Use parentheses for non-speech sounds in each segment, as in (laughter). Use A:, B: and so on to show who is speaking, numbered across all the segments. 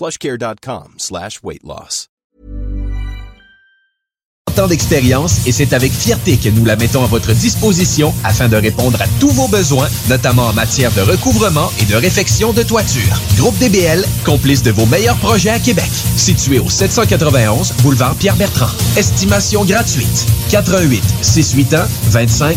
A: plushcare.com slash weight loss.
B: Tant d'expérience et c'est avec fierté que nous la mettons à votre disposition afin de répondre à tous vos besoins, notamment en matière de recouvrement et de réfection de toiture. Groupe DBL, complice de vos meilleurs projets à Québec. Situé au 791 boulevard Pierre-Bertrand. Estimation gratuite. 88 681 25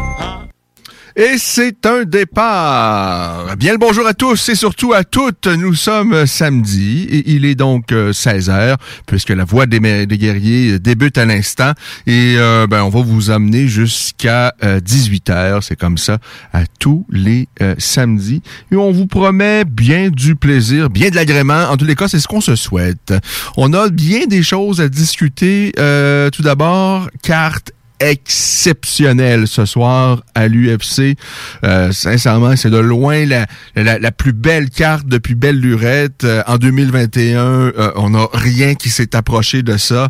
C: Et c'est un départ. Bien le bonjour à tous et surtout à toutes. Nous sommes samedi et il est donc 16 euh, heures puisque la voix des, des guerriers débute à l'instant et euh, ben, on va vous amener jusqu'à 18 euh, heures. C'est comme ça à tous les samedis et on vous promet bien du plaisir, bien de l'agrément. En tous les cas, c'est ce qu'on se souhaite. On a bien des choses à discuter. tout d'abord, carte exceptionnel ce soir à l'UFC. Euh, sincèrement, c'est de loin la, la, plus belle carte depuis belle lurette. Euh, en 2021, euh, on n'a rien qui s'est approché de ça.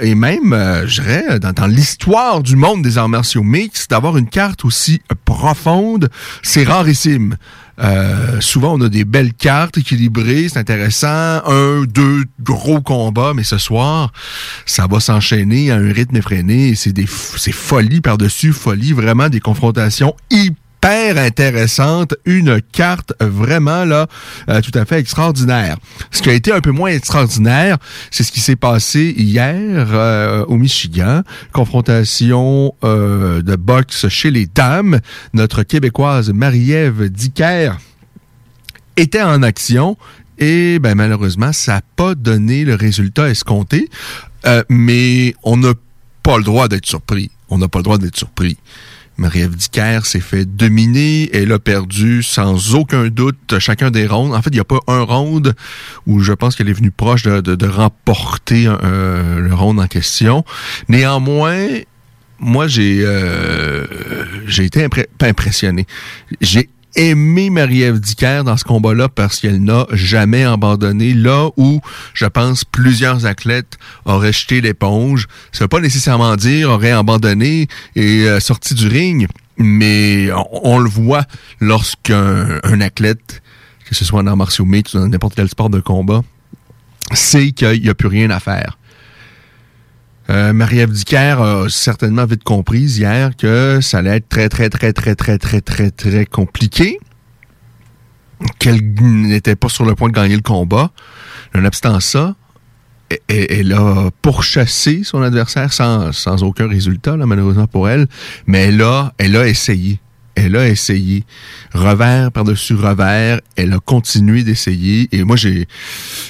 C: et même, je dirais, dans, dans l'histoire du monde des arts martiaux mixtes, d'avoir une carte aussi profonde, c'est rarissime. Euh, souvent, on a des belles cartes équilibrées, c'est intéressant. Un, deux gros combats, mais ce soir, ça va s'enchaîner à un rythme effréné. C'est des, c'est folie par-dessus folie, vraiment des confrontations hyper hyper intéressante, une carte vraiment là euh, tout à fait extraordinaire. Ce qui a été un peu moins extraordinaire, c'est ce qui s'est passé hier euh, au Michigan, confrontation euh, de boxe chez les dames. Notre québécoise Marie-Ève Dicker était en action et ben malheureusement ça n'a pas donné le résultat escompté, mais on n'a pas le droit d'être surpris. On n'a pas le droit d'être surpris. Marie-Ève Dicker s'est fait dominer. Elle a perdu sans aucun doute chacun des rondes. En fait, il n'y a pas un round où je pense qu'elle est venue proche de, remporter le round en question. Néanmoins, moi, j'ai euh, j'ai été impressionné. J'ai aimé Marie-Ève Dicker dans ce combat-là parce qu'elle n'a jamais abandonné là où, je pense, plusieurs athlètes auraient jeté l'éponge. Ça veut pas nécessairement dire auraient abandonné et euh, sorti du ring, mais on, le voit lorsqu'un un athlète, que ce soit dans martial mix ou dans n'importe quel sport de combat, sait qu'il n'y a plus rien à faire. Euh, Marie-Ève a certainement vite compris hier que ça allait être très, très, très, très, très, très, très, très compliqué. Qu'elle n'était pas sur le point de gagner le combat. Nonobstant ça, elle a pourchassé son adversaire sans, aucun résultat, malheureusement pour elle. Mais elle elle a essayé elle a essayé. Revers par-dessus revers, elle a continué d'essayer. Et moi, j'ai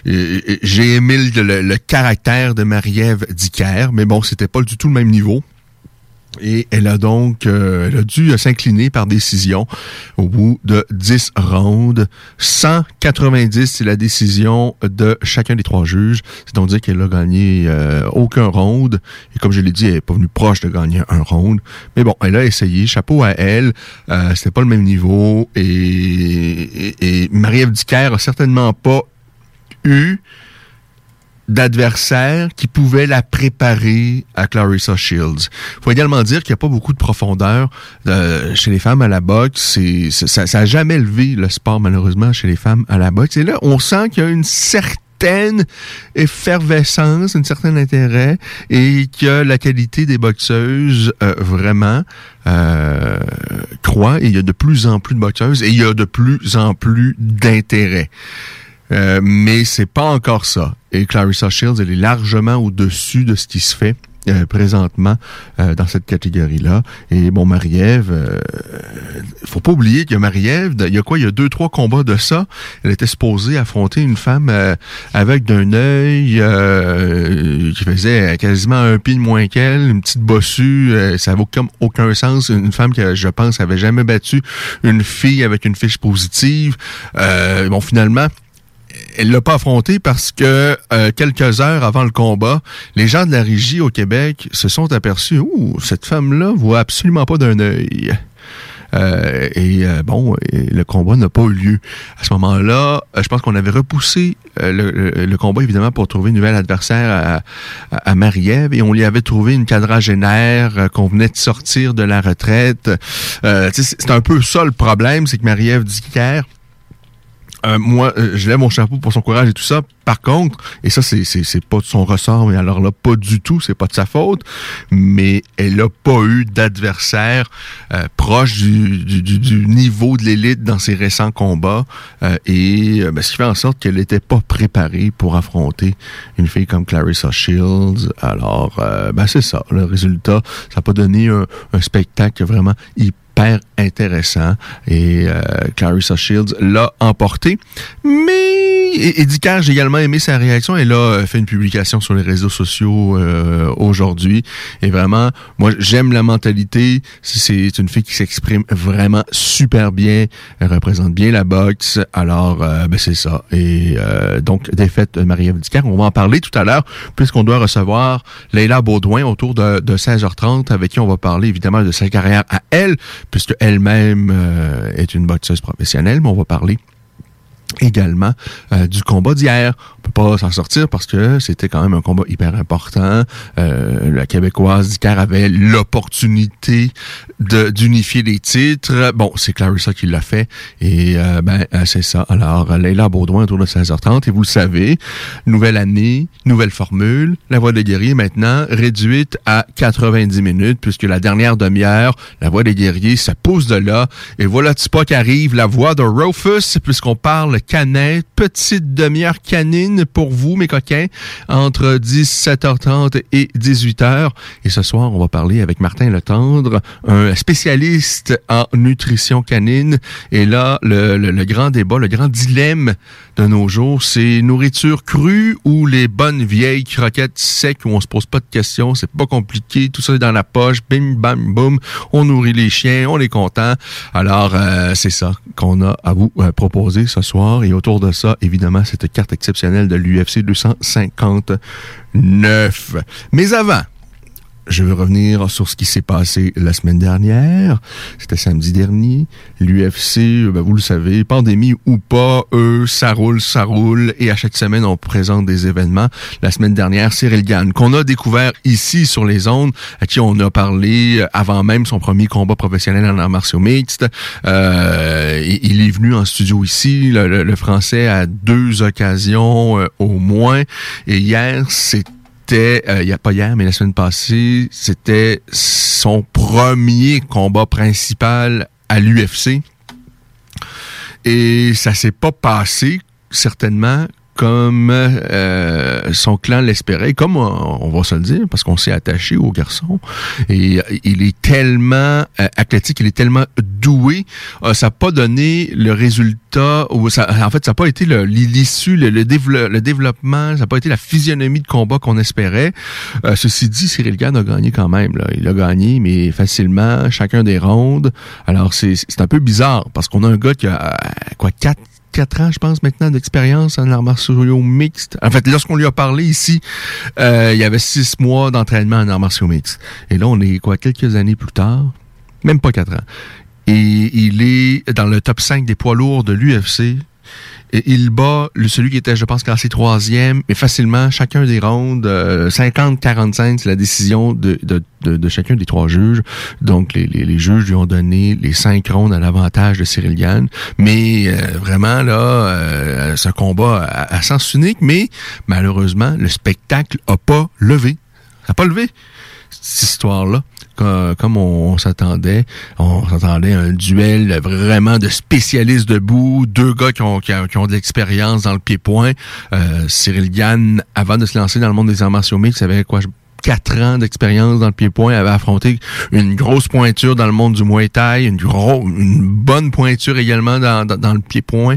C: j'ai aimé le, caractère de Marie-Ève Dicker, mais bon, c'était pas du tout le même niveau. Et elle a donc euh, elle a dû s'incliner par décision au bout de 10 rounds. 190, c'est la décision de chacun des trois juges. C'est donc dire qu'elle a gagné euh, aucun round. Et comme je l'ai dit, elle n'est pas venue proche de gagner un round. Mais bon, elle a essayé. Chapeau à elle. Euh, C'était pas le même niveau. Et, et, et Marie-Ève Dicker a certainement pas eu d'adversaires qui pouvaient la préparer à Clarissa Shields. Faut également dire qu'il n'y a pas beaucoup de profondeur euh, chez les femmes à la boxe. ça n'a jamais levé le sport, malheureusement, chez les femmes à la boxe. Et là, on sent qu'il y a une certaine effervescence, un certain intérêt et que la qualité des boxeuses euh, vraiment euh, croît et il y a de plus en plus de boxeuses et il y a de plus en plus d'intérêt. Euh, mais c'est pas encore ça. Et Clarissa Shields, elle est largement au-dessus de ce qui se fait euh, présentement euh, dans cette catégorie-là. Et bon, Marie-Ève, euh, faut pas oublier qu'il y a Marie-Ève, il y a quoi, il y a deux, trois combats de ça. Elle était supposée affronter une femme avec d'un œil qui faisait quasiment un pied de moins qu'elle, une petite bossue, ça n'avait aucun, aucun sens. Une femme qui, je pense, avait jamais battu une fille avec une fiche positive. bon, finalement, elle l'a pas affronté parce que euh, quelques heures avant le combat, les gens de la régie au Québec se sont aperçus, ouh, cette femme-là voit absolument pas d'un œil. Euh, et euh, bon, le combat n'a pas eu lieu. À ce moment-là, je pense qu'on avait repoussé le, combat, évidemment, pour trouver une nouvelle adversaire à, à, Marie-Ève, et on lui avait trouvé une quadragénaire qu'on venait de sortir de la retraite. c'est un peu ça le problème, c'est que Marie-Ève Dicker, euh, moi, euh, je lève mon chapeau pour son courage et tout ça. Par contre, et ça, c'est, c'est, pas de son ressort, mais alors là, pas du tout, c'est pas de sa faute, mais elle a pas eu d'adversaire euh, proche du, du, du, niveau de l'élite dans ses récents combats, et ben, ce qui fait en sorte qu'elle n'était pas préparée pour affronter une fille comme Clarissa Shields. Alors, ben c'est ça, le résultat, ça n'a pas donné un, un spectacle vraiment hyper intéressant et euh, Clarissa Shields l'a emporté. Mais Eddie j'ai également aimé sa réaction. Elle a euh, fait une publication sur les réseaux sociaux euh, aujourd'hui. Et vraiment, moi, j'aime la mentalité. C'est une fille qui s'exprime vraiment super bien. Elle représente bien la boxe. Alors, ben, c'est ça. Et donc, défaite de Marie-Ève On va en parler tout à l'heure, puisqu'on doit recevoir Leila Baudouin autour de 16h30, avec qui on va parler évidemment de sa carrière à elle, puisque elle-même euh, est une boxeuse professionnelle, mais on va parler également euh, du combat d'hier. Peut pas s'en sortir parce que c'était quand même un combat hyper important. Euh, la Québécoise d'hier avait l'opportunité d'unifier les titres. Bon, c'est Clarissa qui l'a fait et euh, ben c'est ça. Alors Leila Baudouin autour de 16h30 et vous le savez, nouvelle année, nouvelle formule. La voix des guerriers maintenant réduite à 90 minutes puisque la dernière demi-heure, la voix des guerriers, ça pousse de là et voilà qui arrive, la voix de Rufus puisqu'on parle Canet. Petite demi-heure canine pour vous, mes coquins, entre 17h30 et 18h. Et ce soir, on va parler avec Martin Letendre, un spécialiste en nutrition canine. Et là, le, le grand débat, le grand dilemme de nos jours, c'est nourriture crue ou les bonnes vieilles croquettes secs où on se pose pas de questions, c'est pas compliqué, tout ça est dans la poche, bim bam boum, on nourrit les chiens, on est content. Alors euh, c'est ça qu'on a à vous euh, proposer ce soir et autour de ça, évidemment, cette carte exceptionnelle de l'UFC 259. Mais avant je veux revenir sur ce qui s'est passé la semaine dernière. C'était samedi dernier. L'UFC, ben vous le savez, pandémie ou pas, eux, ça roule, ça roule. Et à chaque semaine, on présente des événements. La semaine dernière, Cyril Gann, qu'on a découvert ici sur les ondes, à qui on a parlé avant même son premier combat professionnel en arts martiaux mixtes. Euh, il est venu en studio ici, le, français, à deux occasions euh, au moins. Et hier, c'était c'était, euh, il a pas hier, mais la semaine passée, c'était son premier combat principal à l'UFC. Et ça s'est pas passé, certainement, comme euh, son clan l'espérait, comme on, va se le dire, parce qu'on s'est attaché au garçon. Et euh, il est tellement euh, athlétique, il est tellement doué. ça n'a pas donné le résultat, ou ça, en fait, ça n'a pas été l'issue, le, le, le, développement, ça n'a pas été la physionomie de combat qu'on espérait. ceci dit, Cyril Gann a gagné quand même. Là. Il a gagné, mais facilement, chacun des rondes. Alors, c'est un peu bizarre, parce qu'on a un gars qui a, quoi, quatre 4 ans, je pense, maintenant d'expérience en arts martiaux mixtes. En fait, lorsqu'on lui a parlé ici, euh, il y avait six mois d'entraînement en arts martiaux mixtes. Et là, on est quoi, quelques années plus tard? Même pas quatre ans. Et il est dans le top 5 des poids lourds de l'UFC. Il bat celui qui était, je pense, classé troisième, mais facilement, chacun des rondes, 50-45, c'est la décision de, chacun des trois juges. Donc, les, juges lui ont donné les cinq rondes à l'avantage de Cyril Gann. Mais vraiment, là, ce combat à, à sens unique, mais malheureusement, le spectacle a pas levé. Ça n'a pas levé, cette histoire-là comme on, s'attendait. On s'attendait à un duel vraiment de spécialistes debout, deux gars qui ont, qui, ont de l'expérience dans le pied-point. Euh, Cyril Gann, avant de se lancer dans le monde des arts martiaux mixtes, avait quoi, quatre ans d'expérience dans le pied-point, avait affronté une grosse pointure dans le monde du Muay Thai, une, une bonne pointure également dans, dans, le pied-point,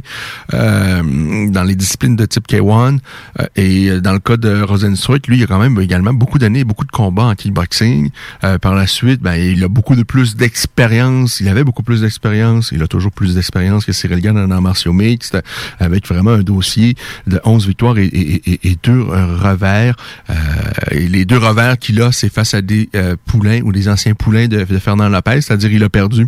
C: euh, dans les disciplines de type K1. Euh, et dans le cas de Rosenstruck, lui, il a quand même également beaucoup d'années, beaucoup de combats en kickboxing. Euh, par la suite, ben, il a beaucoup de plus d'expérience. Il avait beaucoup plus d'expérience. Il a toujours plus d'expérience que Cyril Gann en arts martiaux mixtes, avec vraiment un dossier de 11 victoires et, et, et, deux revers. et les deux revers revers qu'il a, c'est face à des euh, poulains ou des anciens poulains de, Fernand Lopez, c'est-à-dire il a perdu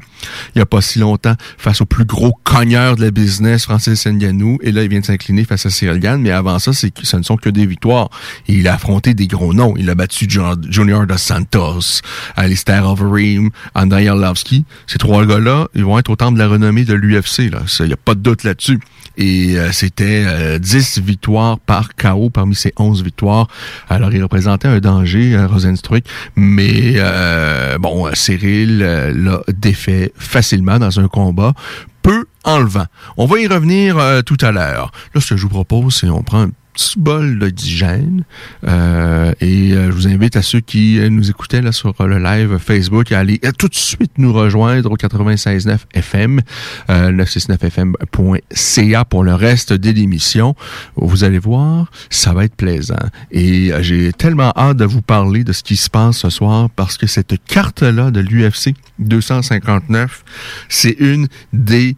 C: il n'y a pas si longtemps face au plus gros cogneur de la business, Francis Nganou, et là il vient de s'incliner face à Cyril Gann, mais avant ça, c'est ce ne sont que des victoires. Il a affronté des gros noms. Il a battu Junior dos Santos, Alistair Overeem, Andrei Arlovski. Ces trois gars-là, ils vont être au temple de la renommée de l'UFC. Il n'y a pas de doute là-dessus. Et euh, c'était 10 euh, victoires par KO parmi ces 11 victoires. Alors, il représentait un danger, euh, Rosenstruck, mais euh, bon, Cyril l'a défait facilement dans un combat peu enlevant. On va y revenir tout à l'heure. Là, ce que je vous propose, c'est on prend un petit bol d'oxygène. Euh, et euh, je vous invite à ceux qui euh, nous écoutaient là sur le live Facebook à aller tout de suite nous rejoindre au 96.9 FM, 969fm.ca pour le reste de l'émission. Vous allez voir, ça va être plaisant. Et j'ai tellement hâte de vous parler de ce qui se passe ce soir parce que cette carte-là de l'UFC 259, c'est une des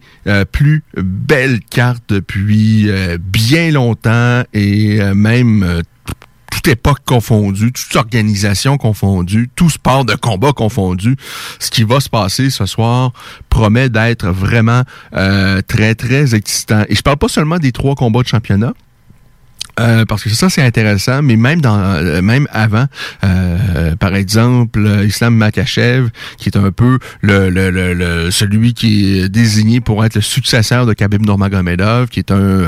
C: plus belles cartes depuis bien longtemps et et euh, même euh, toute époque confondue, toute organisation confondue, tout sport de combat confondu, ce qui va se passer ce soir promet d'être vraiment euh, très, très excitant. Et je parle pas seulement des trois combats de championnat, euh, parce que ça c'est intéressant, mais même dans euh, même avant, euh, par exemple, Islam Makachev, qui est un peu le, le, le, celui qui est désigné pour être le successeur de Khabib Nurmagomedov, qui est un,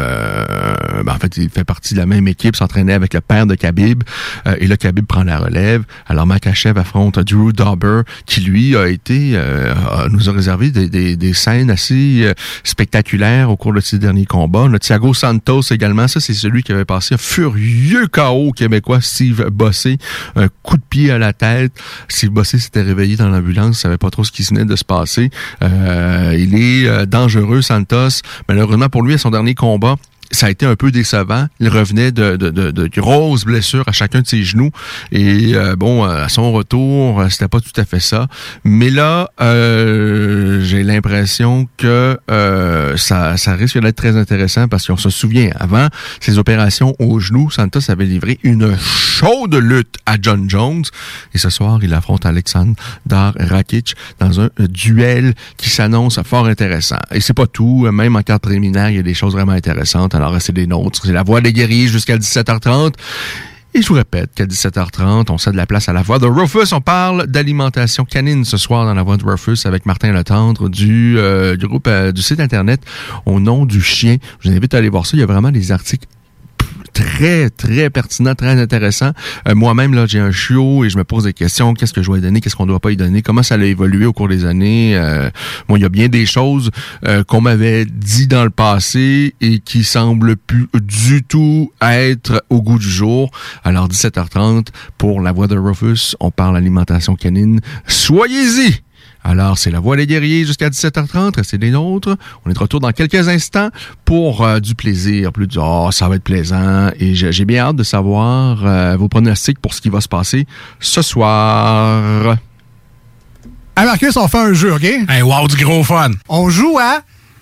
C: ben, en fait, il fait partie de la même équipe, s'entraînait avec le père de Khabib, et là Khabib prend la relève. Alors Makachev affronte Drew Dauber, qui lui a été, nous a réservé des, des, des, scènes assez spectaculaires au cours de ses derniers combats. Le Thiago Santos également, ça c'est celui qui avait passé un furieux chaos québécois, Steve Bossé, un coup de pied à la tête. Steve Bossé s'était réveillé dans l'ambulance, savait pas trop ce qui venait de se passer. Euh, il est euh, dangereux, Santos. Malheureusement pour lui, à son dernier combat, ça a été un peu décevant. Il revenait de, de, de, de grosses blessures à chacun de ses genoux. Et euh, bon, à son retour, euh, c'était pas tout à fait ça. Mais là, euh, j'ai l'impression que euh, ça, ça risque d'être très intéressant parce qu'on se souvient, avant ces opérations au genou, Santos avait livré une chaude lutte à John Jones. Et ce soir, il affronte Alexander Rakic dans un duel qui s'annonce fort intéressant. Et c'est pas tout. Même en carte préliminaire, il y a des choses vraiment intéressantes. Alors, c'est des nôtres. C'est la voix des guerriers jusqu'à 17h30. Et je vous répète qu'à 17h30, on cède la place à la voix de Rufus. On parle d'alimentation canine ce soir dans la voix de Rufus avec Martin Letendre du, euh, groupe euh, du site internet au nom du chien. Je vous invite à aller voir ça. Il y a vraiment des articles très, très pertinent, très intéressant. Euh, moi-même, là, j'ai un chiot et je me pose des questions. Qu'est-ce que je dois y donner? Qu'est-ce qu'on doit pas y donner? Comment ça a évolué au cours des années? Euh, bon, il y a bien des choses euh, qu'on m'avait dit dans le passé et qui semblent plus du tout être au goût du jour. Alors, 17h30, pour la voix de Rufus, on parle alimentation canine. Soyez-y! Alors, c'est la voix des guerriers jusqu'à 17h30. Restez des nôtres. On est de retour dans quelques instants pour euh, du plaisir. Plus du « Oh, ça va être plaisant ». Et j'ai bien hâte de savoir euh, vos pronostics pour ce qui va se passer ce soir.
D: Hey Marcus, on fait un jeu, OK?
E: Hey, wow, du gros fun!
D: On joue à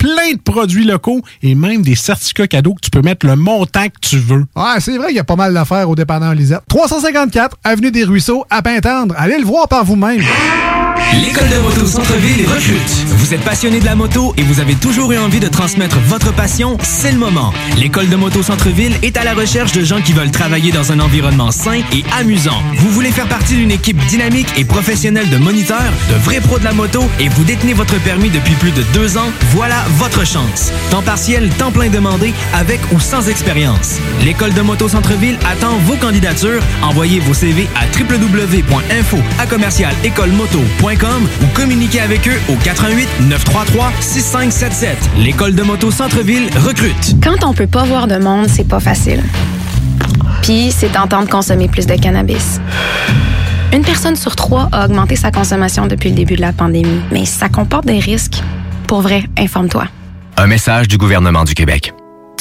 E: plein de produits locaux et même des certificats cadeaux que tu peux mettre le montant que tu veux.
D: Ouais, c'est vrai qu'il y a pas mal d'affaires au dépanneur Lisette. 354 Avenue des Ruisseaux, à Pintendre. Allez le voir par vous-même.
F: L'école de moto Centre-ville recrute. Vous êtes passionné de la moto et vous avez toujours eu envie de transmettre votre passion, c'est le moment. L'école de moto Centre-ville est à la recherche de gens qui veulent travailler dans un environnement sain et amusant. Vous voulez faire partie d'une équipe dynamique et professionnelle de moniteurs, de vrais pros de la moto et vous détenez votre permis depuis plus de deux ans, voilà votre chance. Temps partiel, temps plein demandé, avec ou sans expérience. L'école de moto Centre-ville attend vos candidatures. Envoyez vos CV à www.info à ou communiquez avec eux au 88 933 6577. L'école de moto Centre-ville recrute.
G: Quand on peut pas voir de monde, c'est pas facile. Puis, c'est tentant de consommer plus de cannabis. Une personne sur trois a augmenté sa consommation depuis le début de la pandémie, mais ça comporte des risques. Pour vrai, informe-toi.
B: Un message du gouvernement du Québec.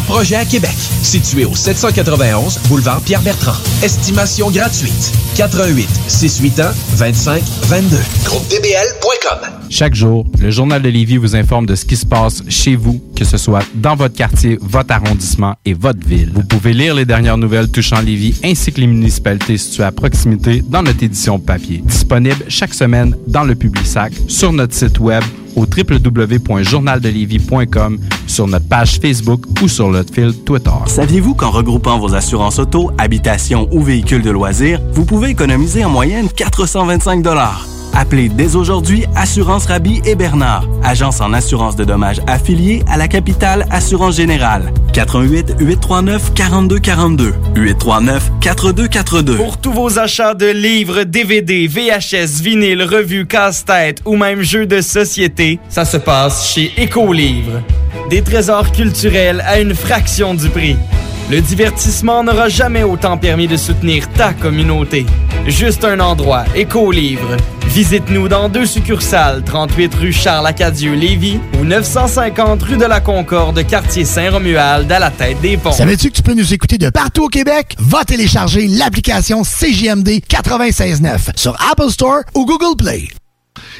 B: projets à Québec. Situé au 791 boulevard Pierre-Bertrand. Estimation gratuite. 88 681 25 22. GroupeDBL.com.
H: Chaque jour, le Journal de Lévis vous informe de ce qui se passe chez vous, que ce soit dans votre quartier, votre arrondissement et votre ville. Vous pouvez lire les dernières nouvelles touchant Lévis ainsi que les municipalités situées à proximité dans notre édition papier. Disponible chaque semaine dans le Publisac, sur notre site web au www.journaldelévis.com, sur notre page Facebook ou sur notre fil Twitter.
I: Saviez-vous qu'en regroupant vos assurances auto, habitation ou véhicules de loisirs, vous pouvez économiser en moyenne 425 Appelez dès aujourd'hui Assurance Rabi et Bernard, agence en assurance de dommages affiliée à la capitale Assurance Générale. 88 839 4242 839 4242.
J: Pour tous vos achats de livres, DVD, VHS, vinyle, revues, casse-tête ou même jeux de société, ça se passe chez Écolivre. Des trésors culturels à une fraction du prix. Le divertissement n'aura jamais autant permis de soutenir ta communauté. Juste un endroit, Écolivre. Visite-nous dans deux succursales, 38 rue Charles-Acadieux-Lévis ou 950 rue de la Concorde, quartier Saint-Romuald, à la tête des ponts.
K: Savais-tu que tu peux nous écouter de partout au Québec? Va télécharger l'application CJMD 96.9 sur Apple Store ou Google Play.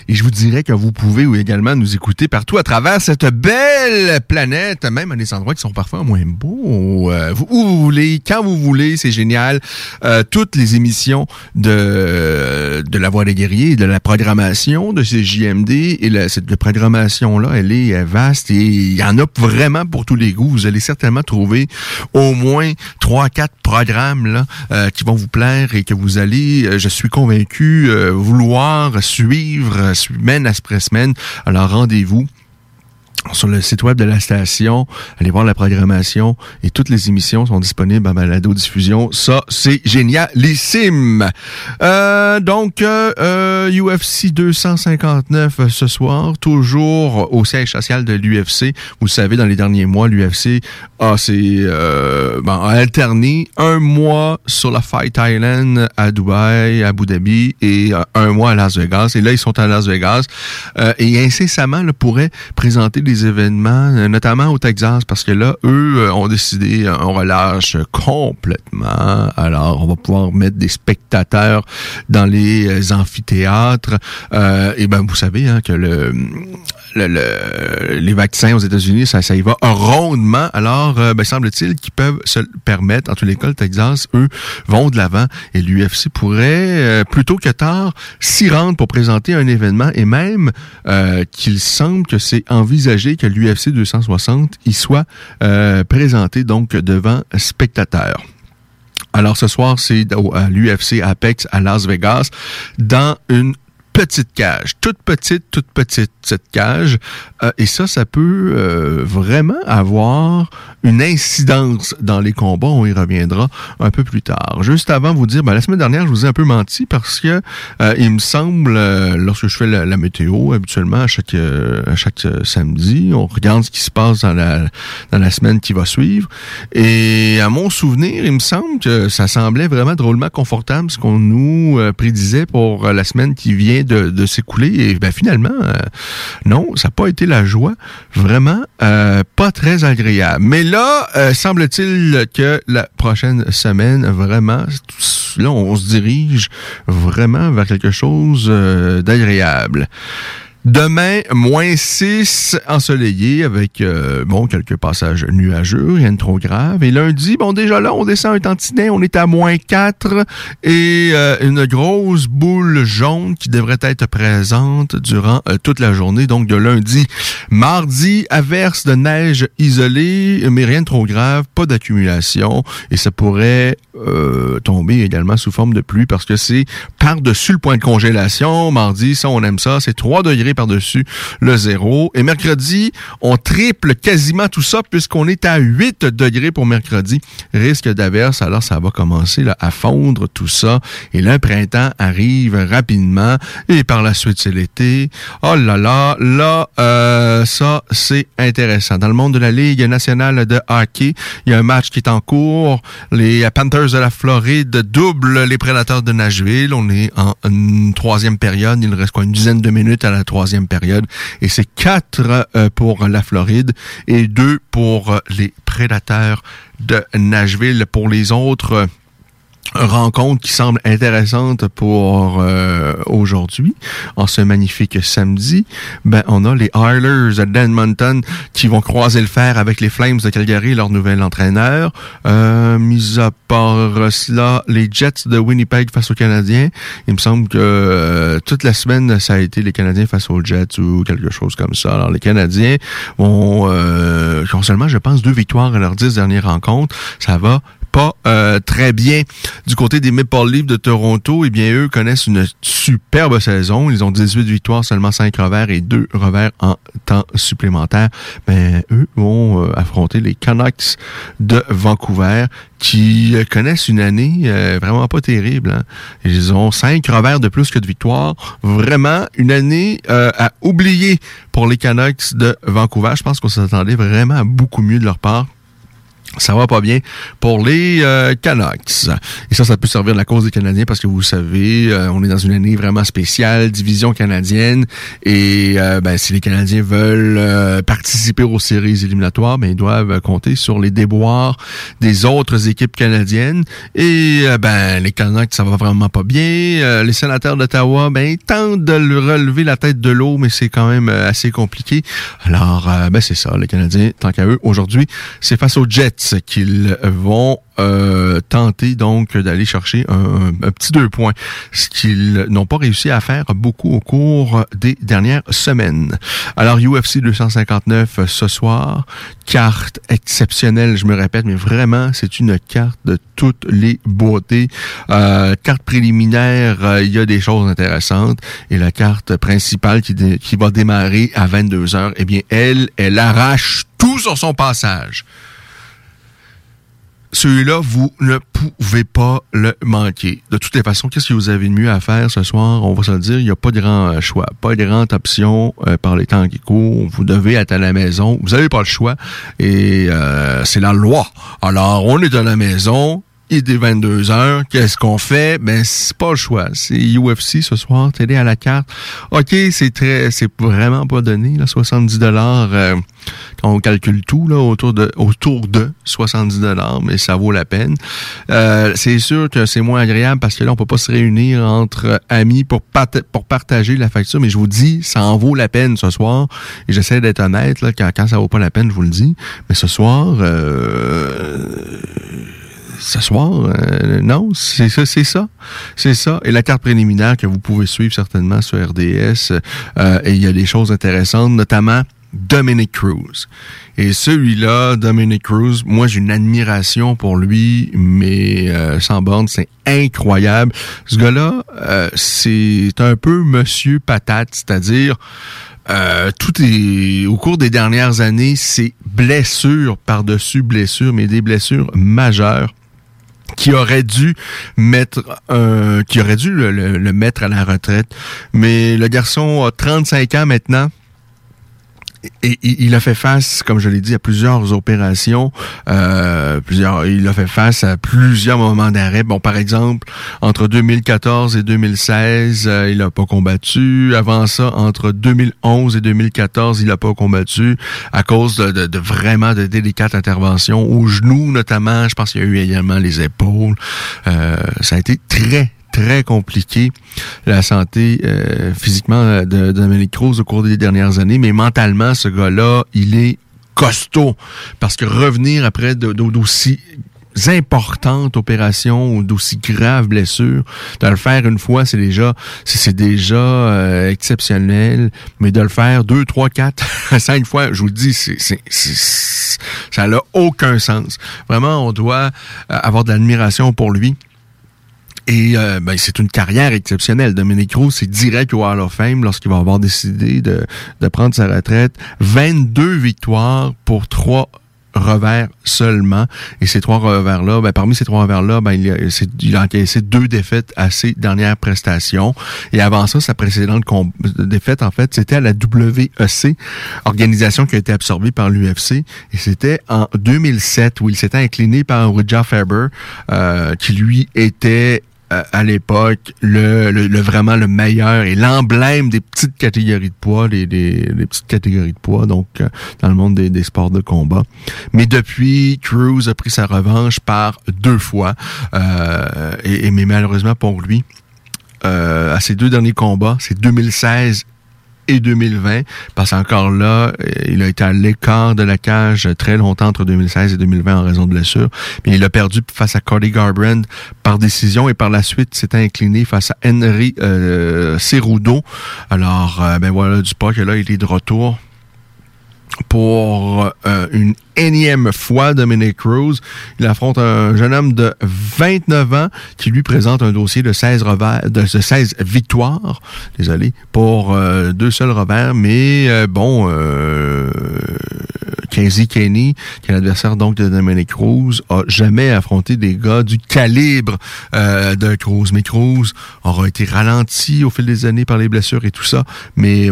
C: Et je vous dirais que vous pouvez également nous écouter partout à travers cette belle planète, même à des endroits qui sont parfois moins beaux. Euh, où vous voulez, quand vous voulez, c'est génial. Euh, toutes les émissions de de la Voix des guerriers, de la programmation de ces JMD et cette programmation-là, elle est vaste et il y en a vraiment pour tous les goûts. Vous allez certainement trouver au moins trois, quatre programmes là euh, qui vont vous plaire et que vous allez, euh, je suis convaincu, euh, vouloir suivre semaine après semaine. Alors rendez-vous sur le site web de la station, allez voir la programmation et toutes les émissions sont disponibles à Balado Diffusion. Ça, c'est génialissime. Euh, donc, euh, UFC 259 ce soir, toujours au siège social de l'UFC. Vous savez, dans les derniers mois, l'UFC a, euh, bon, a alterné un mois sur la Fight Island à Dubaï, à Abu Dhabi et euh, un mois à Las Vegas. Et là, ils sont à Las Vegas euh, et incessamment là, pourraient présenter des événements, euh, notamment au Texas, parce que là, eux euh, ont décidé, euh, on relâche complètement. Alors, on va pouvoir mettre des spectateurs dans les amphithéâtres. et ben, vous savez hein, que le le- le- les vaccins aux États-Unis, ça, ça y va rondement. Alors, euh, ben, semble-t-il qu'ils peuvent se permettre. En les cas, le Texas, eux, vont de l'avant et l'UFC pourrait, euh, plutôt que tard, s'y rendre pour présenter un événement et même euh, qu'il semble que c'est envisagé que l'UFC 260 y soit euh, présenté donc devant spectateurs. Alors ce soir, c'est à l'UFC Apex à Las Vegas, dans une petite cage, toute petite, toute petite cette cage, Euh, et ça, ça peut euh, vraiment avoir une incidence dans les combats. On y reviendra un peu plus tard. Juste avant, vous dire, ben, la semaine dernière, je vous ai un peu menti parce que euh, il me semble, euh, lorsque je fais la, la météo, habituellement à chaque euh, à chaque euh, samedi, on regarde ce qui se passe dans la dans la semaine qui va suivre. Et à mon souvenir, il me semble que ça semblait vraiment drôlement confortable ce qu'on nous prédisait pour la semaine qui vient de, s'écouler. Et ben finalement, euh, non, ça n'a pas été la joie. Vraiment euh, pas très agréable. Mais là, euh, semble-t-il que la prochaine semaine, vraiment, là, on se dirige vraiment vers quelque chose d'agréable. Demain, moins 6 ensoleillé avec, euh, bon, quelques passages nuageux, rien de trop grave. Et lundi, bon, déjà là, on descend un tantinet, on est à moins 4 et euh, une grosse boule jaune qui devrait être présente durant euh, toute la journée, donc de lundi. Mardi, averse de neige isolée, mais rien de trop grave, pas d'accumulation et ça pourrait euh, tomber également sous forme de pluie parce que c'est par-dessus le point de congélation. Mardi, ça, on aime ça, c'est 3 degrés par-dessus le zéro. Et mercredi, on triple quasiment tout ça puisqu'on est à 8 degrés pour mercredi. Risque d'averse, alors ça va commencer là, à fondre tout ça. Et le printemps arrive rapidement. Et par la suite, c'est l'été. Oh là là, là, euh, ça, c'est intéressant. Dans le monde de la Ligue nationale de hockey, il y a un match qui est en cours. Les Panthers de la Floride doublent les Prédateurs de Nashville. On est en troisième période. Il reste quoi, une dizaine de minutes à la troisième période. Et c'est quatre euh, pour la Floride et deux pour euh, les Prédateurs de Nashville. Pour les autres... rencontre qui semble intéressante pour euh, aujourd'hui, en ce magnifique samedi, ben on a les Oilers d'Edmonton qui vont croiser le fer avec les Flames de Calgary, leur nouvel entraîneur. Euh, mis à part cela, les Jets de Winnipeg face aux Canadiens. Il me semble que euh, toute la semaine, ça a été les Canadiens face aux Jets ou quelque chose comme ça. Alors les Canadiens qui ont seulement, je pense, deux victoires à leurs dix dernières rencontres. Ça va pas euh, très bien. Du côté des Maple Leafs de Toronto, eh bien, eux connaissent une superbe saison. Ils ont 18 victoires, seulement 5 revers et 2 revers en temps supplémentaire. Ben, eux vont euh, affronter les Canucks de Vancouver qui euh, connaissent une année vraiment pas terrible. hein. Ils ont 5 revers de plus que de victoires. Vraiment une année à oublier pour les Canucks de Vancouver. Je pense qu'on s'attendait vraiment à beaucoup mieux de leur part. Ça va pas bien pour les euh, Canucks. Et ça, ça peut servir de la cause des Canadiens parce que vous savez, euh, on est dans une année vraiment spéciale, division canadienne. Et euh, ben, si les Canadiens veulent euh, participer aux séries éliminatoires, ben, ils doivent compter sur les déboires des autres équipes canadiennes. Et euh, ben, les Canucks, ça va vraiment pas bien. Les sénateurs d'Ottawa, ben, ils tentent de le relever la tête de l'eau, mais c'est quand même assez compliqué. Alors, ben, c'est ça, les Canadiens, tant qu'à eux, aujourd'hui, c'est face aux Jets qu'ils vont euh, tenter donc d'aller chercher un, petit deux points, ce qu'ils n'ont pas réussi à faire beaucoup au cours des dernières semaines. Alors UFC 259 euh, ce soir, carte exceptionnelle, je me répète, mais vraiment c'est une carte de toutes les beautés. Euh, carte préliminaire, euh, il y a des choses intéressantes et la carte principale qui, qui va démarrer à 22 heures, eh bien elle, elle arrache tout sur son passage celui-là, vous ne pouvez pas le manquer. De toutes les façons, qu'est-ce que vous avez de mieux à faire ce soir? On va se le dire, il n'y a pas de grand euh, choix, pas de grande option euh, par les temps qui courent. Vous devez être à la maison. Vous n'avez pas le choix. Et euh, c'est la loi. Alors, on est à la maison. Il était 22 heures. Qu'est-ce qu'on fait? Ben, c'est pas le choix. C'est UFC ce soir, télé à la carte. OK, c'est très, c'est vraiment pas donné, là, 70 dollars, euh, on calcule tout, là, autour de, autour de 70 dollars, mais ça vaut la peine. Euh, c'est sûr que c'est moins agréable parce que là, on peut pas se réunir entre amis pour, pour partager la facture, mais je vous dis, ça en vaut la peine ce soir. Et j'essaie d'être honnête, là, quand, quand ça vaut pas la peine, je vous le dis. Mais ce soir, euh, ce soir, euh, non, c'est ça, c'est ça, c'est ça. Et la carte préliminaire que vous pouvez suivre certainement sur RDS, euh, et il y a des choses intéressantes, notamment Dominic Cruz. Et celui-là, Dominic Cruz, moi j'ai une admiration pour lui, mais euh, sans borne, c'est incroyable. Ce gars-là, c'est un peu Monsieur Patate, c'est-à-dire tout est au cours des dernières années, c'est blessure par-dessus blessure, mais des blessures majeures qui aurait dû mettre un, qui aurait dû le, mettre à la retraite. Mais le garçon a 35 ans maintenant et, il a fait face, comme je l'ai dit, à plusieurs opérations. Euh, plusieurs, il a fait face à plusieurs moments d'arrêt. Bon, par exemple, entre 2014 et 2016, euh, il n'a pas combattu. Avant ça, entre 2011 et 2014, il n'a pas combattu à cause de, de, de, vraiment de délicates interventions aux genoux, notamment. Je pense qu'il y a eu également les épaules. Euh, ça a été très très compliqué, la santé euh, physiquement euh, de, de Dominique Cruz au cours des dernières années, mais mentalement, ce gars-là, il est costaud. Parce que revenir après d'aussi importantes opérations ou d'aussi graves blessures, de le faire une fois, c'est déjà c'est déjà euh, exceptionnel, mais de le faire deux, trois, quatre, (laughs) cinq fois, je vous le dis, c'est ça n'a aucun sens. Vraiment, on doit avoir de l'admiration pour lui. Et euh, ben, c'est une carrière exceptionnelle. Dominique Cruz, c'est direct au Hall of Fame lorsqu'il va avoir décidé de, de prendre sa retraite. 22 victoires pour trois revers seulement. Et ces trois revers-là, ben, parmi ces trois revers-là, ben, il, a, il a encaissé deux défaites à ses dernières prestations. Et avant ça, sa précédente défaite, en fait, c'était à la WEC, organisation qui a été absorbée par l'UFC. Et c'était en 2007 où il s'était incliné par Rudja Faber, euh, qui lui était à l'époque le, le, vraiment le meilleur et l'emblème des petites catégories de poids, les, petites catégories de poids, donc euh, dans le monde des, des, sports de combat. Mais depuis, Cruz a pris sa revanche par deux fois, euh, et, mais malheureusement pour lui, euh, à ses deux derniers combats, c'est 2016 et 2020, parce qu'encore là, il a été à l'écart de la cage très longtemps entre 2016 et 2020 en raison de blessures. Mais il a perdu face à Cody Garbrandt par décision et par la suite s'est incliné face à Henry euh, Cerudo. Alors, euh, ben voilà du pas que là, il est de retour pour euh, une énième fois Dominic Cruz. Il affronte un jeune homme de 29 ans qui lui présente un dossier de 16 revers, de 16 victoires, désolé, pour euh, deux seuls revers, mais euh, bon, euh, Casey Kenny, qui est l'adversaire donc de Dominic Cruz, a jamais affronté des gars du calibre euh, de Cruz. Mais Cruz aura été ralenti au fil des années par les blessures et tout ça. Mais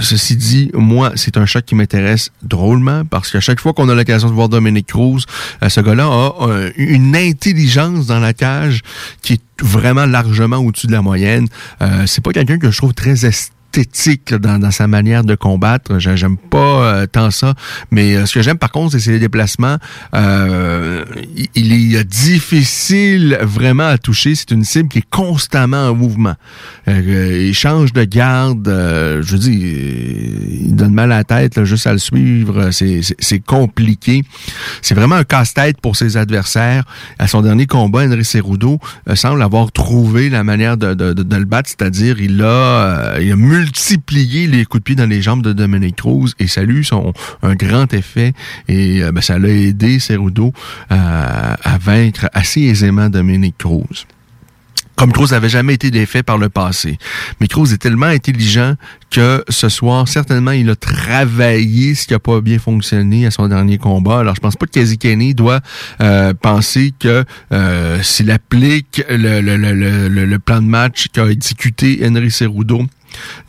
C: ceci dit, moi, c'est un choc qui m'intéresse drôlement parce qu'à chaque fois qu'on a l'occasion de voir Dominic Cruz, euh, ce gars-là a euh, une intelligence dans la cage qui est vraiment largement au-dessus de la moyenne. Euh, c'est pas quelqu'un que je trouve très dans, dans, sa manière de combattre. J'aime pas euh, tant ça, mais euh, ce que j'aime par contre, c'est ses déplacements. Euh, il est difficile vraiment à toucher. C'est une cible qui est constamment en mouvement. il change de garde. je veux dire, il donne mal à la tête juste à le suivre. C'est compliqué. C'est vraiment un casse-tête pour ses adversaires. À son dernier combat, Henry Cerudo semble avoir trouvé la manière de, de, de, le battre, c'est-à-dire il a, il a multiplier les coups de pied dans les jambes de Dominic Cruz et ça lui son un grand effet et euh, ben, ça l'a aidé Cerudo à, à vaincre assez aisément Dominic Cruz comme Cruz n'avait jamais été défait par le passé. Mais Cruz est tellement intelligent que ce soir, certainement, il a travaillé ce qui n'a pas bien fonctionné à son dernier combat. Alors, je pense pas que Kazi Kenny doit euh, penser que euh, s'il applique le, le, le, le, plan de match qu'a exécuté Henry Cerudo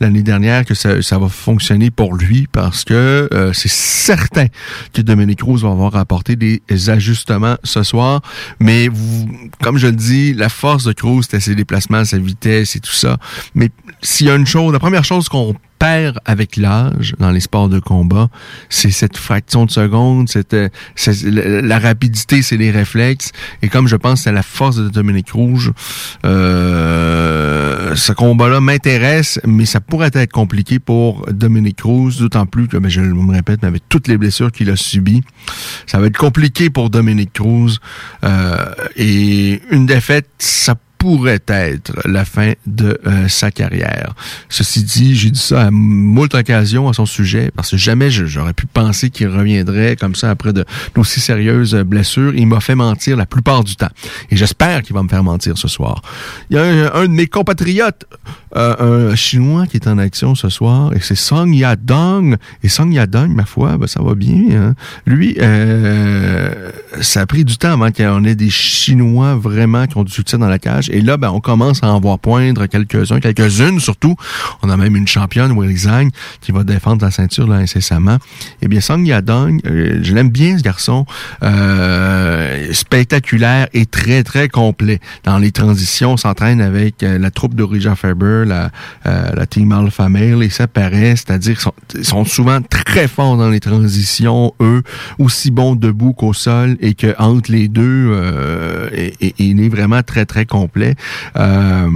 C: l'année dernière que ça, va fonctionner pour lui parce que euh, c'est certain que Dominique Cruz va avoir apporté des ajustements ce soir. Mais vous, comme je le dis, la force de Cruz, c'était ses déplacements, sa vitesse et tout ça. Mais s'il y a une chose, la première chose qu'on perd avec l'âge dans les sports de combat, c'est cette fraction de seconde, cette, la rapidité, c'est les réflexes. Et comme je pense c'est la force de Dominique Rouge, euh, ce combat-là m'intéresse, mais ça pourrait être compliqué pour Dominique Rouge, d'autant plus que, ben, je me répète, mais avec toutes les blessures qu'il a subies, ça va être compliqué pour Dominique Cruz. Euh, et une défaite, ça pourrait être la fin de euh, sa carrière. Ceci dit, j'ai dit ça à moult occasions à son sujet, parce que jamais j'aurais pu penser qu'il reviendrait comme ça après de d'aussi sérieuses blessures. Il m'a fait mentir la plupart du temps. Et j'espère qu'il va me faire mentir ce soir. Il y a un, de mes compatriotes, euh, un Chinois qui est en action ce soir, et c'est Song Yadong. Et Song Yadong, ma foi, ben, ça va bien. Hein. Lui, euh, ça a pris du temps avant qu'on ait des Chinois vraiment qui ont du succès dans la cage. Et là, ben, on commence à en voir poindre quelques-uns, quelques-unes surtout. On a même une championne, Willy Zhang, qui va défendre la ceinture là, incessamment. Eh bien, Song Yadong, euh, je l'aime bien ce garçon, euh, spectaculaire et très, très complet. Dans les transitions, s'entraîne avec euh, la troupe de Faber, la, la Team Alpha Male, et ça paraît, c'est-à-dire qu'ils sont, souvent très forts dans les transitions, eux, aussi bons debout qu'au sol, et que entre les deux, il est vraiment très, très complet. Euh,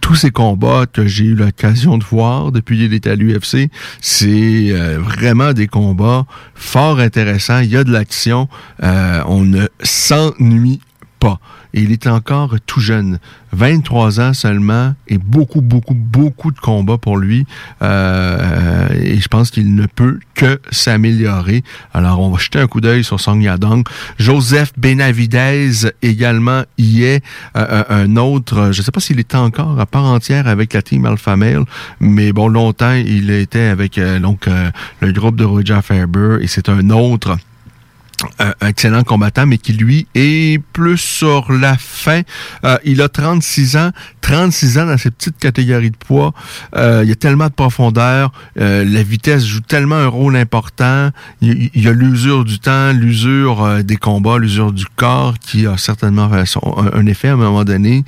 C: tous ces combats que j'ai eu l'occasion de voir depuis qu'il est à l'UFC, c'est euh, vraiment des combats fort intéressants. Il y a de l'action. Euh, on ne s'ennuie pas il est encore tout jeune. 23 ans seulement et beaucoup, beaucoup, beaucoup de combats pour lui. Euh, et je pense qu'il ne peut que s'améliorer. Alors, on va jeter un coup d'œil sur Song Yadong. Joseph Benavidez également y est. Euh, euh, un autre, je ne sais pas s'il est encore à part entière avec la team Alpha Male, mais bon, longtemps, il était avec donc le groupe de Roger Faber et c'est un autre un excellent combattant, mais qui lui est plus sur la fin. Euh, il a 36 ans, 36 ans dans cette petite catégorie de poids. Euh, il y a tellement de profondeur, euh, la vitesse joue tellement un rôle important. Il, y a l'usure du temps, l'usure des combats, l'usure du corps qui a certainement un, effet à un moment donné.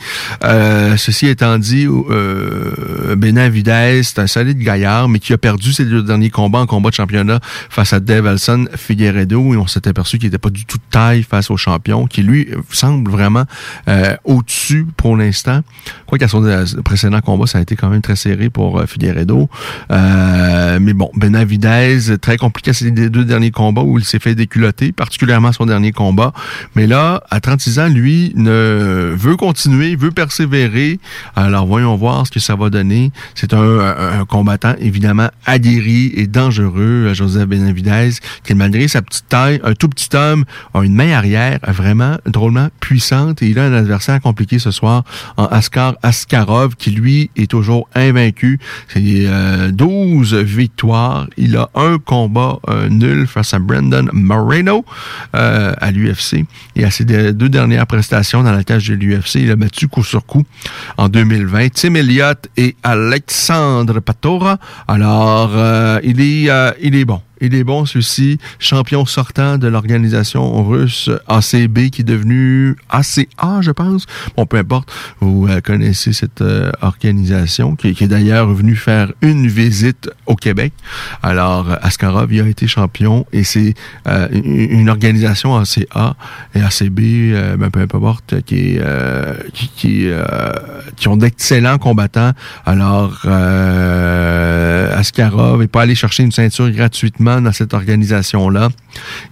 C: ceci étant dit, euh, Benavidez, c'est un solide gaillard, mais qui a perdu ses deux derniers combats en combat de championnat face à Dave Elson Figueredo et on s'était aperçu qu'il n'était pas du tout de taille face au champion, qui lui semble vraiment euh, au-dessus pour l'instant. Quoi qu'à son euh, précédent combat, ça a été quand même très serré pour euh, Figueredo. Euh, mais bon, Benavidez, très compliqué ces deux derniers combats où il s'est fait déculoter, particulièrement son dernier combat. Mais là, à 36 ans, lui ne veut continuer, veut persévérer. Alors voyons voir ce que ça va donner. C'est un, combattant évidemment aguerri et dangereux, Joseph Benavidez, qui malgré sa petite taille, un tout petit homme a une main arrière vraiment drôlement puissante et il a un adversaire compliqué ce soir en Askar Askarov qui lui est toujours invaincu. C'est 12 euh, victoires. Il a un combat euh, nul face à Brendan Moreno euh, à l'UFC et à ses deux dernières prestations dans la cage de l'UFC, il a battu coup sur coup en 2020 Tim Elliott et Alexandre Patora. Alors, il est il est bon. Il est bon, celui-ci, champion sortant de l'organisation russe ACB, qui est devenu ACA, je pense. Bon, peu importe, vous euh, connaissez cette euh, organisation, qui, est d'ailleurs venu faire une visite au Québec. Alors, Askarov, il a été champion, et c'est euh, une, organisation ACA et ACB, ben, peu importe, qui, est, qui, qui, qui ont d'excellents combattants. Alors, Askarov n'est pas allé chercher une ceinture gratuitement dans cette organisation-là.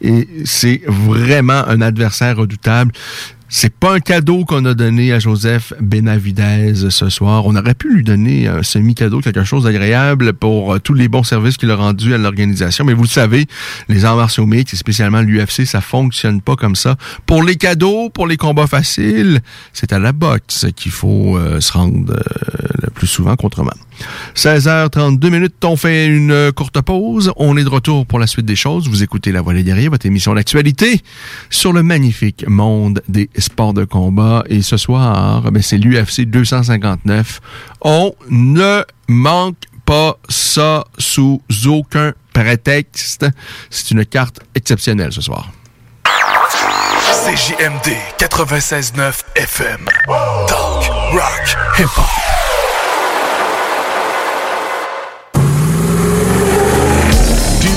C: Et c'est vraiment un adversaire redoutable. C'est pas un cadeau qu'on a donné à Joseph Benavidez ce soir. On aurait pu lui donner un semi-cadeau, quelque chose d'agréable pour euh, tous les bons services qu'il a rendus à l'organisation. Mais vous le savez, les arts martiaux mixtes, et spécialement l'UFC, ça fonctionne pas comme ça. Pour les cadeaux, pour les combats faciles, c'est à la boxe qu'il faut euh, se rendre euh, le plus souvent qu'autrement. 16h32 minutes, on fait une courte pause. On est de retour pour la suite des choses. Vous écoutez La Voix des votre émission d'actualité sur le magnifique monde des sports de combat. Et ce soir, ben, c'est l'UFC 259. On ne manque pas ça sous aucun prétexte. C'est une carte exceptionnelle ce soir.
L: CJMD 96.9 FM. Rock, hip-hop.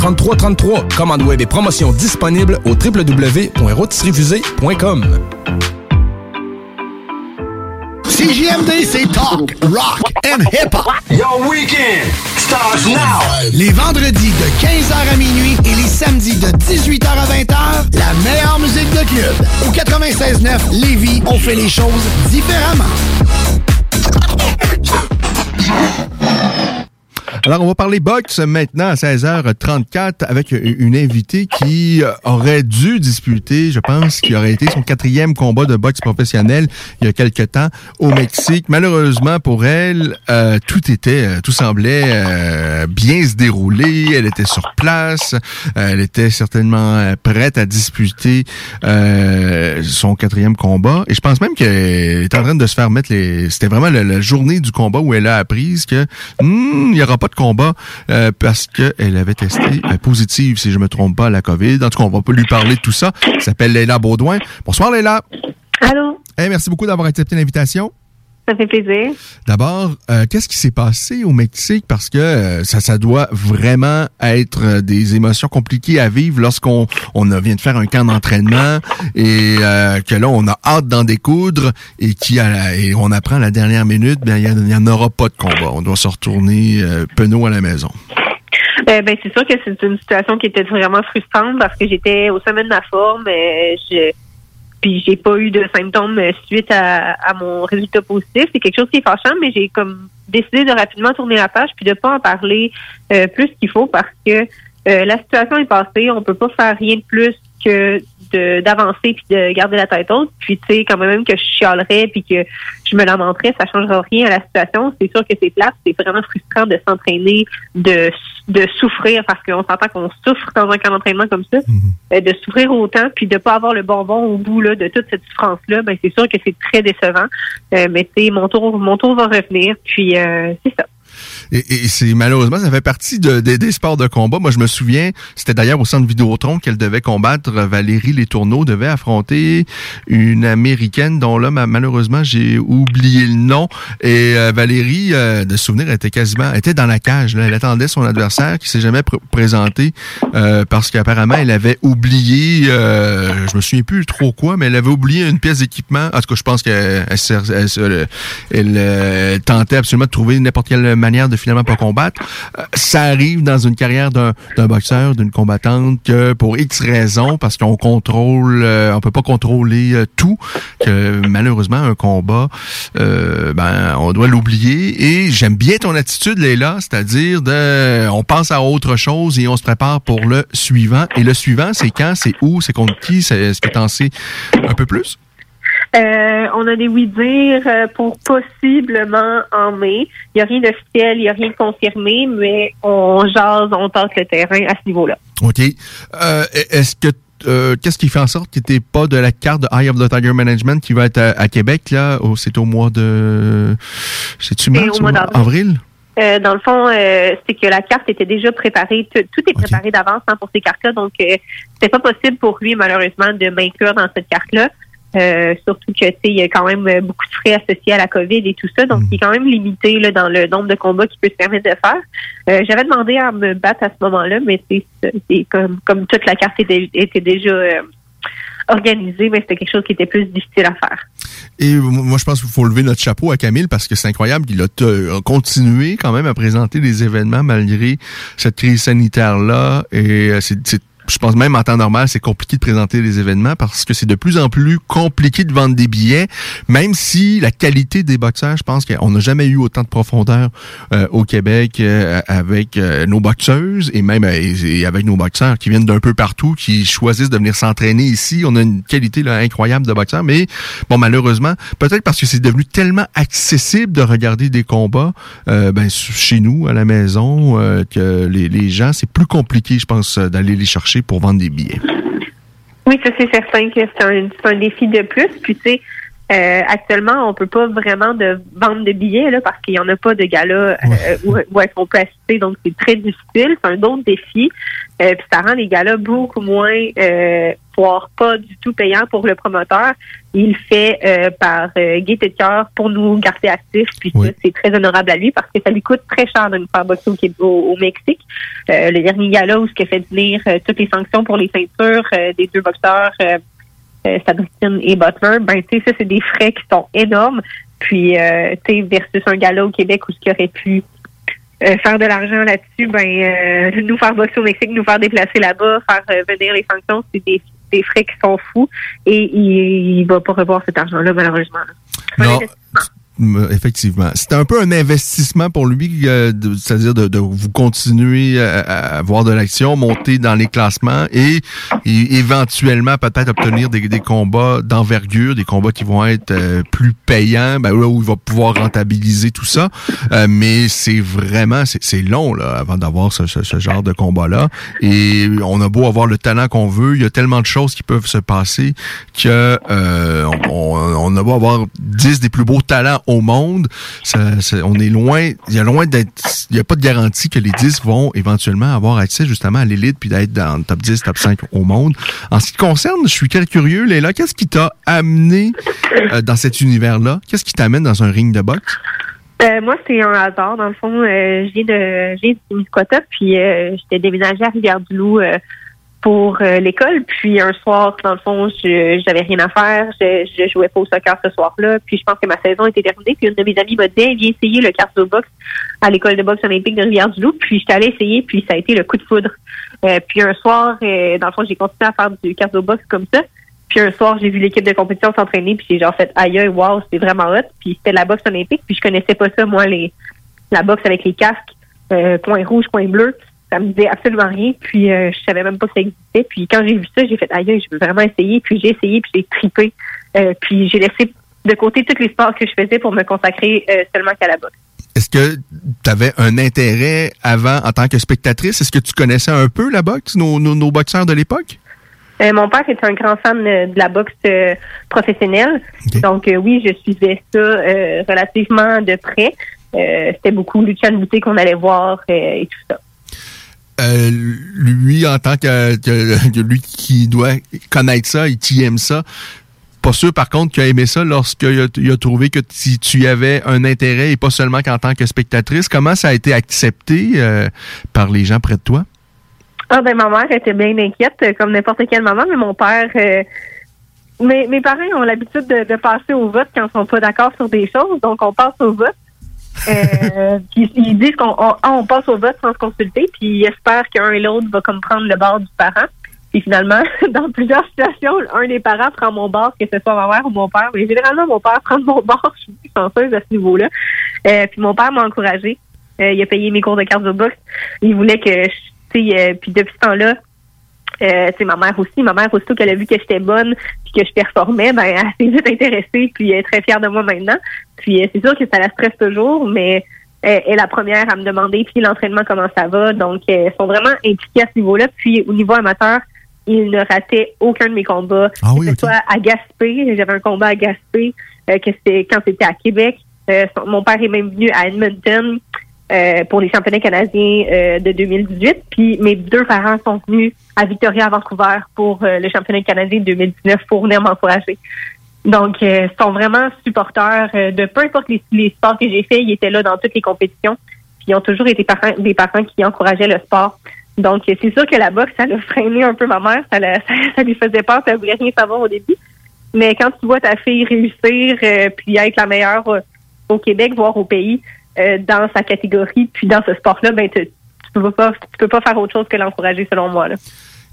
M: 3333. Commande web et promotion disponible au www.rôtisseriefusée.com.
K: CJMD, c'est talk, rock and hip-hop.
L: Your weekend starts now.
K: Les vendredis de 15h à minuit et les samedis de 18h à 20h, la meilleure musique de club. Au 96.9 Lévis, on fait les choses différemment.
C: Alors, on va parler boxe maintenant à 16h34 avec une invitée qui euh, aurait dû disputer, je pense, qui aurait été son quatrième combat de boxe professionnel il y a quelque temps au Mexique. Malheureusement pour elle, euh, tout était, euh, tout semblait euh, bien se dérouler. Elle était sur place. elle était certainement euh, prête à disputer euh, son quatrième combat. Et je pense même qu'elle est en train de se faire mettre les... C'était vraiment la, la journée du combat où elle a appris que hmm, il n'y aura pas de combat euh, parce qu'elle avait testé euh, positive, si je me trompe pas, à la COVID. En tout cas, on va pas lui parler de tout ça. Elle s'appelle Leila Baudouin. Bonsoir, Leila.
N: Allô?
C: Hey, merci beaucoup d'avoir accepté l'invitation.
N: Ça fait plaisir.
C: D'abord, euh, qu'est-ce qui s'est passé au Mexique? Parce que euh, ça, ça doit vraiment être euh, des émotions compliquées à vivre lorsqu'on on vient de faire un camp d'entraînement et euh, que là, on a hâte d'en découdre et, qui et on apprend à la dernière minute, bien, il n'y en aura pas de combat. On doit se retourner penaud à la maison.
N: Euh, ben, c'est sûr que c'est une situation qui était vraiment frustrante parce que j'étais au sommet de ma forme. euh, je, puis j'ai pas eu de symptômes euh, suite à, à mon résultat positif. C'est quelque chose qui est fâchant, mais j'ai comme décidé de rapidement tourner la page puis de pas en parler euh, plus qu'il faut parce que euh, la situation est passée. On peut pas faire rien de plus que d'avancer puis de garder la tête haute. Puis tu sais, quand même que je chialerais puis que je me lamenterais, ça changera rien à la situation. C'est sûr que c'est plate, c'est vraiment frustrant de s'entraîner, de de souffrir parce qu'on s'entend qu'on souffre dans un camp d'entraînement comme ça, euh, de souffrir autant puis de pas avoir le bonbon au bout là de toute cette souffrance là. Ben c'est sûr que c'est très décevant. Euh, mais tu sais, mon tour mon tour va revenir puis euh, c'est ça.
C: Et, et c'est malheureusement, ça fait partie de, des- des sports de combat. Moi, je me souviens, c'était d'ailleurs au centre Vidéotron qu'elle devait combattre. Valérie Les Tourneaux devait affronter une américaine dont là, ma- malheureusement, j'ai oublié le nom. Et euh, Valérie, euh, de souvenir, était quasiment, était dans la cage. Là. Elle attendait son adversaire qui s'est jamais pr- présenté euh, parce qu'apparemment, elle avait oublié, euh, je me souviens plus trop quoi, mais elle avait oublié une pièce d'équipement. En tout cas, je pense qu'elle elle, elle elle, tentait absolument de trouver n'importe quelle manière de finalement pas combattre. Euh, ça arrive dans une carrière d'un boxeur, d'une combattante, que pour X raisons, parce qu'on contrôle, euh, on peut pas contrôler euh, tout, que malheureusement un combat, euh, ben on doit l'oublier. Et j'aime bien ton attitude, Léla, c'est-à-dire de, on pense à autre chose et on se prépare pour le suivant. Et le suivant, c'est quand, c'est où, c'est contre qui, c'est- est-ce que t'en sais un peu plus?
N: Euh, on a des oui-dire euh, pour possiblement en mai. Il n'y a rien d'officiel, il n'y a rien de confirmé, mais on jase, on tente le terrain à ce niveau-là.
C: OK. Euh, Est-ce que euh, qu'est-ce qui fait en sorte que t'es pas de la carte de Eye of the Tiger Management qui va être à, à Québec là? C'est au mois de c'est-tu
N: C'est
C: mars
N: au mois
C: ou avril?
N: Euh, dans le fond, euh, c'est que la carte était déjà préparée. Tout, tout est préparé d'avance hein, pour ces cartes-là. Donc, euh, c'était pas possible pour lui, malheureusement, de m'inclure dans cette carte-là. Euh, surtout que tu sais, il y a quand même euh, beaucoup de frais associés à la COVID et tout ça, donc il est quand même limité là, dans le nombre de combats qu'il peut se permettre de faire. Euh, J'avais demandé à me battre à ce moment-là, mais c'est comme comme toute la carte était, était déjà euh, organisée, mais c'était quelque chose qui était plus difficile à faire.
C: Et moi, je pense qu'il faut lever notre chapeau à Camille parce que c'est incroyable qu'il a, continué quand même à présenter des événements malgré cette crise sanitaire-là. Et c'est- je pense même en temps normal, c'est compliqué de présenter des événements parce que c'est de plus en plus compliqué de vendre des billets, même si la qualité des boxeurs, je pense qu'on n'a jamais eu autant de profondeur euh, au Québec euh, avec euh, nos boxeuses et même euh, et avec nos boxeurs qui viennent d'un peu partout, qui choisissent de venir s'entraîner ici. On a une qualité là, incroyable de boxeurs, mais bon malheureusement, peut-être parce que c'est devenu tellement accessible de regarder des combats euh, ben, chez nous à la maison euh, que les, les gens c'est plus compliqué, je pense, d'aller les chercher pour vendre des billets.
N: Oui, ça c'est certain que c'est un, défi de plus. Puis tu sais, euh, actuellement, on peut pas vraiment de vendre de billets là, parce qu'il y en a pas de gala euh, (laughs) où, où elles sont peut assister. Donc c'est très difficile. C'est un autre défi. Euh, puis ça rend les galas beaucoup moins, voire pas du tout payants pour le promoteur. Il fait euh, par euh, gaieté de cœur pour nous garder actifs. Puis ça, c'est très honorable à lui parce que ça lui coûte très cher de nous faire boxer au, au, au Mexique. Euh, le dernier gala où ce qui a fait venir euh, toutes les sanctions pour les ceintures des deux boxeurs, Sabristine et Butler, ben tu sais, ça c'est des frais qui sont énormes. Puis tu sais, versus un gala au Québec où ce qui aurait pu euh, faire de l'argent là-dessus, ben euh, nous faire boxer au Mexique, nous faire déplacer là-bas, faire euh, venir les sanctions, c'est des, des frais qui sont fous et il, va pas revoir cet argent-là malheureusement.
C: Non, effectivement. C'était un peu un investissement pour lui, euh, c'est-à-dire de, de vous continuer à, à avoir de l'action, monter dans les classements et, éventuellement peut-être obtenir des, des combats d'envergure, des combats qui vont être euh, plus payants, ben, là où il va pouvoir rentabiliser tout ça. Euh, mais c'est vraiment, c'est long là, avant d'avoir ce, ce- ce genre de combat-là. Et on a beau avoir le talent qu'on veut, il y a tellement de choses qui peuvent se passer que euh, on, on a beau avoir 10 des plus beaux talents au monde, on est loin, il y a loin d'être, il y a pas de garantie que les 10 vont éventuellement avoir accès justement à l'élite puis d'être dans le top 10, top 5 au monde. En ce qui te concerne, je suis très curieux, Léla, qu'est-ce qui t'a amené euh, dans cet univers-là? Qu'est-ce qui t'amène dans un ring de boxe?
N: Euh, moi, c'est un hasard. Dans le fond, euh, viens de, de Témiscouata, puis euh, j'étais déménagée à Rivière-du-Loup pour euh, l'école. Puis un soir, dans le fond, je j'avais rien à faire. Je, je jouais pas au soccer ce soir-là. Puis je pense que ma saison était terminée. Puis une de mes amies m'a dit, viens essayer le cardio box à l'école de boxe olympique de Rivière-du-Loup. Puis j'étais allée essayer, puis ça a été le coup de foudre. Euh, puis un soir, euh, dans le fond, j'ai continué à faire du cardio box comme ça. Puis un soir, j'ai vu l'équipe de compétition s'entraîner, puis j'ai genre fait aïe wow, c'est vraiment hot. Puis c'était la boxe olympique, puis je connaissais pas ça, moi, les la boxe avec les casques, euh, point rouge, point bleu. Ça me disait absolument rien, puis euh, je savais même pas que ça existait. Puis quand j'ai vu ça, j'ai fait aïe aïe, je veux vraiment essayer. Puis j'ai essayé, puis j'ai trippé. Euh, puis j'ai laissé de côté tous les sports que je faisais pour me consacrer euh, seulement qu'à la boxe.
C: Est-ce que tu avais un intérêt avant en tant que spectatrice? Est-ce que tu connaissais un peu la boxe, nos, nos, nos boxeurs de l'époque?
N: Euh, mon père est un grand fan de la boxe euh, professionnelle. Donc euh, oui, je suivais ça relativement de près. C'était beaucoup Lucien Bouté qu'on allait voir et tout ça.
C: Euh, lui, en tant que, lui qui doit connaître ça et qui aime ça, pas sûr par contre qu'il a aimé ça lorsqu'il a, trouvé que tu, tu avais un intérêt et pas seulement qu'en tant que spectatrice. Comment ça a été accepté euh, par les gens près de toi?
N: Ah ben ma mère était bien inquiète, euh, comme n'importe quelle maman, mais mon père mes, mes parents ont l'habitude de, de passer au vote quand ils sont pas d'accord sur des choses, donc on passe au vote. Euh, (laughs) ils disent qu'on on, ah, on passe au vote sans se consulter, puis ils espèrent qu'un et l'autre va comme prendre le bord du parent. Puis finalement, (laughs) dans plusieurs situations, un des parents prend mon bord, que ce soit ma mère ou mon père. Mais généralement, mon père (laughs) prend mon bord. Je suis chanceuse à ce niveau-là. Euh, puis mon père m'a encouragée. Euh, il a payé mes cours de cardio box. Il voulait que, je- euh, puis depuis ce temps-là, euh, c'est ma mère aussi. Ma mère, aussitôt qu'elle a vu que j'étais bonne puis que je performais, ben, elle s'est vite intéressée puis elle est très fière de moi maintenant. Puis euh, c'est sûr que ça la stresse toujours, mais euh, elle est la première à me demander puis l'entraînement comment ça va. Donc, euh, ils sont vraiment impliqués à ce niveau-là. Puis au niveau amateur, ils ne rataient aucun de mes combats.
C: Ah
N: que ce soit à Gaspé, j'avais un combat à Gaspé, euh, que c'était quand c'était à Québec. Euh, son- mon père est même venu à Edmonton euh, pour les championnats canadiens euh, de 2018. Puis mes deux parents sont venus à Victoria, à Vancouver pour euh, le championnat canadien de 2019 pour venir m'encourager. Donc, euh, ils sont vraiment supporters de peu importe les, sports que j'ai fait. Ils étaient là dans toutes les compétitions. Puis ils ont toujours été parents, des parents qui encourageaient le sport. Donc, c'est sûr que la boxe, ça l'a freiné un peu ma mère. (laughs) Ça, lui faisait peur. Ça voulait rien savoir au début. Mais quand tu vois ta fille réussir, puis être la meilleure au Québec, voire au pays, euh, dans sa catégorie, puis dans ce sport-là, ben, tu, tu peux pas, tu peux pas faire autre chose que l'encourager, selon moi. Là.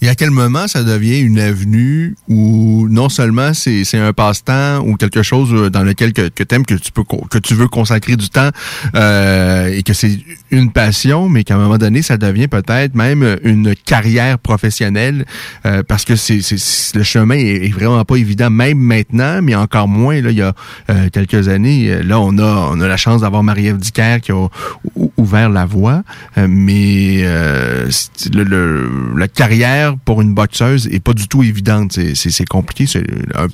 C: Et à quel moment ça devient une avenue où non seulement c'est c'est un passe-temps ou quelque chose euh, dans lequel que, que t'aimes, que tu peux que tu veux consacrer du temps euh, et que c'est une passion, mais qu'à un moment donné ça devient peut-être même une carrière professionnelle euh, parce que c'est c'est- le chemin est, vraiment pas évident même maintenant, mais encore moins là il y a euh, quelques années. Euh, Là on a on a la chance d'avoir Marie-Ève Dicker qui a ou- ouvert la voie, euh, mais le, le- la carrière pour une boxeuse est pas du tout évidente. C'est- compliqué. C'est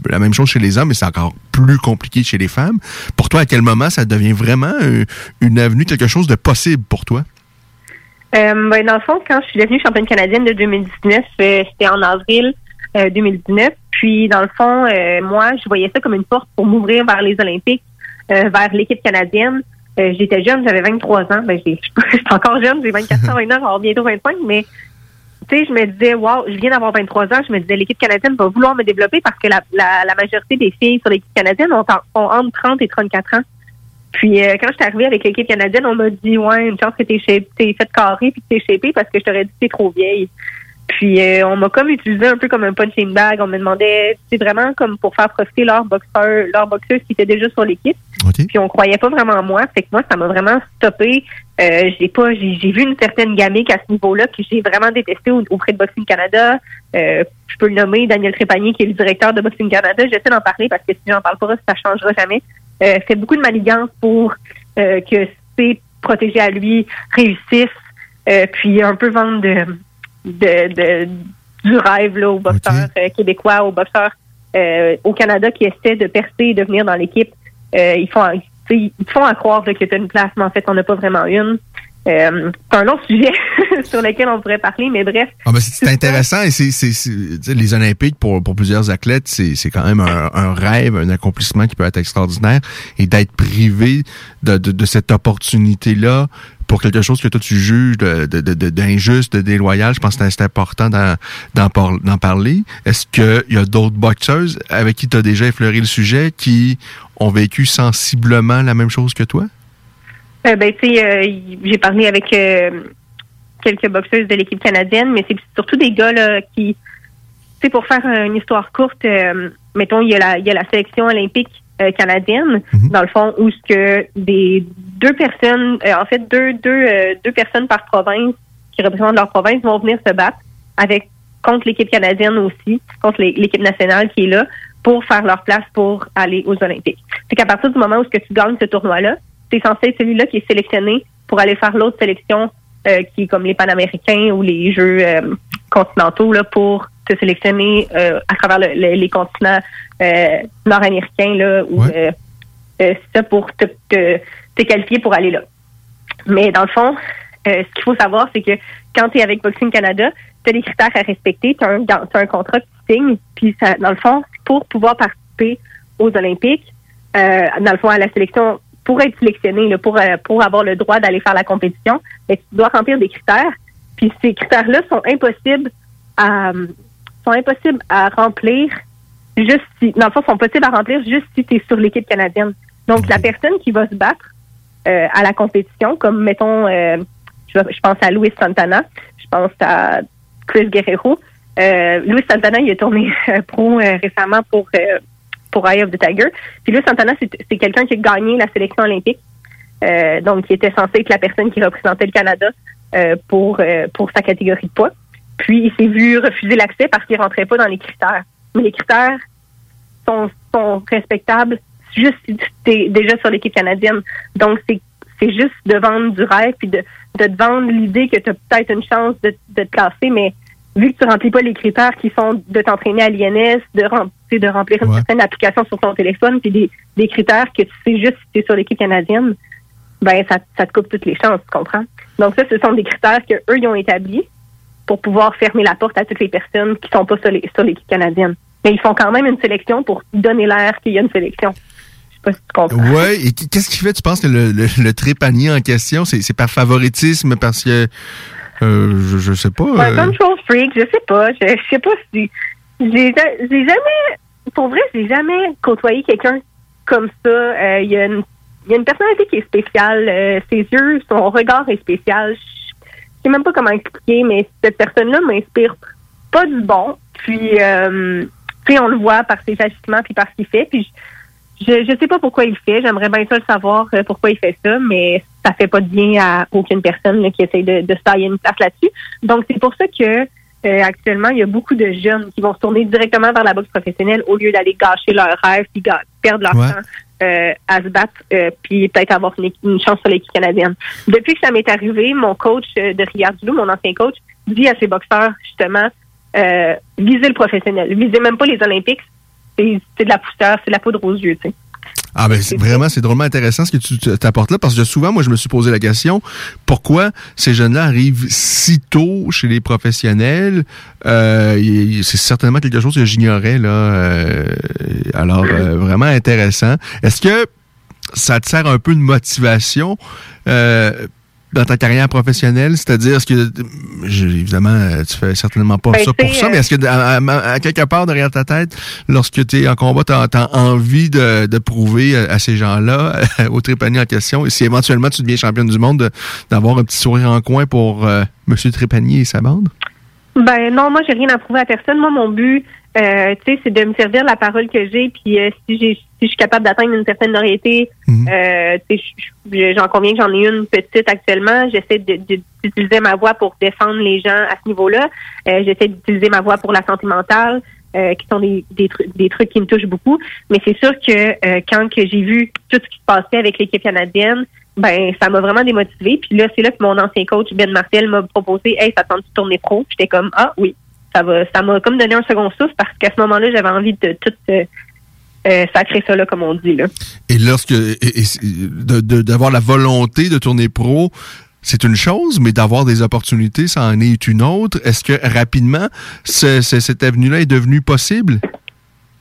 C: la même chose chez les hommes, mais c'est encore plus compliqué chez les femmes. Pour toi, à quel moment ça devient vraiment euh, une avenue, quelque chose de possible pour toi?
N: Euh, ben, dans le fond, quand je suis devenue championne canadienne de 2019, euh, c'était en avril euh, 2019. Puis, dans le fond, euh, moi, je voyais ça comme une porte pour m'ouvrir vers les Olympiques, euh, vers l'équipe canadienne. Euh, J'étais jeune, j'avais 23 ans. Ben, (laughs) je suis encore jeune, j'ai 24 ans maintenant, alors bientôt 25, mais tu sais, je me disais, wow, je viens d'avoir 23 ans, je me disais, l'équipe canadienne va vouloir me développer parce que la, la, la majorité des filles sur l'équipe canadienne ont, en- ont entre 30 et 34 ans. Puis euh, quand je suis arrivée avec l'équipe canadienne, on m'a dit ouais, une chance que t'es faite carré puis que t'es shapée parce que je t'aurais dit que t'es trop vieille. Puis euh, on m'a comme utilisé un peu comme un punching bag. On me demandait, c'est vraiment comme pour faire profiter leurs boxeurs, leurs boxeuses qui étaient déjà sur l'équipe. Puis on croyait pas vraiment en moi. Fait que moi, ça m'a vraiment stoppé. Euh, j'ai pas, j'ai j'ai vu une certaine gamique à ce niveau-là que j'ai vraiment détesté au- auprès de Boxing Canada. Euh, je peux le nommer, Daniel Trépanier, qui est le directeur de Boxing Canada. J'essaie d'en parler parce que si j'en parle pas, ça changera jamais. Euh, fait beaucoup de manigances pour euh, que ses protégés à lui réussissent. Euh, puis un peu vendre de, de, de- du rêve là, aux boxeurs euh, québécois, aux boxeurs euh, au Canada qui essaient de percer et de venir dans l'équipe. Euh, ils font ils te font à croire que tu as une place, mais en fait, on n'a pas vraiment une. Euh, c'est un long sujet (laughs) sur lequel on pourrait parler, mais bref.
C: Ah, c'est intéressant et les Olympiques pour, plusieurs athlètes, c'est quand même un, rêve, un accomplissement qui peut être extraordinaire et d'être privé de, cette opportunité-là pour quelque chose que toi tu juges d'injuste, de, déloyal, je pense que c'est important d'en parler. Est-ce qu'il y a d'autres boxeuses avec qui tu as déjà effleuré le sujet qui ont vécu sensiblement la même chose que toi?
N: Euh, ben, tu sais, euh, j'ai parlé avec euh, quelques boxeuses de l'équipe canadienne, mais c'est surtout des gars là, qui, tu sais, pour faire une histoire courte, mettons, il y, a la- il y a la sélection olympique canadienne, dans le fond, où ce que des deux personnes, euh, en fait, deux, deux, euh, deux personnes par province qui représentent leur province vont venir se battre avec contre l'équipe canadienne aussi, contre l'équipe nationale qui est là, pour faire leur place pour aller aux Olympiques. C'est qu'à partir du moment où ce que tu gagnes ce tournoi-là, c'est censé être celui-là qui est sélectionné pour aller faire l'autre sélection euh, qui est comme les Panaméricains ou les Jeux euh, continentaux là, pour te sélectionner euh, à travers le- le- les continents euh, nord-américains là, ou euh, euh, c'est ça pour te, te, te qualifier pour aller là. Mais dans le fond, euh, ce qu'il faut savoir, c'est que quand tu es avec Boxing Canada, tu as des critères à respecter, tu as, un contrat que tu signes, puis ça, dans le fond, pour pouvoir participer aux Olympiques, euh, dans le fond, à la sélection, pour être sélectionné, là, pour, euh, pour avoir le droit d'aller faire la compétition, ben, tu dois remplir des critères. Puis ces critères-là sont impossibles à sont impossibles à remplir juste si dans le fond sont possibles à remplir juste si tu es sur l'équipe canadienne. Donc la personne qui va se battre euh, à la compétition, comme mettons euh, je, je pense à Luis Santana, je pense à Chris Guerrero. Euh, Luis Santana, il a tourné (laughs) euh, pro euh, récemment pour euh, pour Eye of the Tiger. Puis Luis Santana, c'est quelqu'un qui a gagné la sélection olympique. Donc, qui était censé être la personne qui représentait le Canada pour pour sa catégorie de poids. Puis, il s'est vu refuser l'accès parce qu'il rentrait pas dans les critères. Mais les critères sont, sont respectables juste si tu es déjà sur l'équipe canadienne. Donc, c'est c'est juste de vendre du rêve puis de, de te vendre l'idée que tu as peut-être une chance de, de te classer, mais vu que tu remplis pas les critères qui sont de t'entraîner à l'INS, de, rem- de remplir une certaine application sur ton téléphone, puis des, des critères que tu sais juste si tu es sur l'équipe canadienne, ben ça, ça te coupe toutes les chances, tu comprends? Donc ça, ce sont des critères que eux ils ont établis pour pouvoir fermer la porte à toutes les personnes qui sont pas sur l'équipe canadienne. Mais ils font quand même une sélection pour donner l'air qu'il y a une sélection. Je sais pas si tu comprends.
C: Ouais, et qu- qu'est-ce qui fait, tu penses, que le, le, le trépanier en question, c'est par favoritisme, parce que, euh, je, je sais pas. Euh,
N: control freak, je sais pas. Je, je sais pas si. J'ai ja- j'ai jamais. Pour vrai, j'ai jamais côtoyé quelqu'un comme ça. Euh, Il y, a une- il y a une personnalité qui est spéciale. Euh, ses yeux, son regard est spécial. Je sais même pas comment expliquer, mais cette personne-là m'inspire pas du bon. Puis, euh, on le voit par ses agissements puis par ce qu'il fait. Puis, je, je sais pas pourquoi il le fait. J'aimerais bien ça le savoir euh, pourquoi il fait ça, mais ça fait pas de bien à aucune personne là, qui essaye de, de se tailler une place là-dessus. Donc, c'est pour ça que euh, actuellement, il y a beaucoup de jeunes qui vont se tourner directement vers la boxe professionnelle au lieu d'aller gâcher leur rêve puis perdre leur
O: Ouais.
N: temps euh, à se battre euh, puis peut-être avoir une, chance sur l'équipe canadienne. Depuis que ça m'est arrivé, mon coach euh, de Rivière-du-Loup, mon ancien coach, dit à ses boxeurs justement euh, visez le professionnel, visez même pas les Olympiques, c'est c'est de la poussière, c'est de la poudre aux yeux, tu sais.
C: Ah ben vraiment c'est drôlement intéressant ce que tu t'apportes là parce que souvent moi je me suis posé la question pourquoi ces jeunes-là arrivent si tôt chez les professionnels? Euh, c'est certainement quelque chose que j'ignorais là euh, alors euh, vraiment intéressant. Est-ce que ça te sert un peu de motivation? Euh, dans ta carrière professionnelle, c'est-à-dire, est-ce que, je- évidemment, euh, tu fais certainement pas
N: Ben,
C: ça pour ça,
N: euh,
C: mais est-ce que, à, à- à quelque part derrière ta tête, lorsque tu es en combat, tu as, envie de, de prouver à, à ces gens-là, au trépanier en question, et si éventuellement tu deviens championne du monde, de- d'avoir un petit sourire en coin pour euh, Monsieur Trépanier et sa bande?
N: Ben non, moi j'ai rien à prouver à personne. Moi mon but, euh, tu sais, c'est de me servir la parole que j'ai. Puis euh, si j'ai, si je suis capable d'atteindre une certaine euh, sais, je- je- j'en conviens que j'en ai une petite actuellement. J'essaie d'utiliser ma voix pour défendre les gens à ce niveau-là. Euh, J'essaie d'utiliser ma voix pour la santé mentale. euh, qui sont des, des, trucs, des trucs qui me touchent beaucoup. Mais c'est sûr que euh, quand que j'ai vu tout ce qui se passait avec l'équipe canadienne, ben ça m'a vraiment démotivée. Puis là, c'est là que mon ancien coach Ben Martel m'a proposé Hey, ça tente de tourner pro. J'étais comme Ah oui, ça va ça m'a comme donné un second souffle parce qu'à ce moment-là, j'avais envie de tout euh, euh, sacrer ça là, comme on dit là.
C: Et lorsque et- et d'avoir la volonté de tourner pro, c'est une chose, mais d'avoir des opportunités, ça en est une autre. Est-ce que rapidement, ce- ce- cette avenue-là est devenue possible?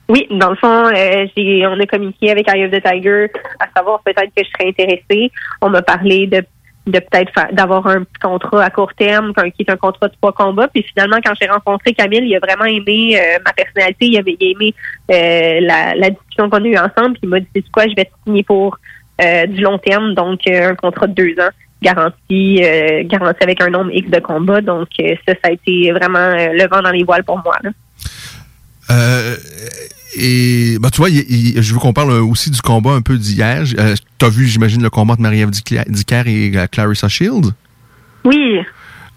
N: Oui, dans le fond, euh, j'ai, on a communiqué avec Eye of the Tiger à savoir peut-être que je serais intéressée. On m'a parlé de, de peut-être d'avoir un petit contrat à court terme, qui est un contrat de trois combats. Puis finalement, quand j'ai rencontré Camille, il a vraiment aimé euh, ma personnalité, il, avait, a aimé euh, la, discussion qu'on a eue ensemble. Puis il m'a dit, c'est quoi, je vais te signer pour euh, du long terme, donc un contrat de deux ans garanti, garanti avec un nombre X de combats. Donc ça, ça a été vraiment le vent dans les voiles pour moi.
C: Euh, et bah, tu vois, il- il- je veux qu'on parle aussi du combat un peu d'hier. Euh, tu as vu, j'imagine, le combat de Marie-Ève Dicker et euh, Clarissa Shields?
N: Oui.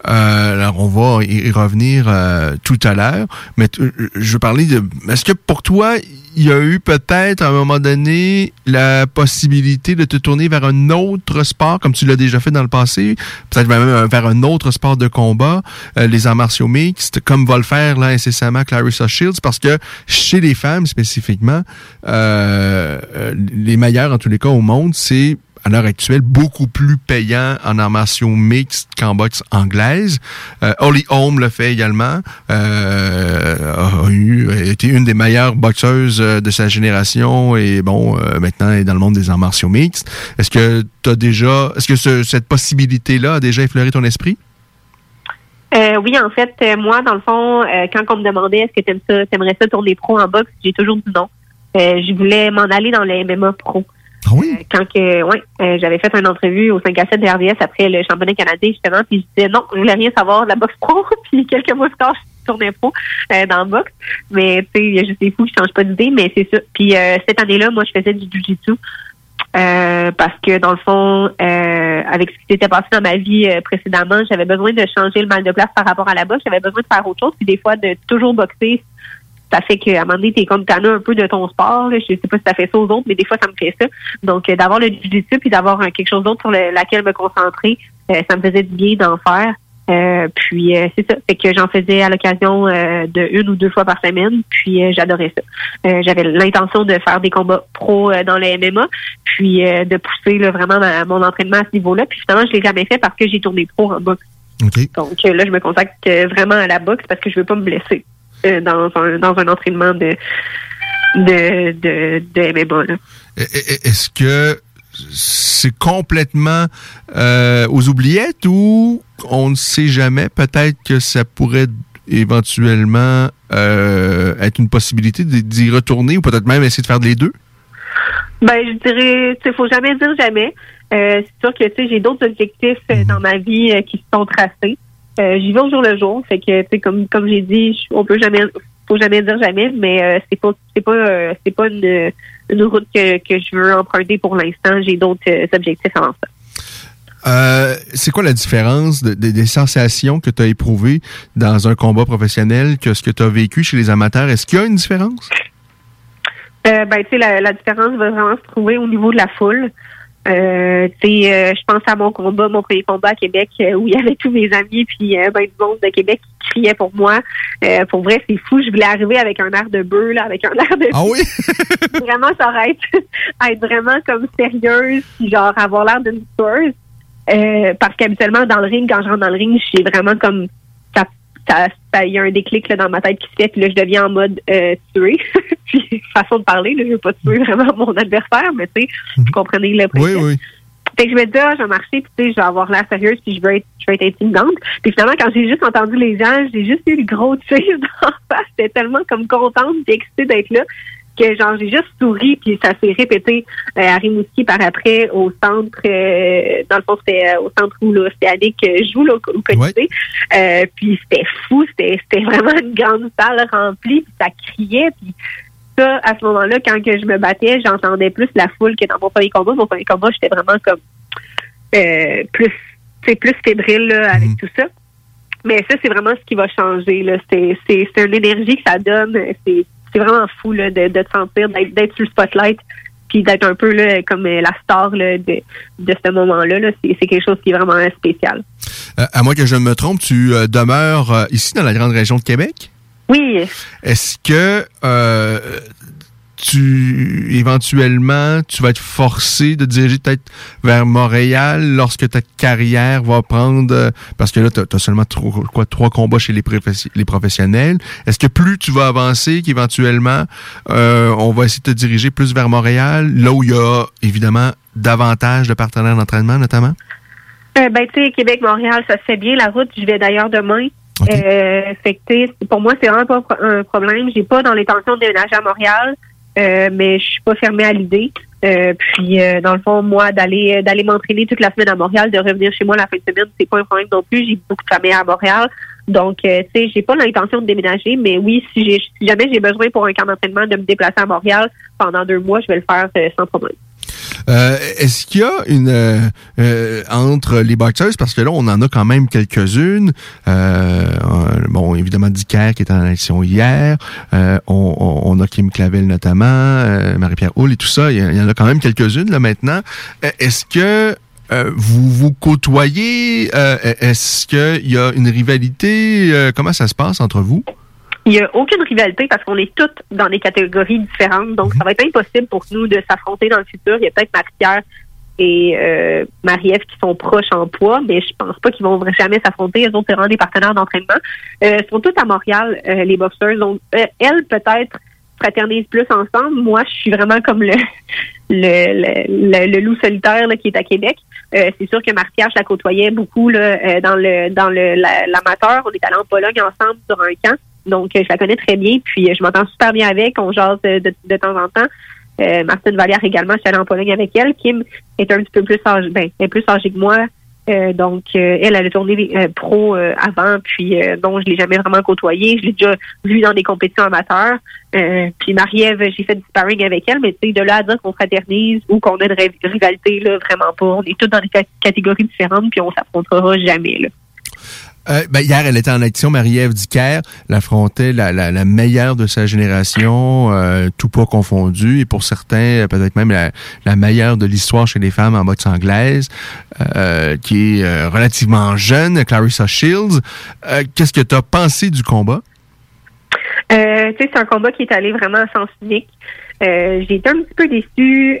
C: Euh, alors, on va y revenir euh, tout à l'heure. Mais tu- je veux parler de... Est-ce que pour toi, il y a eu peut-être à un moment donné la possibilité de te tourner vers un autre sport, comme tu l'as déjà fait dans le passé, peut-être même euh, vers un autre sport de combat, euh, les arts martiaux mixtes, comme va le faire là incessamment Clarissa Shields, parce que chez les femmes spécifiquement, euh, euh, les meilleurs en tous les cas au monde, c'est à l'heure actuelle beaucoup plus payant en arts martiaux mixtes qu'en boxe anglaise. Euh, Holly Holm le fait également. Euh, a eu, a été une des meilleures boxeuses euh, de sa génération et bon, euh, maintenant elle est dans le monde des arts martiaux mixtes. Est-ce que tu déjà, est-ce que ce- cette possibilité-là a déjà effleuré ton esprit?
N: Oui, en fait, moi, dans le fond, quand on me demandait est-ce que t'aimes ça, t'aimerais ça tourner pro en boxe, j'ai toujours dit non. Je voulais m'en aller dans le MMA pro.
C: Ah oui?
N: Euh, quand que, ouais, euh, j'avais fait une entrevue au 5 à 7 de RDS après le championnat canadien, justement, puis je disais non, je voulais rien savoir de la boxe pro, (laughs) puis quelques mois plus tard, je tournais pro euh, dans la boxe. Mais, tu sais, il y a juste des fous qui changent pas d'idée, mais c'est ça. Puis cette année-là, moi, je faisais du jiu-jitsu. Parce que dans le fond, avec ce qui s'était passé dans ma vie précédemment, j'avais besoin de changer le mal de place par rapport à la boxe. J'avais besoin de faire autre chose. Puis des fois, de toujours boxer, ça fait qu'à un moment donné, t'es comme tanné un peu de ton sport. là. Je sais pas si ça fait ça aux autres, mais des fois, ça me fait ça. Donc, euh, d'avoir le jiu-jitsu puis d'avoir euh, quelque chose d'autre sur le- laquelle me concentrer, euh, ça me faisait du bien d'en faire. Euh, puis euh, c'est ça, fait que j'en faisais à l'occasion euh, de une ou deux fois par semaine, puis euh, j'adorais ça. Euh, J'avais l'intention de faire des combats pro dans le MMA, puis euh, de pousser là, vraiment ma- mon entraînement à ce niveau-là. Puis finalement, je l'ai jamais fait parce que j'ai tourné pro en boxe. Donc euh, là, je me consacre euh, vraiment à la boxe parce que je veux pas me blesser. Euh, dans, un, dans un entraînement de, de, de, de MMA. là.
C: Est-ce que c'est complètement euh, aux oubliettes ou on ne sait jamais? Peut-être que ça pourrait éventuellement euh, être une possibilité d'y- retourner ou peut-être même essayer de faire les deux?
N: Ben, je dirais, il faut jamais dire jamais. Euh, c'est sûr que tu sais, j'ai d'autres objectifs euh, dans ma vie qui se sont tracés. Euh, J'y vais au jour le jour, fait que tu sais, comme comme j'ai dit, on peut jamais, faut jamais dire jamais, mais euh, c'est pas c'est pas euh, c'est pas une, une route que, que je veux emprunter pour l'instant. J'ai d'autres euh, objectifs avant ça.
C: Euh, c'est quoi la différence de- de- des sensations que tu as éprouvées dans un combat professionnel que ce que tu as vécu chez les amateurs? Est-ce qu'il y a une différence?
N: Euh, ben, tu sais, la, la différence va vraiment se trouver au niveau de la foule. Euh, tu sais, euh, je pense à mon combat, mon premier combat à Québec, euh, où il y avait tous mes amis, puis euh, ben, du monde de Québec qui criait pour moi. Euh, pour vrai, c'est fou. Je voulais arriver avec un air de bœuf, là, avec un (laughs) air de...
C: Ah oui? (laughs)
N: vraiment, ça aurait être, (laughs) être vraiment comme sérieuse, puis genre avoir l'air d'une tueuse. Euh, parce qu'habituellement, dans le ring, quand je rentre dans le ring, j'ai vraiment comme... Ça, ça, y a un déclic là, dans ma tête qui se fait, puis là, je deviens en mode euh, tuer. (laughs) puis, façon de parler, là, je veux pas tuer vraiment mon adversaire, mais tu sais, vous comprenez le
C: Oui,
N: principe.
C: oui.
N: Fait que je me dis, ah, je vais marcher, puis tu sais, je vais avoir l'air sérieuse, puis je veux être, je veux être intimidante. Puis finalement, quand j'ai juste entendu les gens, j'ai juste eu le gros tir (laughs) d'en face. J'étais tellement comme contente et excitée d'être là que genre j'ai juste souri puis ça s'est répété euh, à Rimouski par après au centre euh, dans le fond c'était euh, au centre où l'Océanique euh, joue là, au Colisée. Euh, puis c'était fou c'était c'était vraiment une grande salle remplie puis ça criait puis ça à ce moment-là quand que je me battais j'entendais plus la foule que dans mon premier combat. Mon premier combat j'étais vraiment comme euh, plus c'est plus fébrile là, avec tout ça. Mais ça c'est vraiment ce qui va changer là. C'est c'est c'est une énergie que ça donne c'est c'est vraiment fou là, de, de te sentir d'être d'être sur le spotlight puis d'être un peu là, comme euh, la star là, de, de ce moment-là. Là. C'est, c'est quelque chose qui est vraiment spécial.
C: Euh, à moins que je ne me trompe, tu euh, demeures euh, ici dans la grande région de Québec?
N: Oui.
C: Est-ce que tu éventuellement tu vas être forcé de diriger peut-être vers Montréal lorsque ta carrière va prendre euh, parce que là tu as, seulement trois, quoi trois combats chez les, professi- les professionnels. Est-ce que plus tu vas avancer qu'éventuellement euh, on va essayer de te diriger plus vers Montréal là où il y a évidemment davantage de partenaires d'entraînement notamment?
N: Euh, ben, tu sais, Québec-Montréal, ça se fait bien la route. Je vais d'ailleurs demain. Euh, fait que, pour moi, c'est vraiment pas un problème. J'ai pas dans l'intention de déménager à Montréal, euh, mais je suis pas fermée à l'idée. Euh, puis, euh, dans le fond, moi, d'aller euh, d'aller m'entraîner toute la semaine à Montréal, de revenir chez moi la fin de semaine, c'est pas un problème non plus. J'ai beaucoup de famille à Montréal. Donc, euh, tu sais, j'ai pas l'intention de déménager, mais oui, si si jamais j'ai besoin pour un camp d'entraînement de me déplacer à Montréal pendant deux mois, je vais le faire sans problème.
C: Euh, Est-ce qu'il y a une euh, euh, entre les boxeuses parce que là on en a quand même quelques-unes. Euh, bon évidemment Dicker qui est en élection hier. Euh, on, on- a Kim Clavel notamment, euh, Marie-Pierre Houle et tout ça. Il y, en- a quand même quelques-unes là maintenant. Est-ce que euh, vous vous côtoyez? Euh, Est-ce qu'il y a une rivalité? Euh, Comment ça se passe entre vous?
N: Il n'y a aucune rivalité parce qu'on est toutes dans des catégories différentes. Donc, ça va être impossible pour nous de s'affronter dans le futur. Il y a peut-être Marie-Pierre et euh, Marie-Ève qui sont proches en poids, mais je pense pas qu'ils vont jamais s'affronter. Les autres, c'est vraiment des partenaires d'entraînement. Euh, sont toutes à Montréal, euh, les boxeurs. Donc, euh, elles, peut-être, fraternisent plus ensemble. Moi, je suis vraiment comme (laughs) le le, le, le- loup solitaire là, qui est à Québec. Euh, c'est sûr que Marie-Pierre, je la côtoyais beaucoup là, euh, dans le dans le la- l'amateur. On est allé en Pologne ensemble sur un camp. Donc, euh, je la connais très bien. Puis, euh, je m'entends super bien avec. On jase euh, de, de temps en temps. Euh, Martine Vallière également, je suis allée en Pologne avec elle. Kim est un petit peu plus âgée, ben, elle est plus âgée que moi. Euh, donc, euh, elle, elle a tourné pro avant, puis non, je l'ai jamais vraiment côtoyée. Je l'ai déjà vue dans des compétitions amateurs. Puis Marie-Ève, j'ai fait du sparring avec elle, mais tu sais, de là à dire qu'on fraternise ou qu'on a de ri- rivalité, là, vraiment pas. On est tous dans des cat- catégories différentes, puis on s'affrontera jamais, là.
C: Euh, ben, hier, elle était en action, Marie-Ève Dicker, elle affrontait la, la, la meilleure de sa génération, euh, tout pas confondu, et pour certains, euh, peut-être même la, la meilleure de l'histoire chez les femmes en boxe anglaise, euh, qui est euh, relativement jeune, Clarissa Shields. Qu'est-ce que tu as pensé du combat?
N: C'est un combat qui est allé vraiment à sens unique. J'ai été un petit peu déçue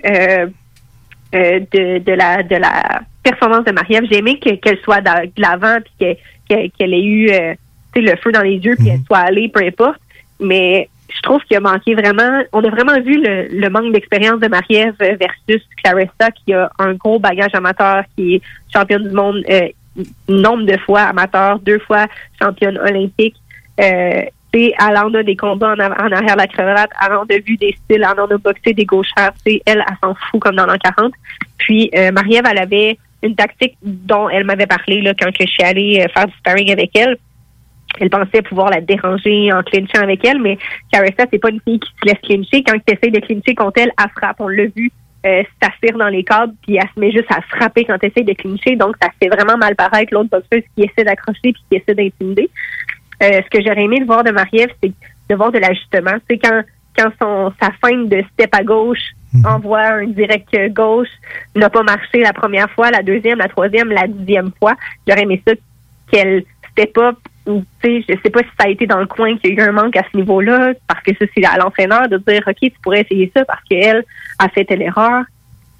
N: de, de la de la performance de Marie-Ève. J'ai aimé que- qu'elle soit de l'avant puis que- que- qu'elle ait eu euh, tu sais, le feu dans les yeux puis qu'elle soit allée, peu importe. mais je trouve qu'il a manqué vraiment. On a vraiment vu le, le manque d'expérience de Marie-Ève versus Clarissa, qui a un gros bagage amateur, qui est championne du monde euh, nombre de fois amateur, deux fois championne olympique. Euh, elle en a des combats en, arrière de la cravate, elle en a vu des styles, elle en a boxé des gauchères. Tu sais, elle, elle s'en fout comme dans l'an 40. Puis euh, Marie-Ève, elle avait une tactique dont elle m'avait parlé là, quand que je suis allée euh, faire du sparring avec elle. Elle pensait pouvoir la déranger en clinchant avec elle, mais Carissa, c'est pas une fille qui se laisse clincher. Quand tu essaies de clincher contre elle, elle frappe. On l'a vu, euh, dans les cadres, puis elle se met juste à frapper quand tu essaies de clincher. Donc, ça fait vraiment mal paraître l'autre boxeuse qui essaie d'accrocher puis qui essaie d'intimider. Euh, ce que j'aurais aimé de voir de Marie-Ève, c'est de voir de l'ajustement. C'est quand quand son sa feinte de step à gauche envoie un direct gauche n'a pas marché la première fois, la deuxième, la troisième, la dixième fois. J'aurais aimé ça qu'elle step up ou tu sais, je sais pas si ça a été dans le coin qu'il y a eu un manque à ce niveau-là, parce que ça, c'est à l'entraîneur de dire OK, tu pourrais essayer ça parce qu'elle a fait telle erreur.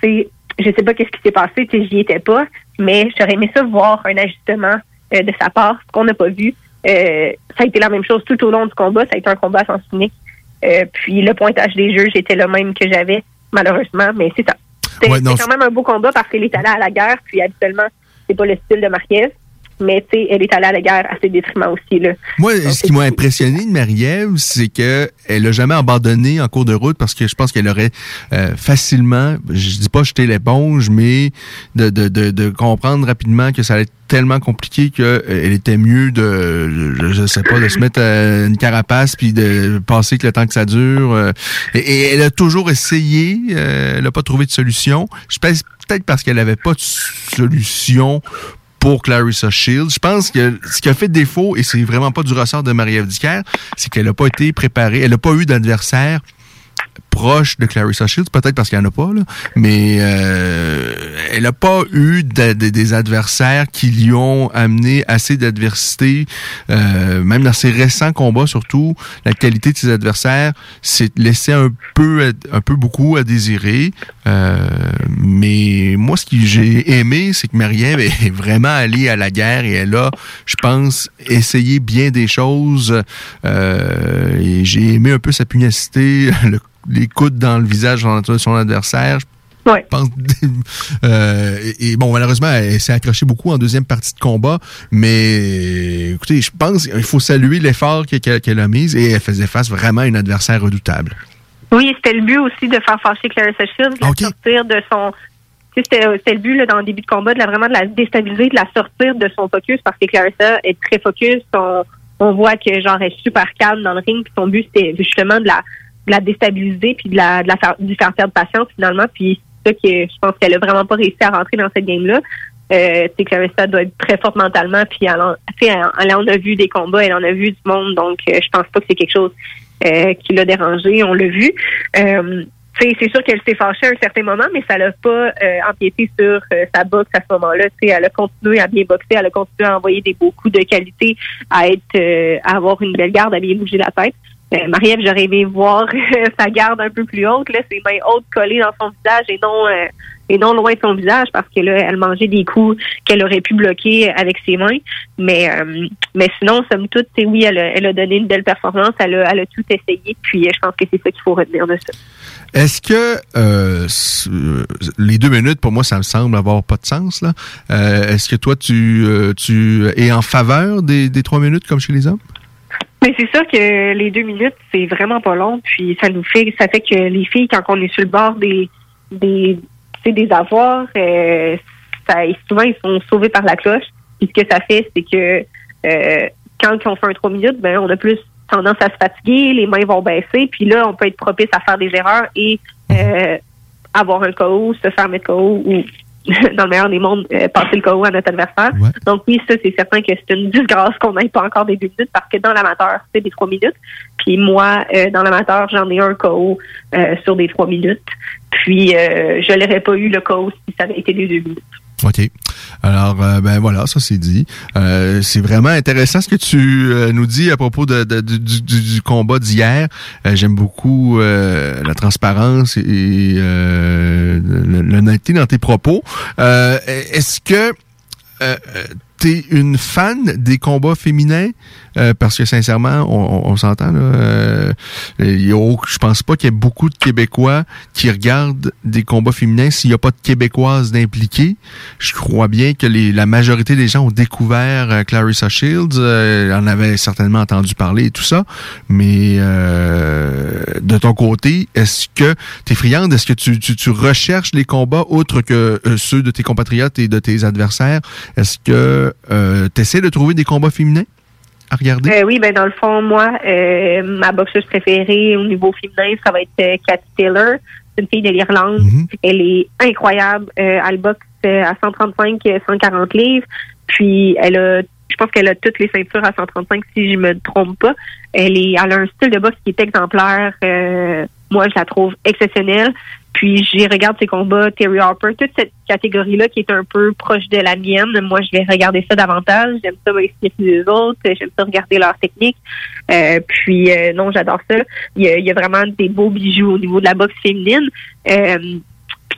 N: Tu sais, je sais pas qu'est-ce qui s'est passé, tu sais, j'y étais pas, mais j'aurais aimé ça voir un ajustement euh, de sa part, ce qu'on n'a pas vu. Euh, ça a été la même chose tout au long du combat. Ça a été un combat à sens unique. Euh, puis le pointage des juges était le même que j'avais, malheureusement, mais c'est ça. C'est
C: Ouais,
N: quand même un beau combat parce qu'elle est allée à la guerre, puis habituellement, c'est pas le style de Marquez. Mais tu sais, elle est allée à la guerre à ses détriments aussi. Là.
C: Moi, ce qui m'a impressionné de Marie-Ève, c'est que elle a jamais abandonné en cours de route parce que je pense qu'elle aurait euh, facilement, je dis pas jeter l'éponge, mais de, de, de, de comprendre rapidement que ça allait être tellement compliqué qu'elle était mieux de, je, je sais pas, de se mettre euh, une carapace puis de passer que le temps que ça dure. euh, et, et elle a toujours essayé, euh, elle n'a pas trouvé de solution. Je pense peut-être parce qu'elle avait pas de solution pour Clarissa Shields. Je pense que ce qui a fait défaut, et c'est vraiment pas du ressort de Marie-Ève c'est qu'elle n'a pas été préparée, elle n'a pas eu d'adversaire proche de Clarissa Shields, peut-être parce qu'il n'y en a pas, là, mais euh, elle n'a pas eu de- de- des adversaires qui lui ont amené assez d'adversité, euh, même dans ses récents combats surtout, la qualité de ses adversaires s'est laissé un peu, un peu beaucoup à désirer. Euh, mais moi, ce que j'ai aimé, c'est que Marie-Ève est vraiment allée à la guerre et elle a, je pense, essayé bien des choses. Euh, et j'ai aimé un peu sa pugnacité, (laughs) le- les coudes dans le visage de son adversaire. Je pense, (laughs) euh, et, et bon, malheureusement, elle s'est accrochée beaucoup en deuxième partie de combat, mais écoutez, je pense qu'il faut saluer l'effort que- que- qu'elle a mis et elle faisait face vraiment à une adversaire redoutable.
N: Oui, c'était le but aussi de faire fâcher Clarissa Shields, de la sortir de son. tu sais, C'était c'était le but là, dans le début de combat, de la, vraiment de la déstabiliser, de la sortir de son focus, parce que Clarissa est très focus. On, on voit que genre elle est super calme dans le ring, puis son but c'était justement de la, de la déstabiliser, puis de la, de la faire, de lui faire perdre patience finalement. Puis c'est ça que je pense qu'elle a vraiment pas réussi à rentrer dans cette game-là. Euh, tu sais, Clarissa doit être très forte mentalement, puis elle, en- elle, en a vu des combats, elle en a vu du monde, donc euh, je pense pas que c'est quelque chose euh, qui l'a dérangé, on l'a vu. Euh, c'est sûr qu'elle s'est fâchée à un certain moment, mais ça l'a pas euh, empiété sur sa boxe à ce moment-là. Elle a continué à bien boxer, elle a continué à envoyer des beaux coups de qualité, à être, à avoir une belle garde, à bien bouger la tête. Euh, Marie-Ève, j'aurais aimé voir (laughs) sa garde un peu plus haute, ses mains hautes collées dans son visage et non euh, et non loin de son visage parce que là, elle mangeait des coups qu'elle aurait pu bloquer avec ses mains. Mais euh, mais sinon, somme toute, oui, elle a, donné une belle performance, elle a, tout essayé, puis je pense que c'est ça qu'il faut retenir de ça.
C: Est-ce que les deux minutes, pour moi, ça me semble avoir pas de sens. là. Est-ce que toi, tu, tu es en faveur des trois minutes comme chez les hommes?
N: Mais c'est sûr que les deux minutes, c'est vraiment pas long. Puis ça nous fait, ça fait que les filles, quand on est sur le bord des des, des avoirs, euh, ça, souvent ils sont sauvés par la cloche. Puis ce que ça fait, c'est que euh, quand on fait un trois minutes, ben on a plus tendance à se fatiguer, les mains vont baisser, puis là on peut être propice à faire des erreurs et euh, avoir un KO, se faire mettre KO ou (laughs) dans le meilleur des mondes, euh, passer le KO à notre adversaire. Donc oui, ça, c'est certain que c'est une disgrâce qu'on n'ait pas encore des deux minutes parce que dans l'amateur, c'est des trois minutes. Puis moi, euh, dans l'amateur, j'en ai un KO euh, sur des trois minutes. Puis euh, je l'aurais pas eu le KO si ça avait été des deux minutes.
C: OK. Alors, euh, ben voilà, ça c'est dit. Euh, c'est vraiment intéressant ce que tu euh, nous dis à propos de, du, du- combat d'hier. Euh, J'aime beaucoup la transparence et l'honnêteté dans tes propos. Est-ce que euh, t'es une fan des combats féminins? Euh, parce que sincèrement, on, on- on s'entend là. euh, je pense pas qu'il y ait beaucoup de Québécois qui regardent des combats féminins s'il n'y a pas de Québécoises d'impliquées. Je crois bien que les, la majorité des gens ont découvert euh, Clarissa Shields, en avaient certainement entendu parler et tout ça. Mais de ton côté, est-ce que t'es friande, est-ce que tu, tu, tu recherches les combats autres que ceux de tes compatriotes et de tes adversaires? Est-ce que euh, tu de trouver des combats féminins? À regarder?
N: Euh, oui, ben dans le fond, moi, euh, ma boxeuse préférée au niveau féminin, ça va être euh, Cathy Taylor. C'est une fille de l'Irlande. Elle est incroyable. Euh, elle boxe à 135, euh, 140 livres. Puis elle a, je pense qu'elle a toutes les ceintures à 135 si je me trompe pas. Elle est, elle a un style de boxe qui est exemplaire. Euh, moi, je la trouve exceptionnelle. Puis j'y regarde ses combats, Terry Harper, toute cette catégorie-là qui est un peu proche de la mienne. Moi, je vais regarder ça davantage. J'aime ça m'inspirer les autres. J'aime ça regarder leur technique. Euh, puis euh, non, j'adore ça. Il y, a, il y a vraiment des beaux bijoux au niveau de la boxe féminine. Euh,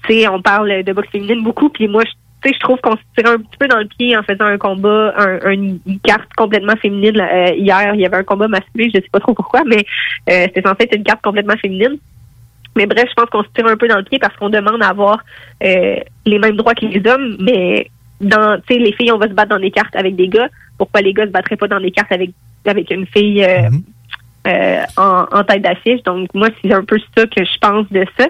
N: tu sais, on parle de boxe féminine beaucoup. Puis moi, je tu sais, je trouve qu'on se tirait un petit peu dans le pied en faisant un combat, un, un- une carte complètement féminine. là. Euh, hier, il y avait un combat masculin, je sais pas trop pourquoi, mais euh, c'était censé être une carte complètement féminine. Mais bref, je pense qu'on se tire un peu dans le pied parce qu'on demande à avoir euh, les mêmes droits que les hommes, mais dans, tu sais, les filles, on va se battre dans des cartes avec des gars. Pourquoi les gars se battraient pas dans des cartes avec avec une fille euh, euh, en, en tête d'affiche? Donc moi, c'est un peu ça que je pense de ça.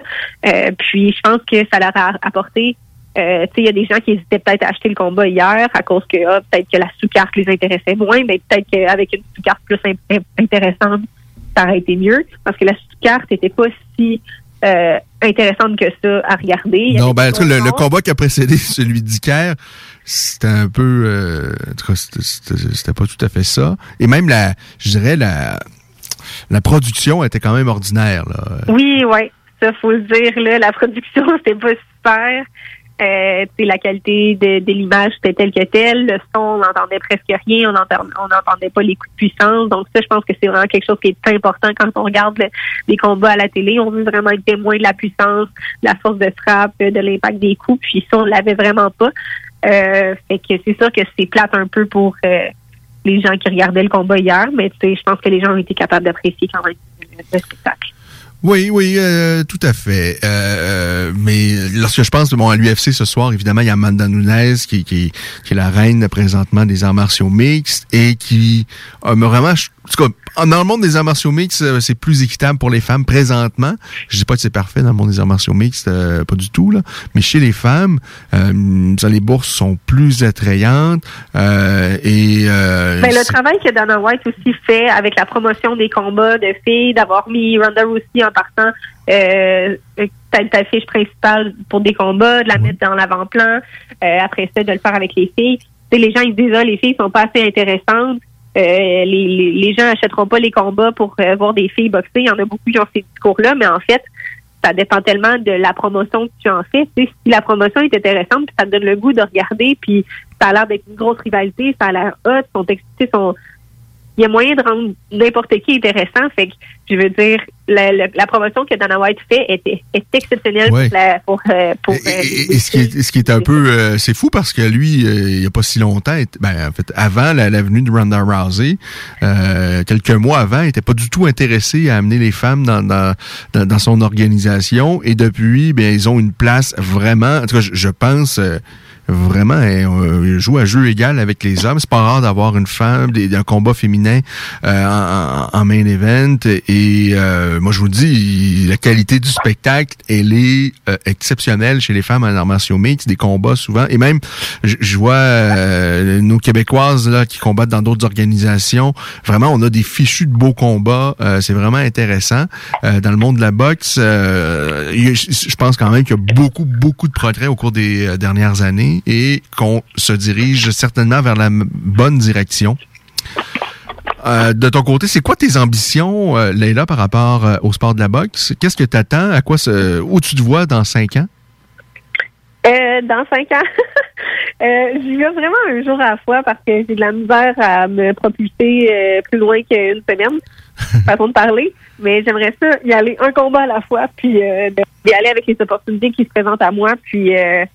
N: Euh, puis je pense que ça leur a apporté. Euh, il y a des gens qui hésitaient peut-être à acheter le combat hier à cause que ah, peut-être que la sous-carte les intéressait moins, mais peut-être qu'avec une sous-carte plus in- in- intéressante, ça aurait été mieux parce que la sous-carte n'était pas si euh, intéressante que ça à regarder.
C: Non, ben, en
N: des
C: tout cas, le, combat qui a précédé (laughs) celui d'Iker, c'était un peu... euh, en tout cas, c'était- pas tout à fait ça. Et même, la, je dirais, la, la production était quand même ordinaire. Là.
N: Oui, oui, ça faut le dire là, la production (laughs) c'était pas super. Euh, la qualité de, de l'image c'était telle que telle, le son on n'entendait presque rien, on n'entendait on pas les coups de puissance. Donc ça, je pense que c'est vraiment quelque chose qui est important quand on regarde le- les combats à la télé. On veut vraiment être témoin de la puissance, de la force de frappe, de l'impact des coups. Puis ça, on l'avait vraiment pas. Euh, fait que c'est sûr que c'est plate un peu pour euh, les gens qui regardaient le combat hier, mais je pense que les gens ont été capables d'apprécier quand même le spectacle.
C: Oui, oui, euh, tout à fait. Euh, euh, mais lorsque je pense bon, à l'UFC ce soir, évidemment, il y a Amanda Nunes qui, qui, qui est la reine présentement des arts martiaux mixtes et qui a vraiment... tout cas, dans le monde des arts martiaux mixtes, euh, c'est plus équitable pour les femmes présentement. Je dis pas que c'est parfait dans le monde des arts martiaux mixtes, euh, pas du tout, là. Mais chez les femmes, euh, les bourses sont plus attrayantes euh, et...
N: Ben, le travail que Dana White aussi fait avec la promotion des combats de filles, d'avoir mis Ronda Rousey en partant euh, telle affiche principale pour des combats, de la mettre dans l'avant-plan, après ça, de le faire avec les filles. Les gens ils se disent ah, les filles sont pas assez intéressantes. Euh, les, les, gens achèteront pas les combats pour euh, voir des filles boxer. Il y en a beaucoup qui ont ces discours-là, mais en fait, ça dépend tellement de la promotion que tu en fais. Si la promotion est intéressante, ça te donne le goût de regarder, puis ça a l'air d'être une grosse rivalité, ça a l'air hot, sont excités, sont il y a moyen de rendre n'importe qui intéressant. Fait que, je veux dire, la, la, la promotion que Dana White fait est, est exceptionnelle
C: Ouais.
N: pour, la- pour, euh, pour, euh,
C: Et, et ce, qui est, ce qui est un peu, euh, c'est fou parce que lui, il n'y a pas si longtemps, ben, en fait, avant la, venue de Ronda Rousey, quelques mois avant, il n'était pas du tout intéressé à amener les femmes dans, dans, dans, dans son organisation. Et depuis, ben, ils ont une place vraiment, en tout cas, je, je pense. Euh, Vraiment, euh, il joue à jeu égal avec les hommes. C'est pas rare d'avoir une femme, des, un combat féminin euh, en, main event. Et euh, moi, je vous dis, la qualité du spectacle, elle est euh, exceptionnelle chez les femmes en arts martiaux mixtes, des combats souvent. Et même, je, vois euh, nos Québécoises là qui combattent dans d'autres organisations. Vraiment, on a des fichus de beaux combats. Euh, c'est vraiment intéressant. Euh, dans le monde de la boxe, euh, je pense quand même qu'il y a beaucoup, beaucoup de progrès au cours des euh, dernières années et qu'on se dirige certainement vers la bonne direction. Euh, de ton côté, c'est quoi tes ambitions, euh, Leila, par rapport euh, au sport de la boxe? Qu'est-ce que tu attends? À quoi où tu te vois dans cinq ans?
N: Euh, dans cinq ans, (laughs) j'y vais vraiment un jour à la fois parce que j'ai de la misère à me propulser plus loin qu'une semaine, (laughs) façon de parler. Mais j'aimerais ça y aller un combat à la fois, puis d'y aller avec les opportunités qui se présentent à moi. Puis euh,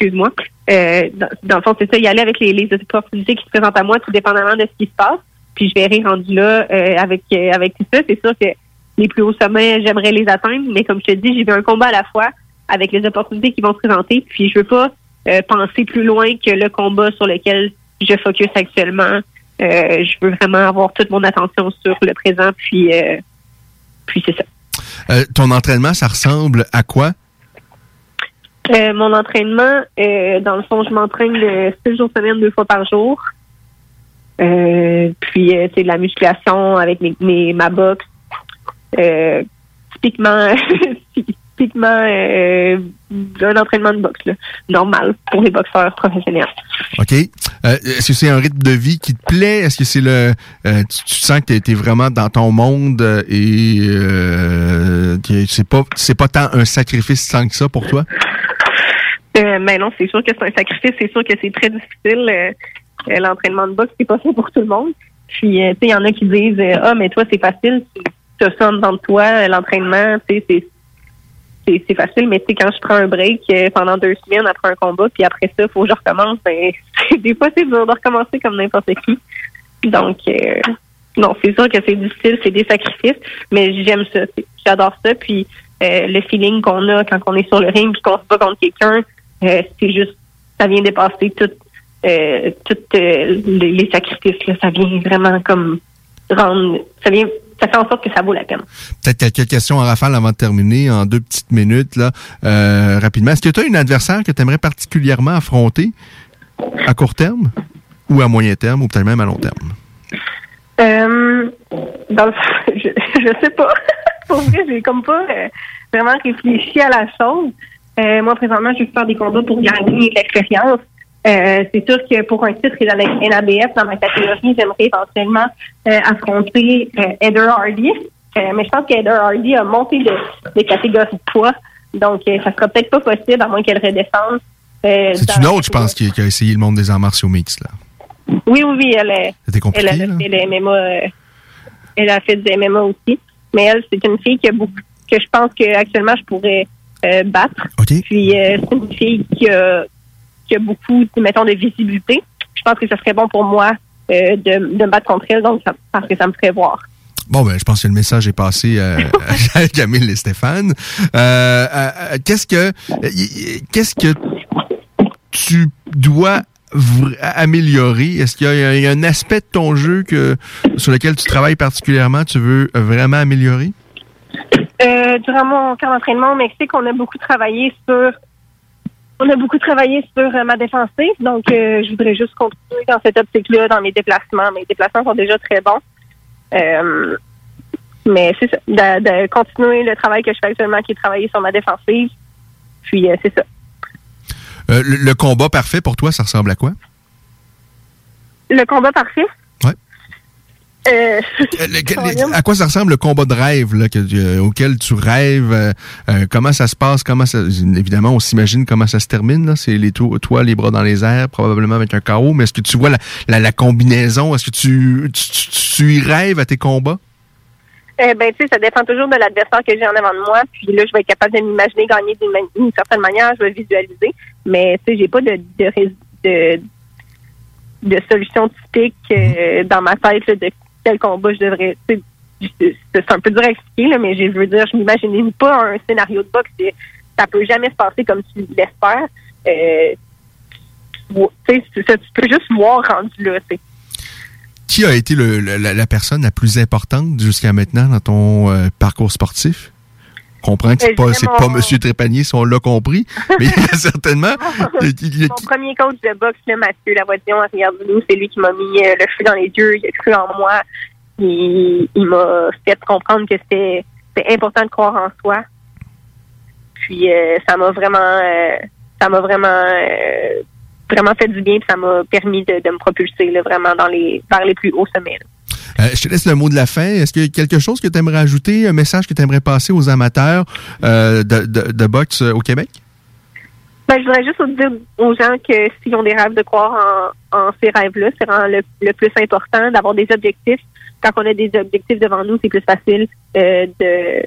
N: excuse-moi. Euh, dans, le fond, c'est ça, y aller avec les, opportunités qui se présentent à moi, tout dépendamment de ce qui se passe. Puis je verrai rendu là euh, avec euh, avec tout ça. C'est sûr que les plus hauts sommets, j'aimerais les atteindre, mais comme je te dis, j'ai vu un combat à la fois avec les opportunités qui vont se présenter. Puis je veux pas euh, penser plus loin que le combat sur lequel je focus actuellement. Je veux vraiment avoir toute mon attention sur le présent, puis puis c'est ça.
C: Ton entraînement, ça ressemble à quoi?
N: Euh, mon entraînement, euh, dans le fond, je m'entraîne euh, six jours semaine, deux fois par jour. Euh, puis, c'est de la musculation avec mes, mes- ma boxe. Typiquement, (laughs) typiquement un entraînement de boxe, normal pour les boxeurs professionnels.
C: OK. Est-ce que c'est un rythme de vie qui te plaît? Est-ce que c'est le. tu, sens que tu es vraiment dans ton monde et que c'est pas c'est pas tant un sacrifice tant que ça pour toi?
N: Euh, mais non, c'est sûr que c'est un sacrifice, c'est sûr que c'est très difficile. euh, euh, L'entraînement de boxe, c'est pas fait pour tout le monde. Puis, euh, tu sais, il y en a qui disent Ah, mais toi, c'est facile, tu en dedans de toi, l'entraînement, tu sais, c'est facile, mais tu sais, quand je prends un break pendant deux semaines après un combat, puis après ça, il faut que je recommence, ben, (laughs) des fois, c'est dur de recommencer comme n'importe qui. Donc, non, c'est sûr que c'est difficile, c'est des sacrifices, mais j'aime ça. J'adore ça. Puis, euh, le feeling qu'on a quand on est sur le ring puis qu'on se bat contre quelqu'un, euh, c'est juste, ça vient dépasser tout, euh, tout euh, les, les sacrifices. Là. Ça vient vraiment comme rendre, ça vient, ça fait en sorte que ça vaut la peine.
C: Peut-être quelques questions en rafale avant de terminer, en deux petites minutes, là, euh, rapidement. Est-ce que tu as une adversaire que tu aimerais particulièrement affronter à court terme ou à moyen terme ou peut-être même à long terme?
N: Euh, dans le, (laughs) je, je sais pas. (laughs) Pour vrai, j'ai comme pas euh, vraiment réfléchi à la chose. Euh, moi, présentement, je veux faire des combats pour gagner l'expérience. Euh, c'est sûr que pour un titre et dans la NABF, dans ma catégorie, j'aimerais éventuellement euh, affronter Heather Hardy. Mais je pense qu'Heather Hardy a monté de, de catégorie de poids. Donc, ça sera peut-être pas possible à moins qu'elle redescende.
C: C'est une autre, je pense, qui, qui a essayé le monde des arts martiaux mixtes. Là.
N: oui, oui, oui, elle, est-
C: C'était compliqué,
N: elle a
C: là.
N: fait le MMA. elle a fait du MMA aussi. Mais elle, c'est une fille qui a beaucoup, que je pense qu'actuellement, je pourrais euh, battre. Puis, euh, c'est une fille qui a, qui a beaucoup, mettons, de visibilité. Je pense que ça serait bon pour moi euh, de, de me battre contre elle, donc ça, parce que ça me ferait voir.
C: Bon, ben, je pense que le message est passé euh, (laughs) à Camille et Stéphane. Qu'est-ce que, qu'est-ce que tu dois améliorer? Est-ce qu'il y, y a un aspect de ton jeu que, sur lequel tu travailles particulièrement, tu veux vraiment améliorer?
N: Euh, durant mon camp d'entraînement au Mexique, on a beaucoup travaillé sur on a beaucoup travaillé sur euh, ma défensive, donc euh, je voudrais juste continuer dans cette optique-là, dans mes déplacements. Mes déplacements sont déjà très bons. Euh, mais c'est ça, de, de continuer le travail que je fais actuellement, qui est travailler sur ma défensive. Puis c'est ça.
C: Le, le combat parfait pour toi, ça ressemble à quoi?
N: Le combat parfait? Euh,
C: Les- à quoi ça ressemble le combat de rêve là, que, euh, auquel tu rêves? euh, euh, comment ça se passe? Comment ça, évidemment, on s'imagine comment ça se termine. C'est les to- toi, les bras dans les airs, probablement avec un KO. Mais est-ce que tu vois la, la, la combinaison? Est-ce que tu, tu, tu- tu y rêves à tes combats?
N: Eh ben, tu sais, ça dépend toujours de l'adversaire que j'ai en avant de moi. Puis là, je vais être capable de m'imaginer gagner d'une certaine manière. Je vais visualiser. Mais tu sais, j'ai pas de de, de, de solution typique euh, dans ma tête là, de quel combat je devrais. C'est un peu dur à expliquer, là, mais je veux dire, je m'imagine pas un scénario de boxe. Ça peut jamais se passer comme tu l'espères. Euh, tu peux juste voir rendu là.
C: Qui a été le- la personne la plus importante jusqu'à maintenant dans ton euh, parcours sportif? On comprend que c'est pas, c'est pas
N: mon-
C: M. Trépanier, si on l'a compris, mais il y a certainement. il-
N: Mon premier coach de boxe, là, Mathieu Lavoisian à Rivière-du-Loup, c'est lui qui m'a mis euh, le feu dans les yeux. Il a cru en moi. Il, il m'a fait comprendre que c'était c'était important de croire en soi. Puis euh, ça m'a vraiment euh, ça m'a vraiment euh, vraiment fait du bien puis ça m'a permis de, de me propulser là, vraiment dans les vers les plus hauts sommets. là.
C: Euh, je te laisse le mot de la fin. Est-ce qu'il y a quelque chose que tu aimerais ajouter, un message que tu aimerais passer aux amateurs euh, de, de- de boxe euh, au Québec?
N: Ben, je voudrais juste dire aux gens que s'ils ont des rêves, de croire en, en ces rêves-là. C'est vraiment le, le plus important d'avoir des objectifs. Quand on a des objectifs devant nous, c'est plus facile euh, de,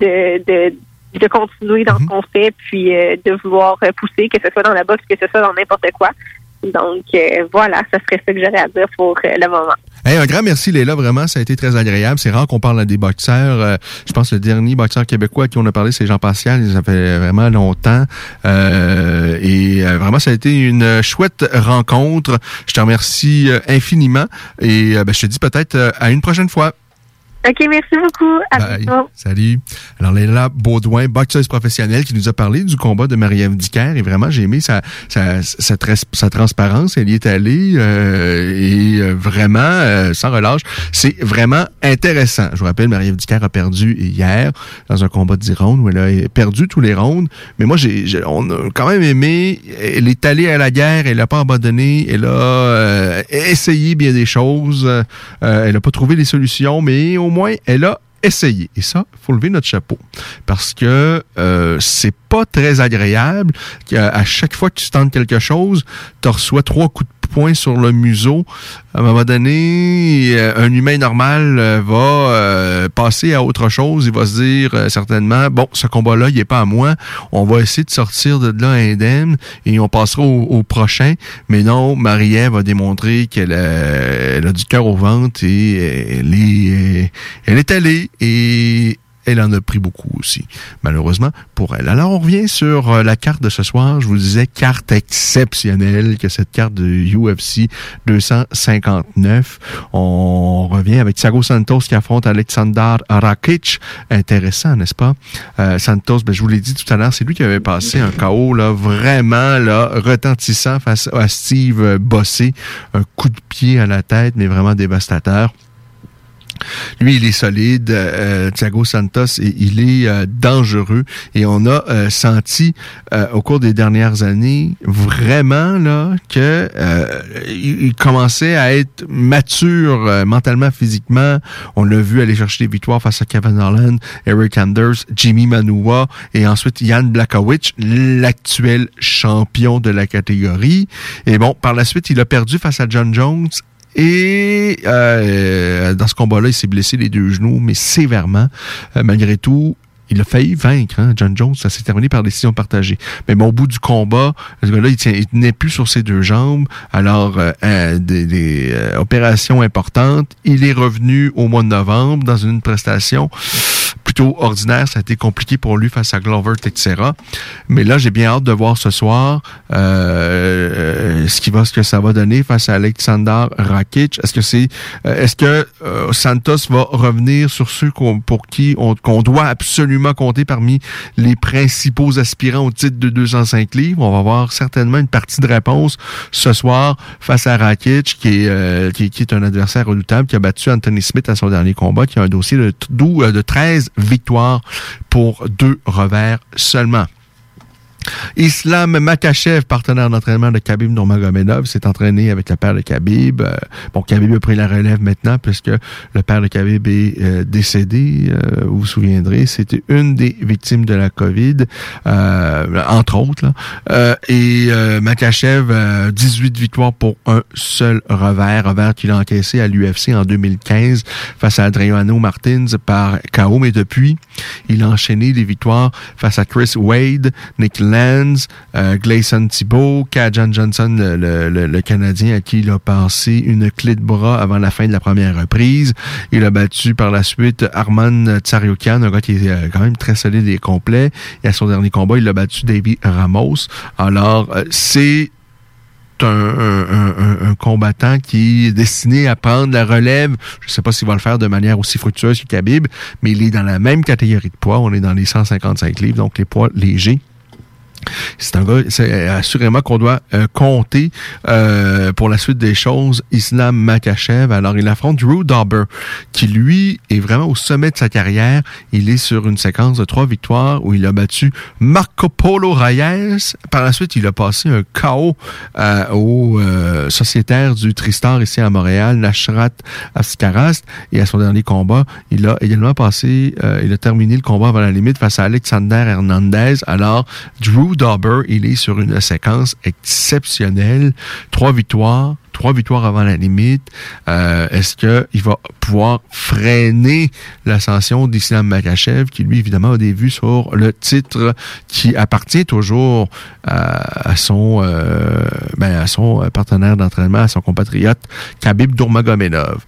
N: de, de, de continuer dans ce qu'on fait, puis euh, de vouloir pousser, que ce soit dans la boxe, que ce soit dans n'importe quoi. Donc euh, voilà, ça serait ça que j'aurais à dire pour euh, le moment.
C: Hey, un grand merci, Léla. Vraiment, ça a été très agréable. C'est rare qu'on parle à des boxeurs. Euh, je pense que le dernier boxeur québécois à qui on a parlé, c'est Jean Pascal. Ça fait vraiment longtemps. Euh, et euh, vraiment, ça a été une chouette rencontre. Je te remercie infiniment. Et ben, je te dis peut-être à une prochaine fois.
N: OK, merci beaucoup. À
C: Bye.
N: bientôt.
C: Salut. Alors, Léla Baudouin, boxeuse professionnelle, qui nous a parlé du combat de Marie-Ève Dicker. Et vraiment, j'ai aimé sa, sa, sa, sa transparence. Elle y est allée euh, et euh, vraiment, euh, sans relâche, c'est vraiment intéressant. Je vous rappelle, Marie-Ève Dicker a perdu hier dans un combat de 10 rounds où elle a perdu tous les rounds. Mais moi, j'ai, j'ai- on a quand même aimé. Elle est allée à la guerre, elle n'a pas abandonné. Elle a euh, essayé bien des choses. Euh, elle n'a pas trouvé les solutions, mais au moins, elle a essayé. Et ça, faut lever notre chapeau. Parce que euh, c'est pas très agréable qu'à chaque fois que tu tentes quelque chose, tu reçois trois coups de poing sur le museau. À un moment donné, euh, un humain normal euh, va euh, passer à autre chose. Il va se dire certainement, bon, ce combat-là, il est pas à moi. On va essayer de sortir de là indemne et on passera au, prochain. Mais non, Marie-Ève va démontrer qu'elle a, elle a du cœur au ventre et elle est, elle est allée et elle en a pris beaucoup aussi, malheureusement, pour elle. Alors, on revient sur euh, la carte de ce soir. Je vous disais, carte exceptionnelle, que cette carte de UFC 259. On revient avec Thiago Santos qui affronte Alexander Rakic. Intéressant, n'est-ce pas? Euh, Santos, ben, je vous l'ai dit tout à l'heure, c'est lui qui avait passé un KO là, vraiment là, retentissant face à Steve Bossé. Un coup de pied à la tête, mais vraiment dévastateur. Lui, il est solide. Euh, Thiago Santos, il est euh, dangereux. Et on a euh, senti euh, au cours des dernières années vraiment là que euh, il, il commençait à être mature euh, mentalement, physiquement. On l'a vu aller chercher des victoires face à Kevin Holland, Eric Anders, Jimmy Manua et ensuite Jan Blakowicz, l'actuel champion de la catégorie. Et bon, par la suite, il a perdu face à John Jones et euh, dans ce combat-là, il s'est blessé les deux genoux, mais sévèrement. Euh, malgré tout, il a failli vaincre, hein, John Jones. Ça s'est terminé par décision partagée. Mais bon, au bout du combat, gars-là, il, il plus sur ses deux jambes. Alors, euh, euh, des, des, euh, opérations importantes. Il est revenu au mois de novembre dans une prestation ordinaire. Ça a été compliqué pour lui face à Glover Teixeira. Mais là, j'ai bien hâte de voir ce soir euh, ce qui va, ce que ça va donner face à Alexander Rakic. Est-ce que c'est, euh, est-ce que euh, Santos va revenir sur ceux pour qui on, doit absolument compter parmi les principaux aspirants au titre de 205 livres? On va avoir certainement une partie de réponse ce soir face à Rakic, qui est, euh, qui, qui est un adversaire redoutable, qui a battu Anthony Smith à son dernier combat, qui a un dossier de, de, de 13 victoires pour deux revers seulement. Islam Makachev, partenaire d'entraînement de Khabib Nurmagomedov, s'est entraîné avec le père de Khabib. Euh, bon, Khabib a pris la relève maintenant puisque le père de Khabib est euh, décédé. Euh, vous vous souviendrez, c'était une des victimes de la COVID, entre autres. Là. Et Makachev, 18 victoires pour un seul revers, revers qu'il a encaissé à l'UFC en 2015 face à Adriano Martins par KO. Mais depuis, il a enchaîné des victoires face à Chris Wade, Nick Lenz, euh, Gleison Thibault, Kajan Johnson, le, Canadien à qui il a passé une clé de bras avant la fin de la première reprise. Il a battu par la suite Arman Tsariokan, un gars qui est euh, quand même très solide et complet. Et à son dernier combat, il a battu David Ramos. Alors, euh, c'est un, combattant qui est destiné à prendre la relève. Je ne sais pas s'il va le faire de manière aussi fructueuse que Khabib, mais il est dans la même catégorie de poids. On est dans les 155 livres, donc les poids légers. C'est un gars, c'est assurément qu'on doit euh, compter euh, pour la suite des choses. Islam Makachev, alors il affronte Drew Dauber, qui lui est vraiment au sommet de sa carrière. Il est sur une séquence de trois victoires où il a battu Marco Polo Reyes. Par la suite, il a passé un KO euh, au sociétaire du Tristar ici à Montréal, Nashrat Askarast. Et à son dernier combat, il a également passé, il a terminé le combat avant la limite face à Alexander Hernandez. Alors, Drew Dauber il est sur une séquence exceptionnelle. Trois victoires, trois victoires avant la limite. Euh, Est-ce qu'il va pouvoir freiner l'ascension d'Islam Makachev, qui lui, évidemment, a des vues sur le titre qui appartient toujours à, à son, euh, ben, partenaire d'entraînement, à son compatriote Khabib Dourmagomedov.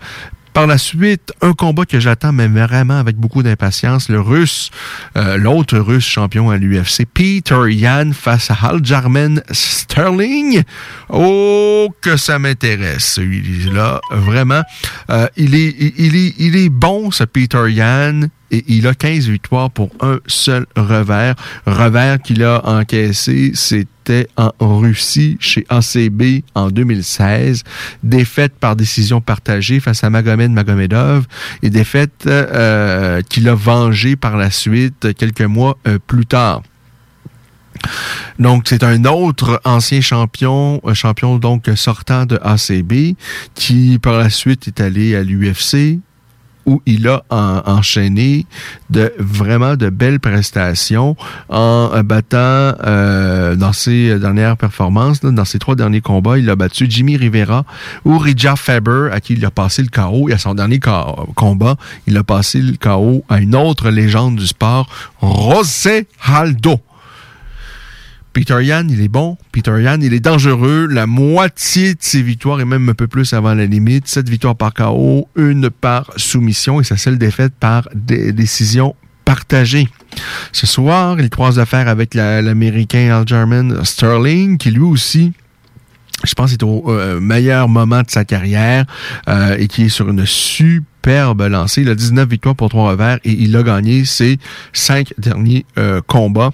C: Par la suite, un combat que j'attends, mais vraiment avec beaucoup d'impatience, le russe, euh, l'autre russe champion à l'UFC, Peter Yan face à Aljamain Sterling. Oh, que ça m'intéresse, celui-là. Vraiment, euh, il, est, il, est, il est bon, ce Peter Yan et il a 15 victoires pour un seul revers. Revers qu'il a encaissé, en Russie chez ACB en 2016. Défaite par décision partagée face à Magomed Magomedov et défaite euh, qu'il a vengée par la suite quelques mois euh, plus tard. Donc, c'est un autre ancien champion, euh, champion donc sortant de ACB, qui par la suite est allé à l'UFC, où il a en, enchaîné de vraiment de belles prestations en battant euh, dans ses dernières performances, dans ses trois derniers combats, il a battu Jimmy Rivera ou Rija Faber à qui il a passé le KO et à son dernier combat, il a passé le KO à une autre légende du sport, José Haldo. Peter Yan, il est bon. Peter Yan, il est dangereux. La moitié de ses victoires et même un peu plus avant la limite. Sept victoires par KO, une par soumission et sa seule défaite par décision partagée. Ce soir, il croise l'affaire avec l'Américain Aljamain Sterling, qui lui aussi je pense est au euh, meilleur moment de sa carrière euh, et qui est sur une superbe lancée. Il a 19 victoires pour trois revers et il a gagné ses cinq derniers euh, combats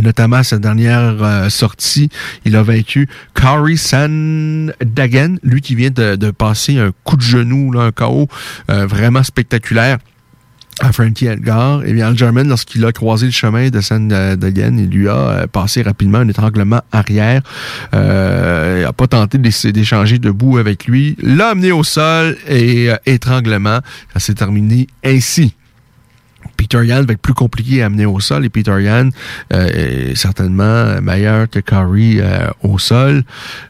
C: notamment à sa dernière euh, sortie, il a vaincu Kari Sandagen, lui qui vient de, passer un coup de genou, là, un KO euh, vraiment spectaculaire à Frankie Edgar. Et bien, Aljamain, lorsqu'il a croisé le chemin de Sandagen, il lui a euh, passé rapidement un étranglement arrière. Euh, il n'a pas tenté d'échanger debout avec lui. L'a amené au sol et étranglement. Ça s'est terminé ainsi. Peter Yan va être plus compliqué à amener au sol et Peter Yan euh, est certainement meilleur que Curry euh, au sol.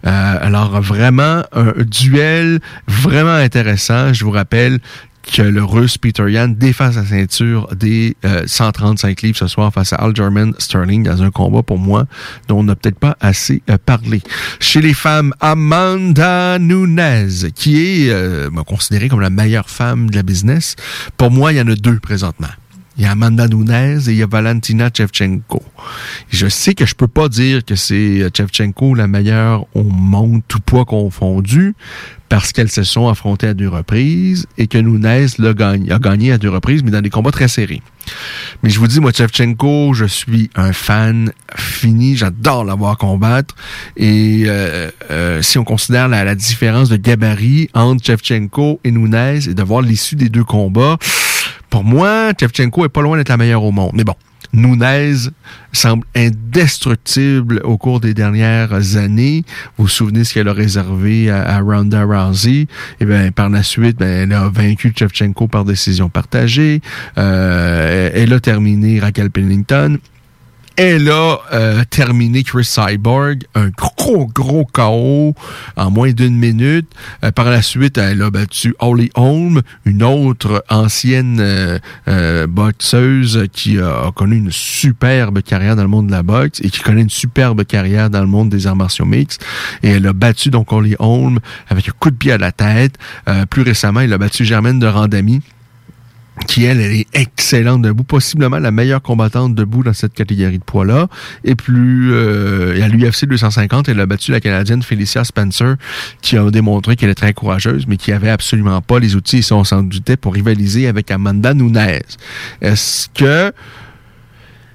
C: Euh, alors vraiment un duel vraiment intéressant. Je vous rappelle que le russe Peter Yan défend sa ceinture des 135 livres ce soir face à Aljamain Sterling dans un combat pour moi dont on n'a peut-être pas assez parlé. Chez les femmes, Amanda Nunes, qui est considérée comme la meilleure femme de la business. Pour moi, il y en a deux présentement. Il y a Amanda Nunes et il y a Valentina Chevchenko. Je sais que je peux pas dire que c'est Chevchenko la meilleure au monde, tout poids confondu, parce qu'elles se sont affrontées à deux reprises et que Nunes l'a gagné, a gagné à deux reprises, mais dans des combats très serrés. Mais je vous dis, moi, Chevchenko, je suis un fan fini. J'adore la voir combattre. Et euh, euh, si on considère la, la, différence de gabarit entre Chevchenko et Nunes et de voir l'issue des deux combats, pour moi, Chevchenko est pas loin d'être la meilleure au monde. Mais bon, Nunez semble indestructible au cours des dernières années. Vous vous souvenez ce qu'elle a réservé à, à Ronda Rousey? Et bien, par la suite, ben, elle a vaincu Chevchenko par décision partagée. Euh, elle a terminé Raquel Pennington. Elle a euh, terminé Chris Cyborg, un gros, gros KO en moins d'une minute. Euh, par la suite, elle a battu Holly Holm, une autre ancienne euh, boxeuse qui a, a, connu une superbe carrière dans le monde de la boxe et qui connaît une superbe carrière dans le monde des arts martiaux mixtes. Et elle a battu donc Holly Holm avec un coup de pied à la tête. plus récemment, elle a battu Germaine de Randami qui, elle, elle est excellente debout, possiblement la meilleure combattante debout dans cette catégorie de poids-là. Et plus, euh, à l'UFC 250, elle a battu la Canadienne Felicia Spencer, qui a démontré qu'elle est très courageuse, mais qui avait absolument pas les outils, ça, on s'en doutait, pour rivaliser avec Amanda Nunes. Est-ce que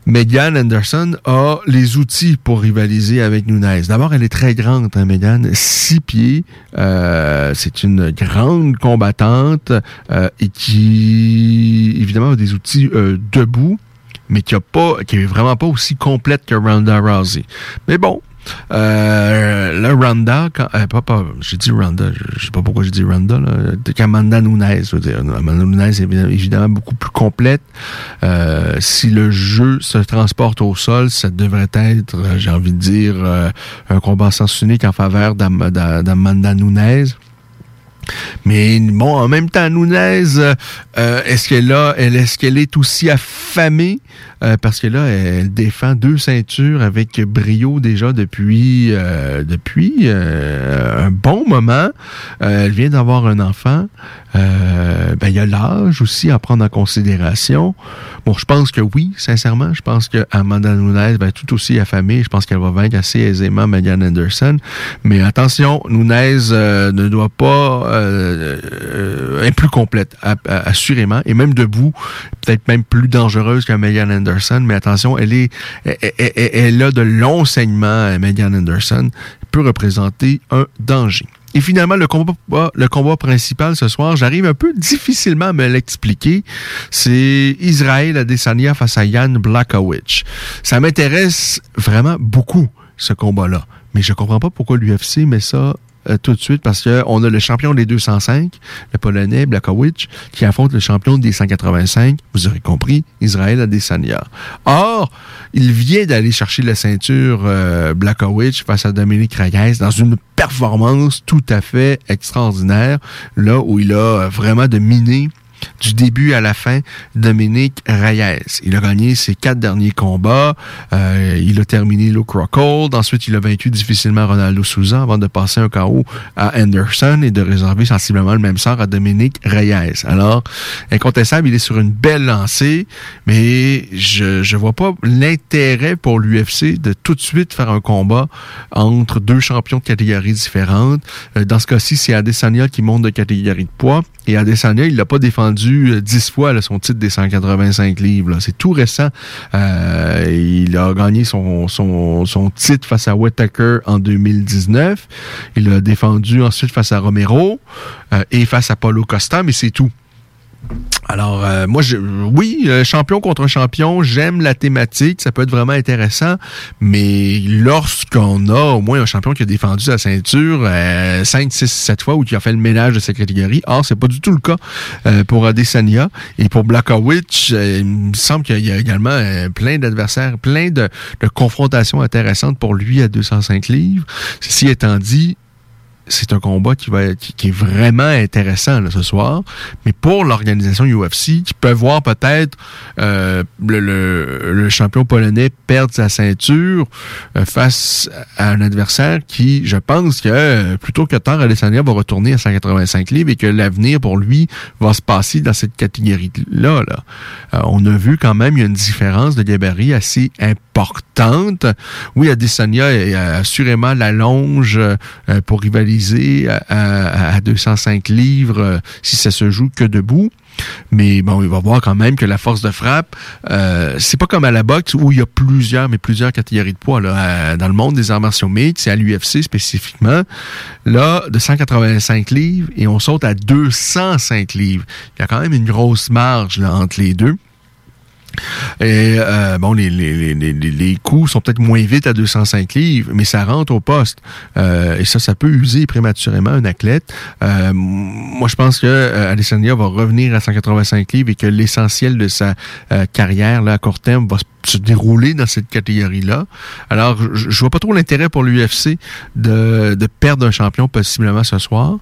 C: Megan Anderson a les outils pour rivaliser avec Nunes. D'abord, elle est très grande, hein, Megan, six pieds. Euh, c'est une grande combattante euh, et qui, évidemment, a des outils euh, debout, mais qui a pas, qui est vraiment pas aussi complète que Ronda Rousey. Mais bon, euh, là, Ronda, quand, euh, pas, j'ai dit Ronda, je, sais pas pourquoi j'ai dit Ronda, là, qu'Amanda Nunes, dire. Amanda Nunes est évidemment, beaucoup plus complète. Euh, si le jeu se transporte au sol, ça devrait être, euh, j'ai envie de dire, euh, un combat en sens unique en faveur d'Am- d'A- d'Amanda Nunes. Mais bon, en même temps, Nunez, euh, est-ce qu'elle est-ce qu'elle est aussi affamée? Euh, parce que là, elle défend deux ceintures avec brio déjà depuis euh, depuis un bon moment. Elle vient d'avoir un enfant. Ben, il y a l'âge aussi à prendre en considération. Bon, je pense que oui, sincèrement, je pense que Amanda va être tout aussi affamée. Je pense qu'elle va vaincre assez aisément Megan Anderson. Mais attention, Nunes euh, ne doit pas euh, euh, être plus complète, assurément, et même debout, peut-être même plus dangereuse que Megan Anderson. Mais attention, elle est, elle, a de longs saignements, euh, Megan Anderson, peut représenter un danger. Et finalement, le combat, principal ce soir, j'arrive un peu difficilement à me l'expliquer. C'est Israël Adesanya face à Jan Blachowicz. Ça m'intéresse vraiment beaucoup, ce combat-là. Mais je comprends pas pourquoi l'UFC met ça euh, tout de suite parce que on a le champion des 205, le Polonais Blachowicz, qui affronte le champion des 185, vous aurez compris, Israël Adesanya. Or, il vient d'aller chercher la ceinture euh, Blachowicz face à Dominique Reyes dans une performance tout à fait extraordinaire, là où il a vraiment dominé du début à la fin, Dominique Reyes. Il a gagné ses quatre derniers combats. Euh, il a terminé Luke Rockhold. Ensuite, il a vaincu difficilement Ronaldo Souza avant de passer un KO à Anderson et de réserver sensiblement le même sort à Dominique Reyes. Alors, incontestable, il est sur une belle lancée, mais je je vois pas l'intérêt pour l'UFC de tout de suite faire un combat entre deux champions de catégories différentes. Euh, dans ce cas-ci, c'est Adesanya qui monte de catégorie de poids. Et Adesanya, il l'a pas défendu euh, dix fois son titre des 185 livres. C'est tout récent. Euh, il a gagné son titre face à Whittaker en 2019. Il a défendu ensuite face à Romero euh, et face à Paulo Costa, mais c'est tout. Alors, euh, moi, oui, euh, champion contre champion, j'aime la thématique, ça peut être vraiment intéressant, mais lorsqu'on a au moins un champion qui a défendu sa ceinture euh, 5, 6, 7 fois ou qui a fait le ménage de sa catégorie, or, c'est pas du tout le cas euh, pour Adesanya. Et pour Blachowicz, euh, il me semble qu'il y a également plein d'adversaires, plein de confrontations intéressantes pour lui à 205 livres. Ceci étant dit, c'est un combat qui va qui, qui est vraiment intéressant ce soir. Mais pour l'organisation UFC, qui peut voir peut-être euh, le, champion polonais perdre sa ceinture euh, face à un adversaire qui, je pense que plutôt que tard, Adesanya va retourner à 185 livres et que l'avenir pour lui va se passer dans cette catégorie-là. Là. Euh, on a vu quand même une différence de gabarit assez importante. Oui, Adesanya est euh, assurément la longe euh, pour rivaliser à, à- à 205 livres euh, si ça se joue que debout. Mais bon, il va voir quand même que la force de frappe, euh, c'est pas comme à la boxe où il y a plusieurs, mais plusieurs catégories de poids. Là. Dans le monde des arts martiaux mixtes, c'est à l'UFC spécifiquement. Là, de 185 livres et on saute à 205 livres. Il y a quand même une grosse marge entre les deux. Et euh, bon, les, les, les, les, coups sont peut-être moins vite à 205 livres, mais ça rentre au poste. Euh, et ça, ça peut user prématurément un athlète. Euh, moi, je pense que euh, Adesanya va revenir à 185 livres et que l'essentiel de sa euh, carrière là, à court terme va se se dérouler dans cette catégorie-là. Alors, je, je vois pas trop l'intérêt pour l'UFC de, de perdre un champion possiblement ce soir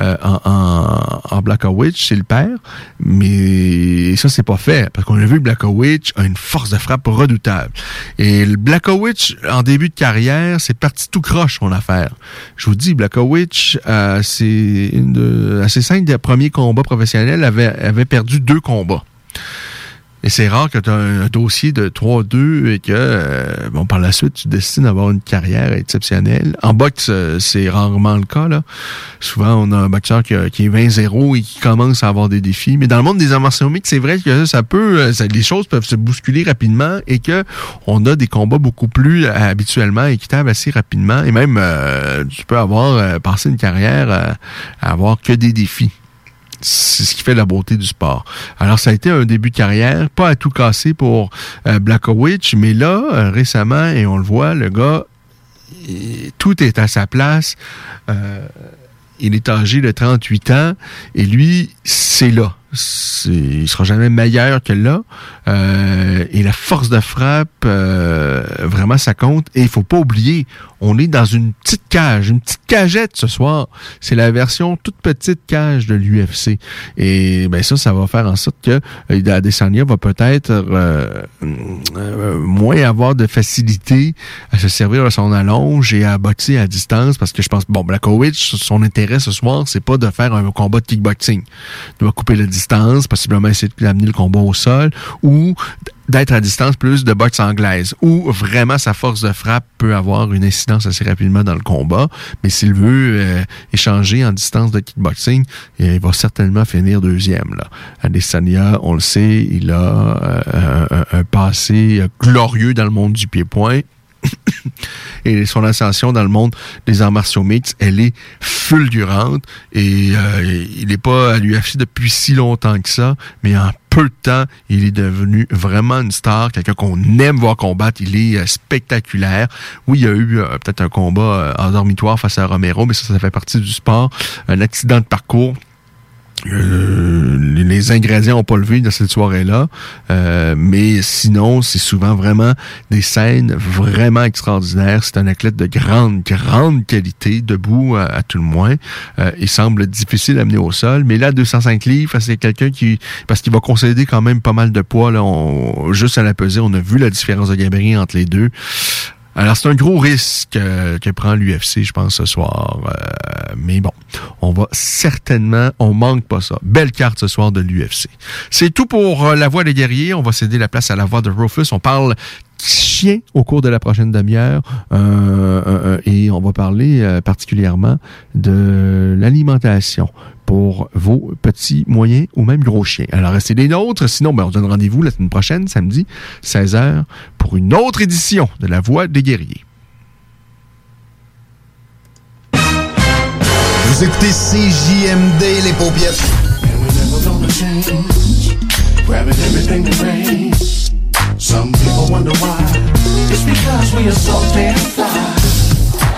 C: euh, en, en, en Blachowicz, c'est le père. Mais ça, c'est pas fait. Parce qu'on a vu que Blachowicz a une force de frappe redoutable. Et le Blachowicz, en début de carrière, c'est parti tout croche, son affaire. Je vous dis, Blachowicz, euh, c'est une de, à ses cinq premiers combats professionnels, avait, avait perdu deux combats. Et c'est rare que tu as un, dossier de 3-2 et que, euh, bon, par la suite, tu décides d'avoir une carrière exceptionnelle. En boxe, euh, c'est rarement le cas, là. Souvent, on a un boxeur qui, est 20-0 et qui commence à avoir des défis. Mais dans le monde des arts c'est vrai que ça peut, euh, les choses peuvent se bousculer rapidement et que on a des combats beaucoup plus habituellement équitables assez rapidement. Et même, tu peux avoir, passé une carrière à avoir que des défis. C'est ce qui fait la beauté du sport. Alors, ça a été un début de carrière, pas à tout casser pour euh, mais là, euh, récemment, et on le voit, le gars, tout est à sa place. Euh, il est âgé de 38 ans et lui, c'est là. Il sera jamais meilleur que là. Euh, et la force de frappe, euh, vraiment, ça compte. Et il faut pas oublier, on est dans une petite cage, une petite cagette ce soir. C'est la version toute petite cage de l'UFC. Et ben ça, ça va faire en sorte que euh, Adesanya va peut-être euh, euh, moins avoir de facilité à se servir de son allonge et à boxer à distance parce que je pense, bon, Blackowicz, son intérêt ce soir, c'est pas de faire un combat de kickboxing. Il doit couper la distance, possiblement essayer d'amener le combat au sol ou d'être à distance plus de boxe anglaise, où vraiment sa force de frappe peut avoir une incidence assez rapidement dans le combat. Mais s'il veut euh, échanger en distance de kickboxing, il va certainement finir deuxième. Là. Adesanya, on le sait, il a euh, un, un passé glorieux dans le monde du pied-point. Et son ascension dans le monde des arts martiaux mixtes, elle est fulgurante et euh, il n'est pas à l'UFC depuis si longtemps que ça, mais en peu de temps, il est devenu vraiment une star, quelqu'un qu'on aime voir combattre, il est euh, spectaculaire. Oui, il y a eu euh, peut-être un combat en dormitoire face à Romero, mais ça, ça fait partie du sport, un accident de parcours. Euh, les- ingrédients ont pas levé dans cette soirée-là, euh, mais sinon, c'est souvent vraiment des scènes vraiment extraordinaires. C'est un athlète de grande, grande qualité, debout à, tout le moins. Euh, il semble difficile à amener au sol, mais là, 205 livres, c'est quelqu'un qui, parce qu'il va concéder quand même pas mal de poids, là, on- juste à la pesée, on a vu la différence de gabarit entre les deux. Alors, c'est un gros risque euh, que prend l'UFC, je pense, ce soir. Euh, mais bon, on va certainement, on manque pas ça. Belle carte ce soir de l'UFC. C'est tout pour euh, la voix des guerriers. On va céder la place à la voix de Rufus. On parle chien au cours de la prochaine demi-heure et on va parler particulièrement de l'alimentation pour vos petits, moyens ou même gros chiens. Alors, restez des nôtres. Sinon, ben, on donne rendez-vous la semaine prochaine, samedi, 16h, pour une autre édition de La Voix des guerriers.
O: Vous écoutez CJMD, les.
L: Some people wonder why. It's because we are so damn fly.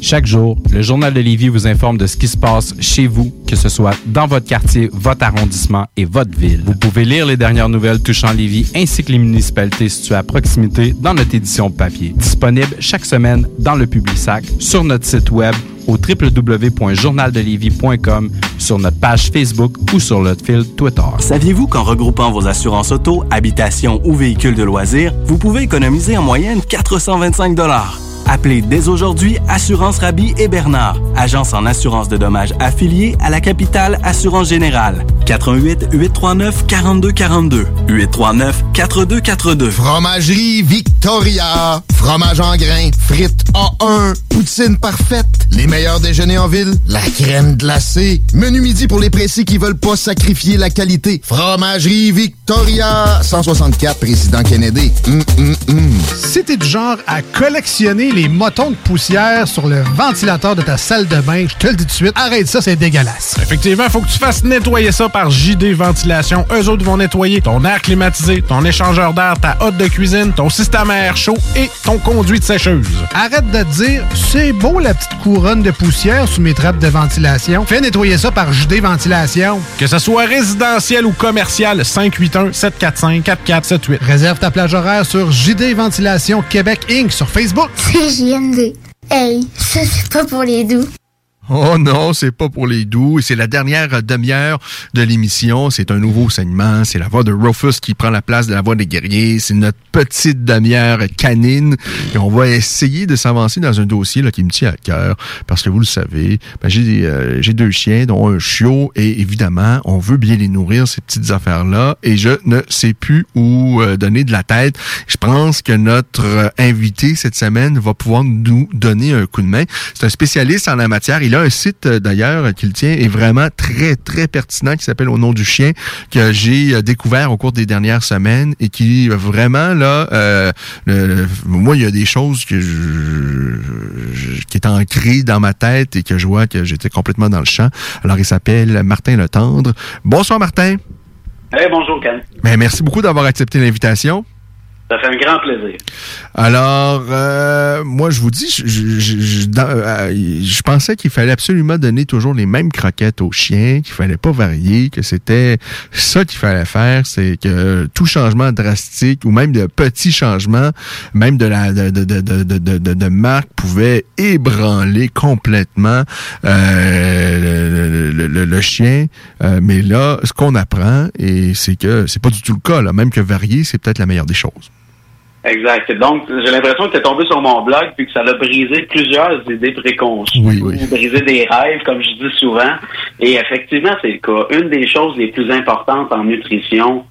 H: Chaque jour, le Journal de Lévis vous informe de ce qui se passe chez vous, que ce soit dans votre quartier, votre arrondissement et votre ville. Vous pouvez lire les dernières nouvelles touchant Lévis ainsi que les municipalités situées à proximité dans notre édition papier. Disponible chaque semaine dans le Publisac, sur notre site web au www.journaldelévis.com, sur notre page Facebook ou sur notre fil Twitter.
I: Saviez-vous qu'en regroupant vos assurances auto, habitation ou véhicules de loisirs, vous pouvez économiser en moyenne 425 Appelez dès aujourd'hui Assurance Rabi et Bernard, agence en assurance de dommages affiliée à la capitale Assurance Générale. 88 839 4242 839 4242.
O: Fromagerie Victoria. Fromage en grains. Frites A1. Poutine parfaite. Les meilleurs déjeuners en ville. La crème glacée. Menu midi pour les pressés qui veulent pas sacrifier la qualité. Fromagerie Victoria. 164 Président Kennedy. Hum, hum, hum.
D: Si t'es du genre à collectionner les motons de poussière sur le ventilateur de ta salle de bain, je te le dis tout de suite, arrête ça, c'est dégueulasse.
E: Effectivement, faut que tu fasses nettoyer ça par JD Ventilation. Eux autres vont nettoyer ton air climatisé, ton échangeur d'air, ta hotte de cuisine, ton système à air chaud et ton conduit de sécheuse.
D: Arrête de te dire, c'est beau la petite couronne de poussière sous mes trappes de ventilation. Fais nettoyer ça par JD Ventilation.
E: Que ce soit résidentiel ou commercial, 581-745-4478.
D: Réserve ta plage horaire sur JD Ventilation Québec Inc. sur Facebook. (laughs)
P: Hey, ça c'est pas pour les doux.
C: Oh non, c'est pas pour les doux. C'est la dernière demi-heure de l'émission. C'est un nouveau segment. C'est la voix de Rufus qui prend la place de la voix des guerriers. C'est notre petite demi-heure canine. Et on va essayer de s'avancer dans un dossier là, qui me tient à cœur. Parce que vous le savez, ben, j'ai euh, deux chiens, dont un chiot. Et évidemment, on veut bien les nourrir, ces petites affaires-là. Et je ne sais plus où euh, donner de la tête. Je pense que notre invité cette semaine va pouvoir nous donner un coup de main. C'est un spécialiste en la matière. A un site euh, d'ailleurs qu'il tient est vraiment très très pertinent qui s'appelle Au nom du chien que j'ai euh, découvert au cours des dernières semaines et qui vraiment là euh, le- moi il y a des choses que je, je- qui est ancrées dans ma tête et que je vois que j'étais complètement dans le champ. Alors il s'appelle Martin Le Tendre. Bonsoir Martin.
P: Eh, bonjour, Ken.
C: Ben, merci beaucoup d'avoir accepté l'invitation.
P: Ça fait un grand plaisir.
C: Alors, euh, moi, je vous dis, je, je, je- euh, je pensais qu'il fallait absolument donner toujours les mêmes croquettes aux chiens, qu'il fallait pas varier, que c'était ça qu'il fallait faire, c'est que tout changement drastique ou même de petits changements, même de la de, de, de, de- de marque, pouvait ébranler complètement euh, le, le- le- le chien. Euh, mais là, ce qu'on apprend, et c'est que c'est pas du tout le cas, là, même que varier, c'est peut-être la meilleure des choses.
P: Exact. Donc, j'ai l'impression que tu es tombé sur mon blog puis que ça a brisé plusieurs idées préconçues.
C: Oui, oui.
P: Ou brisé des rêves, comme je dis souvent. Et effectivement, c'est le cas. Une des choses les plus importantes en nutrition,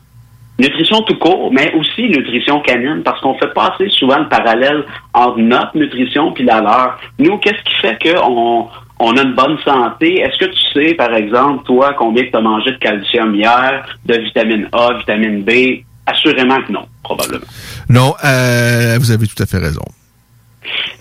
P: nutrition tout court, mais aussi nutrition canine, parce qu'on fait pas assez souvent le parallèle entre notre nutrition puis la leur. Nous, qu'est-ce qui fait qu'on on a une bonne santé? Est-ce que tu sais, par exemple, toi, combien tu as mangé de calcium hier, de vitamine A, vitamine B? Assurément que non, probablement.
C: Non, euh, vous avez tout à fait raison.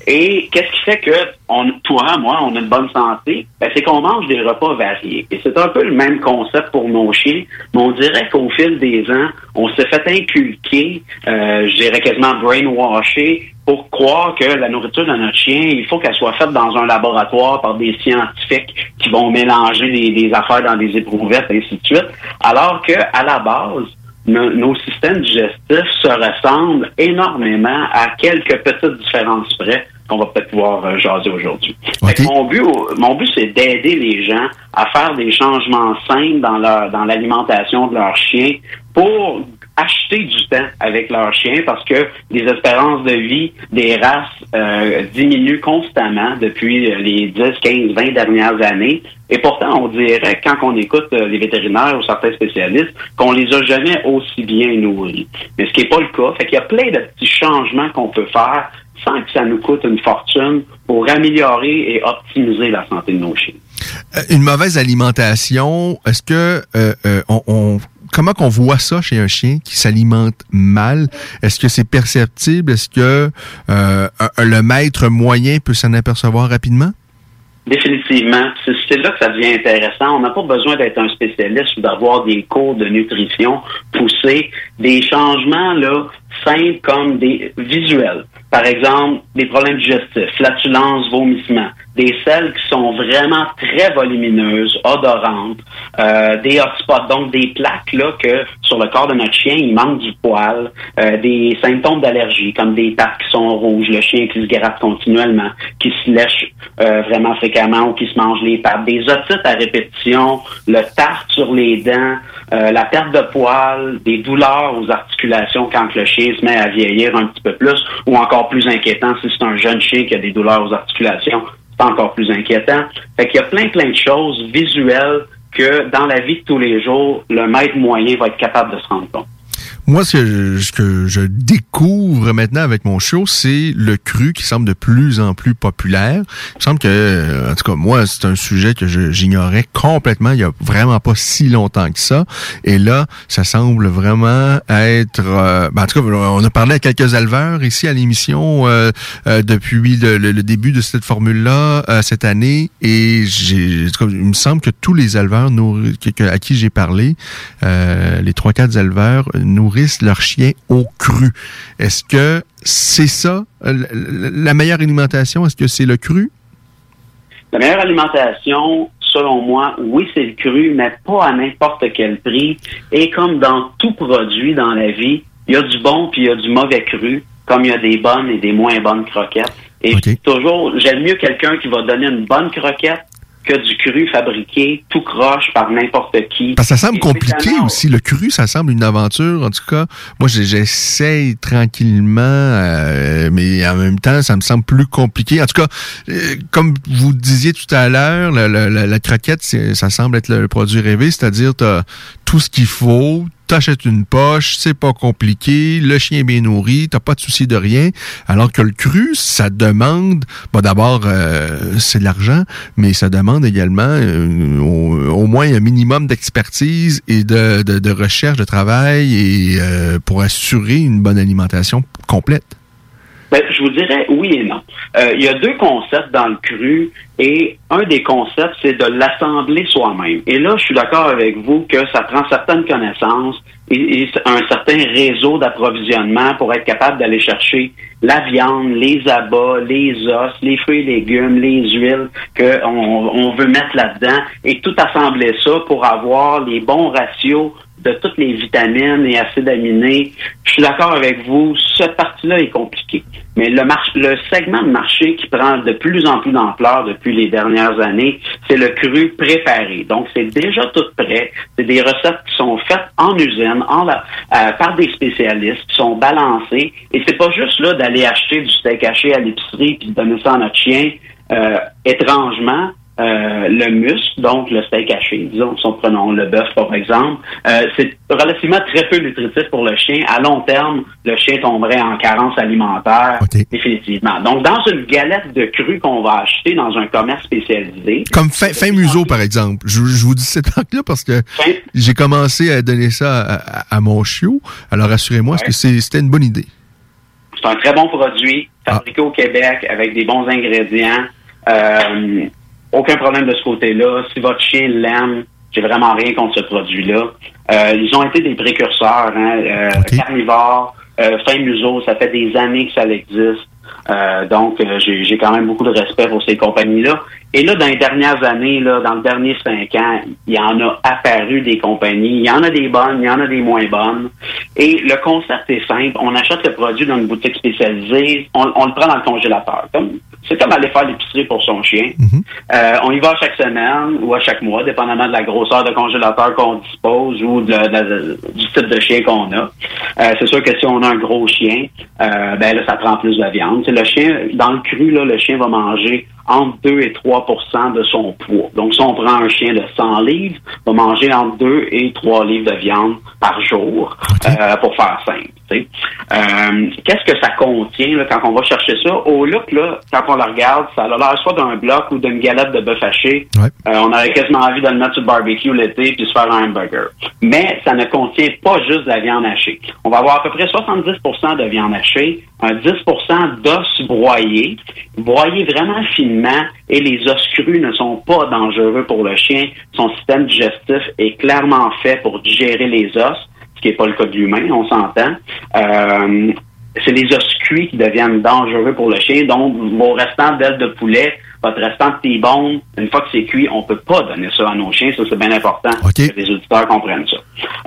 P: Et qu'est-ce qui fait que on, toi, moi, on a une bonne santé? Ben, c'est qu'on mange des repas variés. Et c'est un peu le même concept pour nos chiens, mais on dirait qu'au fil des ans, on s'est fait inculquer, euh, je dirais quasiment brainwasher, pour croire que la nourriture de notre chien, il faut qu'elle soit faite dans un laboratoire par des scientifiques qui vont mélanger des, des affaires dans des éprouvettes, et ainsi de suite. Alors que à la base, no- nos systèmes digestifs se ressemblent énormément à quelques petites différences près qu'on va peut-être pouvoir euh, jaser aujourd'hui. Mon but, mon but, c'est d'aider les gens à faire des changements simples dans leur dans l'alimentation de leur chien pour acheter du temps avec leur chien parce que les espérances de vie des races euh, diminuent constamment depuis euh, les 10, 15, 20 dernières années. Et pourtant, on dirait, quand on écoute euh, les vétérinaires ou certains spécialistes, qu'on les a jamais aussi bien nourris. Mais ce qui n'est pas le cas. Fait qu'il y a plein de petits changements qu'on peut faire sans que ça nous coûte une fortune pour améliorer et optimiser la santé de nos chiens.
C: Euh, Une mauvaise alimentation, est-ce que euh, euh, on, on- comment qu'on voit ça chez un chien qui s'alimente mal? Est-ce que c'est perceptible? Est-ce que euh, le maître moyen peut s'en apercevoir rapidement?
P: Définitivement. C'est c'est là que ça devient intéressant. On n'a pas besoin d'être un spécialiste ou d'avoir des cours de nutrition poussés. Des changements là simples comme des visuels. Par exemple, des problèmes digestifs, flatulence, vomissement, des selles qui sont vraiment très volumineuses, odorantes, euh, des hotspots, donc des plaques là que sur le corps de notre chien, il manque du poil, euh, des symptômes d'allergie comme des pattes qui sont rouges, le chien qui se gratte continuellement, qui se lèche euh, vraiment fréquemment ou qui se mange les pattes, des otites à répétition, le tarte sur les dents, euh, la perte de poil, des douleurs aux articulations quand le chien se met à vieillir un petit peu plus, ou encore plus inquiétant si c'est un jeune chien qui a des douleurs aux articulations, c'est encore plus inquiétant. Fait qu'il y a plein plein de choses visuelles que dans la vie de tous les jours, le maître moyen va être capable de se rendre compte.
C: Moi, ce que, je, ce que je découvre maintenant avec mon show, c'est le cru qui semble de plus en plus populaire. Il me semble que, euh, en tout cas, moi, c'est un sujet que j'ignorais complètement il y a vraiment pas si longtemps que ça. Et là, ça semble vraiment être... euh, ben, en tout cas, on a parlé à quelques éleveurs ici à l'émission euh, euh, depuis le, début de cette formule-là cette année. Et en tout cas, il me semble que tous les éleveurs nourri- que- que- à qui j'ai parlé, les trois quatre éleveurs euh, nourrissent leurs chiens au cru. Est-ce que c'est ça euh, la, meilleure alimentation? Est-ce que c'est le cru?
P: La meilleure alimentation, selon moi, oui, c'est le cru, mais pas à n'importe quel prix. Et comme dans tout produit dans la vie, il y a du bon puis il y a du mauvais cru, comme il y a des bonnes et des moins bonnes croquettes. Et toujours, j'aime mieux quelqu'un qui va donner une bonne croquette que du cru fabriqué tout croche par n'importe qui.
C: Parce que ça semble
P: Et
C: compliqué aussi. Le cru, ça semble une aventure. En tout cas, moi, j'essaye tranquillement, euh, mais en même temps, ça me semble plus compliqué. En tout cas, euh, comme vous disiez tout à l'heure, la, la- la- la croquette, ça semble être le produit rêvé, c'est-à-dire tout ce qu'il faut, t'achètes une poche, c'est pas compliqué, le chien est bien nourri, t'as pas de souci de rien. Alors que le cru, ça demande, bon d'abord, euh, c'est de l'argent, mais ça demande également euh, au, moins un minimum d'expertise et de recherche, de travail et euh, pour assurer une bonne alimentation complète.
P: Ben, je vous dirais oui et non. Euh, il y a deux concepts dans le cru et un des concepts, c'est de l'assembler soi-même. Et là, je suis d'accord avec vous que ça prend certaines connaissances et, un certain réseau d'approvisionnement pour être capable d'aller chercher la viande, les abats, les os, les fruits et légumes, les huiles qu'on on veut mettre là-dedans et tout assembler ça pour avoir les bons ratios de toutes les vitamines et acides aminés. Je suis d'accord avec vous, cette partie-là est compliquée. Mais le, le segment de marché qui prend de plus en plus d'ampleur depuis les dernières années, c'est le cru préparé. Donc, c'est déjà tout prêt. C'est des recettes qui sont faites en usine, en la- euh, par des spécialistes, qui sont balancées. Et c'est pas juste là d'aller acheter du steak haché à l'épicerie puis de donner ça à notre chien. Euh, étrangement, euh, le muscle, donc le steak haché, disons, si on prenons le bœuf par exemple, euh, c'est relativement très peu nutritif pour le chien. À long terme, le chien tomberait en carence alimentaire, définitivement. Donc, dans une galette de cru qu'on va acheter dans un commerce spécialisé,
C: Comme fin, fin museau, par exemple. Je, je vous dis cette marque-là parce que j'ai commencé à donner ça à, à- à mon chiot. Alors, assurez-moi, est-ce que c'est- c'était une bonne idée?
P: C'est un très bon produit, fabriqué au Québec avec des bons ingrédients. Euh, aucun problème de ce côté-là. Si votre chien l'aime, j'ai vraiment rien contre ce produit-là. Euh, ils ont été des précurseurs, hein, euh, carnivores, euh, fin museau, ça fait des années que ça existe. Euh, donc, euh, j'ai quand même beaucoup de respect pour ces compagnies-là. Et là, dans les dernières années, là, dans le dernier cinq ans, il y en a apparu des compagnies. Il y en a des bonnes, il y en a des moins bonnes. Et le concept est simple. On achète le produit dans une boutique spécialisée, on, on le prend dans le congélateur. C'est comme aller faire l'épicerie pour son chien. Euh, on y va chaque semaine ou à chaque mois, dépendamment de la grosseur de congélateur qu'on dispose ou de de du type de chien qu'on a. Euh, c'est sûr que si on a un gros chien, euh, ben là, ça prend plus de viande. Le chien, dans le cru, là, le chien va manger entre 2 et 3% de son poids. Donc, si on prend un chien de 100 livres, va manger entre 2 et 3 livres de viande par jour, euh, pour faire simple. Euh, Qu'est-ce que ça contient là, quand on va chercher ça? Au look, là, quand on la regarde, ça a l'air soit d'un bloc ou d'une galette de bœuf haché. Euh, on aurait quasiment envie de le mettre sur le barbecue l'été puis se faire un hamburger. Mais ça ne contient pas juste de la viande hachée. On va avoir à peu près 70% de viande hachée, un 10% d'os broyés, broyés vraiment finement, et les os crus ne sont pas dangereux pour le chien. Son système digestif est clairement fait pour digérer les os, qui n'est pas le cas de l'humain, on s'entend. Euh, c'est les os cuits qui deviennent dangereux pour le chien. Donc, vos restants d'ailes de poulet, votre restant de T-bone, une fois que c'est cuit, on peut pas donner ça à nos chiens. Ça, c'est bien important que les auditeurs comprennent ça.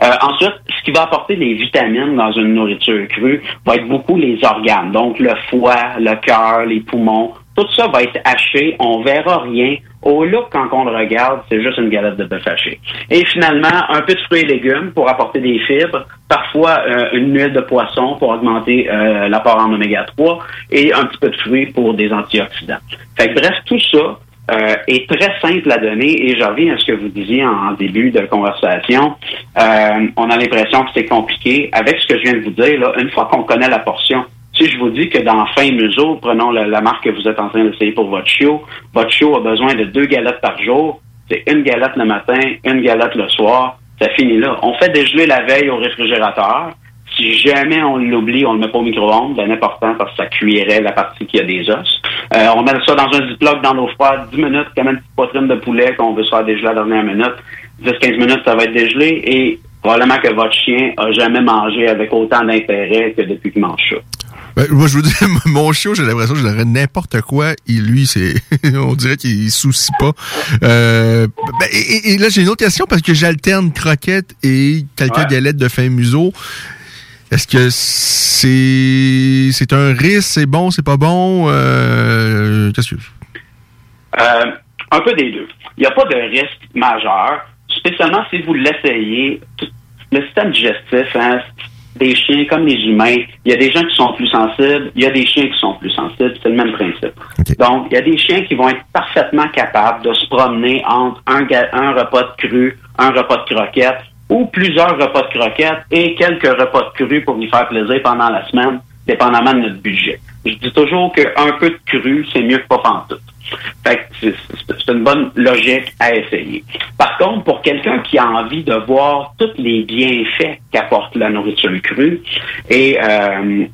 P: Euh, ensuite, ce qui va apporter des vitamines dans une nourriture crue va être beaucoup les organes. Donc, le foie, le cœur, les poumons, tout ça va être haché. On verra rien. Au look, quand on le regarde, c'est juste une galette de bœuf haché. Et finalement, un peu de fruits et légumes pour apporter des fibres. Parfois, euh, une huile de poisson pour augmenter euh, l'apport en oméga 3 et un petit peu de fruits pour des antioxydants. Fait que bref, tout ça euh, est très simple à donner et je reviens à ce que vous disiez en, en début de conversation. Euh, on a l'impression que c'est compliqué. Avec ce que je viens de vous dire, là, une fois qu'on connaît la portion, si je vous dis que dans fin museau, prenons la, la marque que vous êtes en train d'essayer pour votre chiot, votre chiot a besoin de deux galettes par jour. C'est une galette le matin, une galette le soir. Ça finit là. On fait dégeler la veille au réfrigérateur. Si jamais on l'oublie, on le met pas au micro-ondes, bien important parce que ça cuirait la partie qui a des os. Euh, on met ça dans un ziploc dans l'eau froide, 10 minutes, comme une petite poitrine de poulet qu'on veut se faire dégeler à la dernière minute. 10-15 minutes, ça va être dégelé et probablement que votre chien a jamais mangé avec autant d'intérêt que depuis qu'il mange ça.
C: Ben, moi, je vous dis, (laughs) mon chiot, j'ai l'impression que je donnerais n'importe quoi. Et lui, c'est, (laughs) on dirait qu'il soucie pas. Euh, ben, et, et là, j'ai une autre question parce que j'alterne croquettes et quelques galettes de fin museau. Est-ce que c'est, c'est un risque, c'est bon, c'est pas bon? Euh, qu'est-ce que...
P: Euh, un peu des deux. Il n'y a pas de risque majeur, spécialement si vous l'essayez. Le système digestif, hein, des chiens comme les humains, il y a des gens qui sont plus sensibles, il y a des chiens qui sont plus sensibles, c'est le même principe. Donc, il y a des chiens qui vont être parfaitement capables de se promener entre un, repas de cru, un repas de croquettes ou plusieurs repas de croquettes et quelques repas de cru pour y faire plaisir pendant la semaine, dépendamment de notre budget. Je dis toujours qu'un peu de cru, c'est mieux que pas pantoute. C'est- une bonne logique à essayer. Par contre, pour quelqu'un qui a envie de voir tous les bienfaits qu'apporte la nourriture crue, et euh,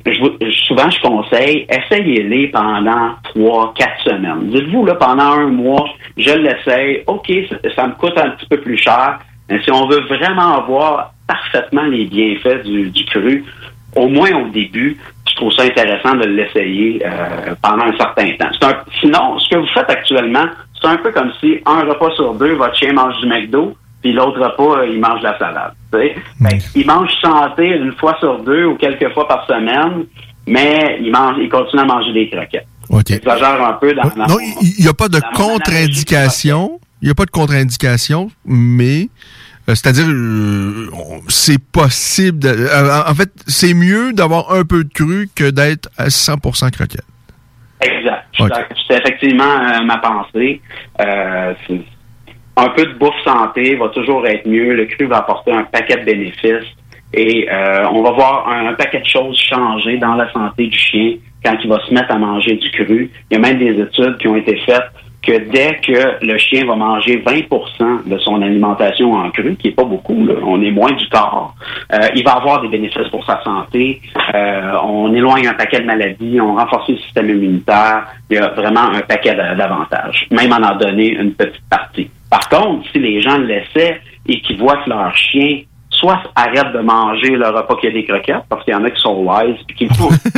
P: souvent je conseille, essayez-les pendant trois, quatre semaines. Dites-vous, là, pendant un mois, je l'essaye, OK, ça, ça me coûte un petit peu plus cher, mais si on veut vraiment voir parfaitement les bienfaits du, du cru, au moins au début, je trouve ça intéressant de l'essayer euh, pendant un certain temps. Un- sinon, ce que vous faites actuellement, c'est un peu comme si un repas sur deux, votre chien mange du McDo, puis l'autre repas, euh, il mange de la salade. Fait il mange santé une fois sur deux ou quelques fois par semaine, mais il mange, il continue à manger des croquettes. J'exagère un peu dans, dans
C: Non, il n'y a pas de contre-indication. Il n'y a pas de contre-indication, mais c'est-à-dire euh, c'est possible. de- euh, en fait, c'est mieux d'avoir un peu de cru que d'être à 100% croquette.
P: Exact. C'est effectivement euh, ma pensée. Euh, un peu de bouffe santé va toujours être mieux. Le cru va apporter un paquet de bénéfices et euh, on va voir un, un paquet de choses changer dans la santé du chien quand il va se mettre à manger du cru. Il y a même des études qui ont été faites que dès que le chien va manger 20% de son alimentation en cru, qui est pas beaucoup, là, on est moins du corps, euh, il va avoir des bénéfices pour sa santé. Euh, on éloigne un paquet de maladies, on renforce le système immunitaire. Il y a vraiment un paquet d'a- d'avantages, même en en donner une petite partie. Par contre, si les gens le laissaient et qu'ils voient que leur chien soit arrête de manger le repas qui a des croquettes, parce qu'il y en a qui sont wise, puis qui (laughs)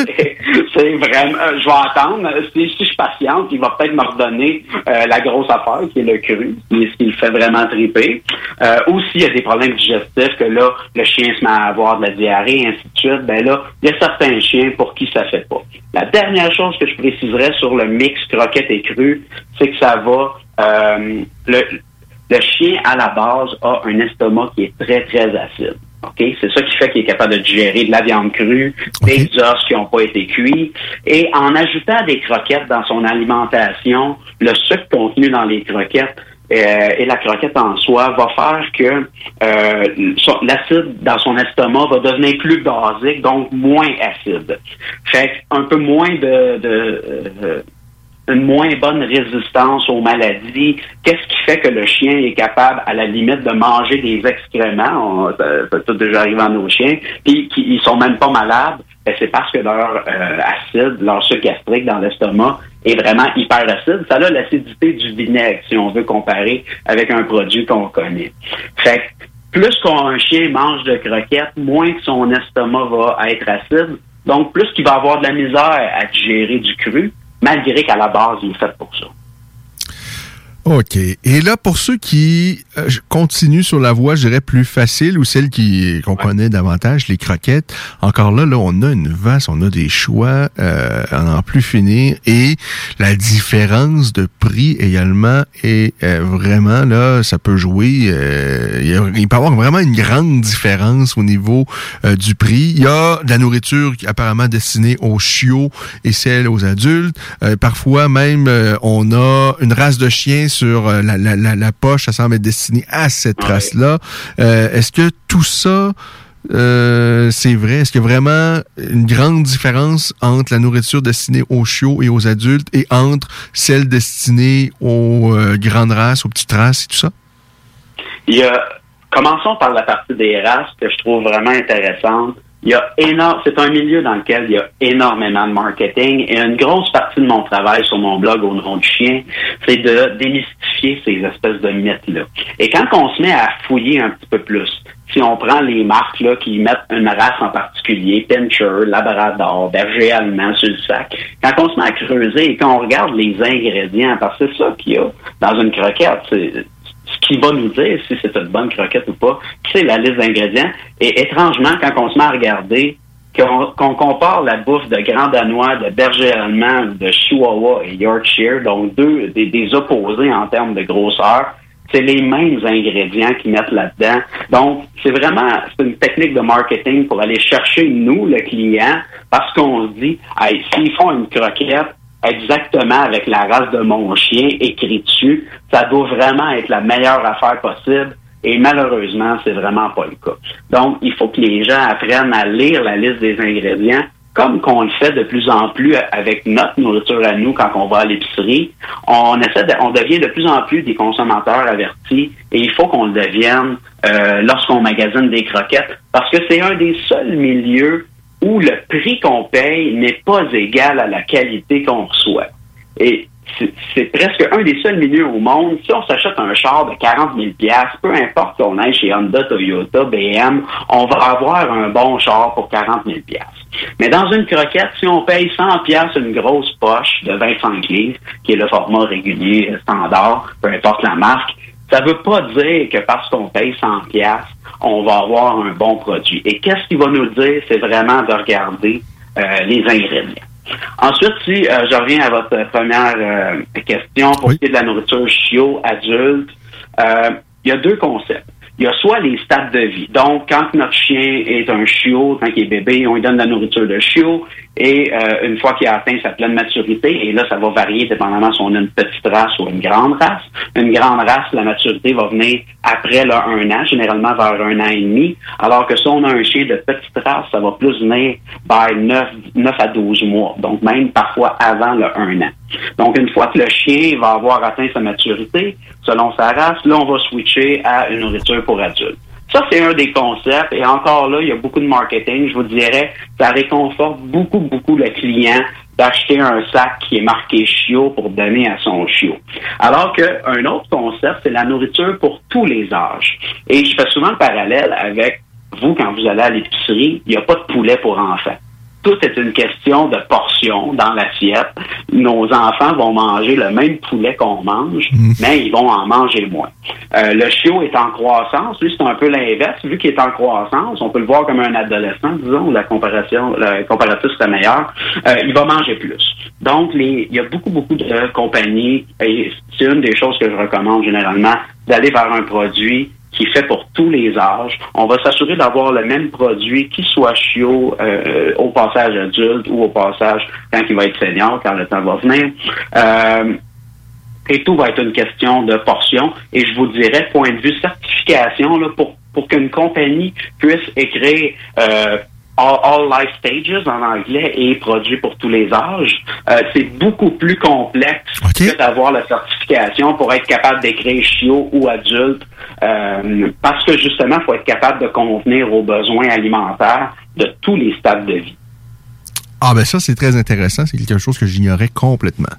P: c'est vraiment, euh, je vais attendre, si, si je suis patiente, il va peut-être me redonner euh, la grosse affaire, qui est le cru, qui- ce qui le fait vraiment triper. Euh, ou s'il y a des problèmes digestifs, que là, le chien se met à avoir de la diarrhée, et ainsi de suite, ben là, il y a certains chiens pour qui ça fait pas. La dernière chose que je préciserais sur le mix croquette et cru, c'est que ça va, euh, le, le chien, à la base, a un estomac qui est très, très acide. OK? C'est ça qui fait qu'il est capable de digérer de la viande crue, des os qui n'ont pas été cuits. Et en ajoutant des croquettes dans son alimentation, le sucre contenu dans les croquettes euh, et la croquette en soi va faire que euh, l'acide dans son estomac va devenir plus basique, donc moins acide. Fait un peu moins de, de euh, une moins bonne résistance aux maladies. Qu'est-ce qui fait que le chien est capable, à la limite, de manger des excréments? On, tout déjà arrivé à nos chiens. Puis ils sont même pas malades. Ben, c'est parce que leur euh, acide, leur sucre gastrique dans l'estomac est vraiment hyper acide. Ça a l'acidité du vinaigre, si on veut comparer avec un produit qu'on connaît. Fait que plus qu'un chien mange de croquettes, moins que son estomac va être acide. Donc, plus qu'il va avoir de la misère à digérer du cru, malgré qu'à la base, il est fait pour ça.
C: OK. Et là, pour ceux qui euh, continuent sur la voie, je dirais, plus facile ou celle qui qu'on connaît davantage, les croquettes, encore là, là, on a une vaste, on a des choix euh, à n'en plus finir. Et la différence de prix également est euh, vraiment, là, ça peut jouer. euh, il, peut y avoir vraiment une grande différence au niveau euh, du prix. Il y a de la nourriture apparemment destinée aux chiots et celle aux adultes. Euh, parfois même, euh, on a une race de chiens sur euh, la, la, la, la poche, ça semble être destiné à cette race-là. Euh, Est-ce que tout ça, euh, c'est vrai? Est-ce qu'il y a vraiment une grande différence entre la nourriture destinée aux chiots et aux adultes et entre celle destinée aux euh, grandes races, aux petites races et tout ça?
P: Il y a, commençons par la partie des races que je trouve vraiment intéressante. Il y a énorme, c'est un milieu dans lequel il y a énormément de marketing et une grosse partie de mon travail sur mon blog au nom du chien, c'est de démystifier ces espèces de mythes-là. Et quand on se met à fouiller un petit peu plus, si on prend les marques là, qui mettent une race en particulier, Pinscher, Labrador, Berger allemand sur le sac, quand on se met à creuser et qu'on regarde les ingrédients, parce que c'est ça qu'il y a dans une croquette, qui va nous dire si c'est une bonne croquette ou pas, c'est la liste d'ingrédients. Et étrangement, quand on se met à regarder qu'on compare la bouffe de Grand Danois, de Berger Allemand, de Chihuahua et Yorkshire, donc deux des, des opposés en termes de grosseur, c'est les mêmes ingrédients qu'ils mettent là-dedans. Donc, c'est vraiment c'est une technique de marketing pour aller chercher, nous, le client, parce qu'on se dit, hey, s'ils font une croquette exactement avec la race de mon chien écrit dessus, ça doit vraiment être la meilleure affaire possible. Et malheureusement, c'est vraiment pas le cas. Donc, il faut que les gens apprennent à lire la liste des ingrédients, comme qu'on le fait de plus en plus avec notre nourriture à nous quand on va à l'épicerie. On essaie, de- on devient de plus en plus des consommateurs avertis, et il faut qu'on le devienne euh, lorsqu'on magasine des croquettes, parce que c'est un des seuls milieux où le prix qu'on paye n'est pas égal à la qualité qu'on reçoit. Et c'est- presque un des seuls milieux au monde. Si on s'achète un char de 40 000 peu importe qu'on aille chez Honda, Toyota, BM, on va avoir un bon char pour 40 000 Mais dans une croquette, si on paye 100 une grosse poche de 25 livres, qui est le format régulier standard, peu importe la marque, ça veut pas dire que parce qu'on paye 100 on va avoir un bon produit. Et qu'est-ce qu'il va nous dire? C'est vraiment de regarder euh, les ingrédients. Ensuite, si euh, je reviens à votre première euh, question pour ce qui est de la nourriture chiot adulte, euh, il y a deux concepts. Il y a soit les stades de vie. Donc, quand notre chien est un chiot, quand il est bébé, on lui donne de la nourriture de chiot. Et euh, une fois qu'il a atteint sa pleine maturité, et là, ça va varier dépendamment si on a une petite race ou une grande race. Une grande race, la maturité va venir après là, un an, généralement vers un an et demi. Alors que si on a un chien de petite race, ça va plus venir vers 9, 9 à 12 mois. Donc, même parfois avant le un an. Donc, une fois que le chien va avoir atteint sa maturité, selon sa race, là, on va switcher à une nourriture pour adultes. Ça, c'est un des concepts. Et encore là, il y a beaucoup de marketing. Je vous dirais, ça réconforte beaucoup, beaucoup le client d'acheter un sac qui est marqué chiot pour donner à son chiot. Alors qu'un autre concept, c'est la nourriture pour tous les âges. Et je fais souvent le parallèle avec vous, quand vous allez à l'épicerie, il n'y a pas de poulet pour enfants tout est une question de portion dans l'assiette. Nos enfants vont manger le même poulet qu'on mange, mais ils vont en manger moins. Euh, le chiot est en croissance. Lui, c'est un peu l'inverse. Vu qu'il est en croissance, on peut le voir comme un adolescent, disons, la comparaison, le comparatif serait meilleur. Euh, il va manger plus. Donc, les, il y a beaucoup, beaucoup de compagnies, et c'est une des choses que je recommande généralement, d'aller vers un produit qui est fait pour tous les âges. On va s'assurer d'avoir le même produit, qui soit chiot euh, au passage adulte ou au passage quand il va être senior, quand le temps va venir. Euh, et tout va être une question de portion. Et je vous dirais, point de vue certification, là, pour, pour qu'une compagnie puisse écrire euh, all, all life stages en anglais et produit pour tous les âges, euh, c'est beaucoup plus complexe que d'avoir la certification pour être capable d'écrire chiot ou adulte, euh, parce que justement, il faut être capable de convenir aux besoins alimentaires de tous les stades de vie.
C: Ah ben ça, c'est très intéressant. C'est quelque chose que j'ignorais complètement.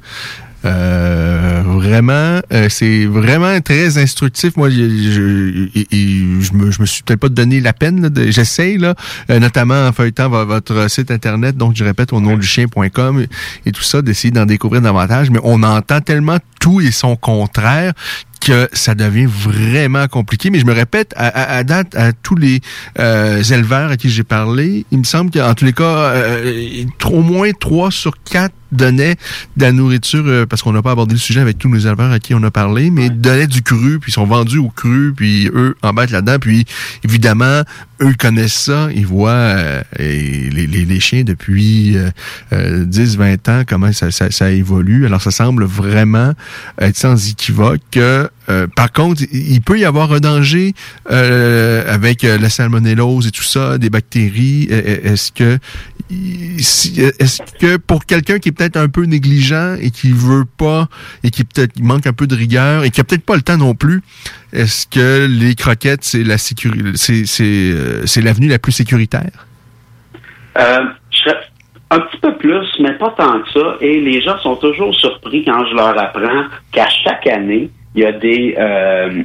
C: Euh, vraiment, euh, c'est vraiment très instructif. Moi, je, je, je me, je me suis peut-être pas donné la peine. là, de- J'essaye, là, euh, notamment en feuilletant vo- votre site internet, donc je répète au nom du chien.com et, et tout ça, d'essayer d'en découvrir davantage. Mais on entend tellement tout et son contraire que ça devient vraiment compliqué. Mais je me répète, à, à- à date, à tous les euh, éleveurs à qui j'ai parlé, il me semble qu'en tous les cas, euh, au moins trois sur quatre donnaient de la nourriture, euh, parce qu'on n'a pas abordé le sujet avec tous les éleveurs à qui on a parlé, mais donnaient du cru, puis ils sont vendus au cru, puis eux embarquent là-dedans, puis évidemment, eux connaissent ça, ils voient euh, et les, les, les chiens depuis euh, euh, 10-20 ans, comment ça, ça, ça évolue. Alors ça semble vraiment être sans équivoque que euh, par contre, il peut y avoir un danger euh, avec euh, la salmonellose et tout ça, des bactéries. Est-ce que est-ce que pour quelqu'un qui est peut-être un peu négligent et qui veut pas et qui peut-être manque un peu de rigueur et qui a peut-être pas le temps non plus, est-ce que les croquettes c'est la sécurité c'est euh, c'est l'avenue la plus sécuritaire?
P: Euh, un petit peu plus, mais pas tant que ça. Et les gens sont toujours surpris quand je leur apprends qu'à chaque année, il y a des euh,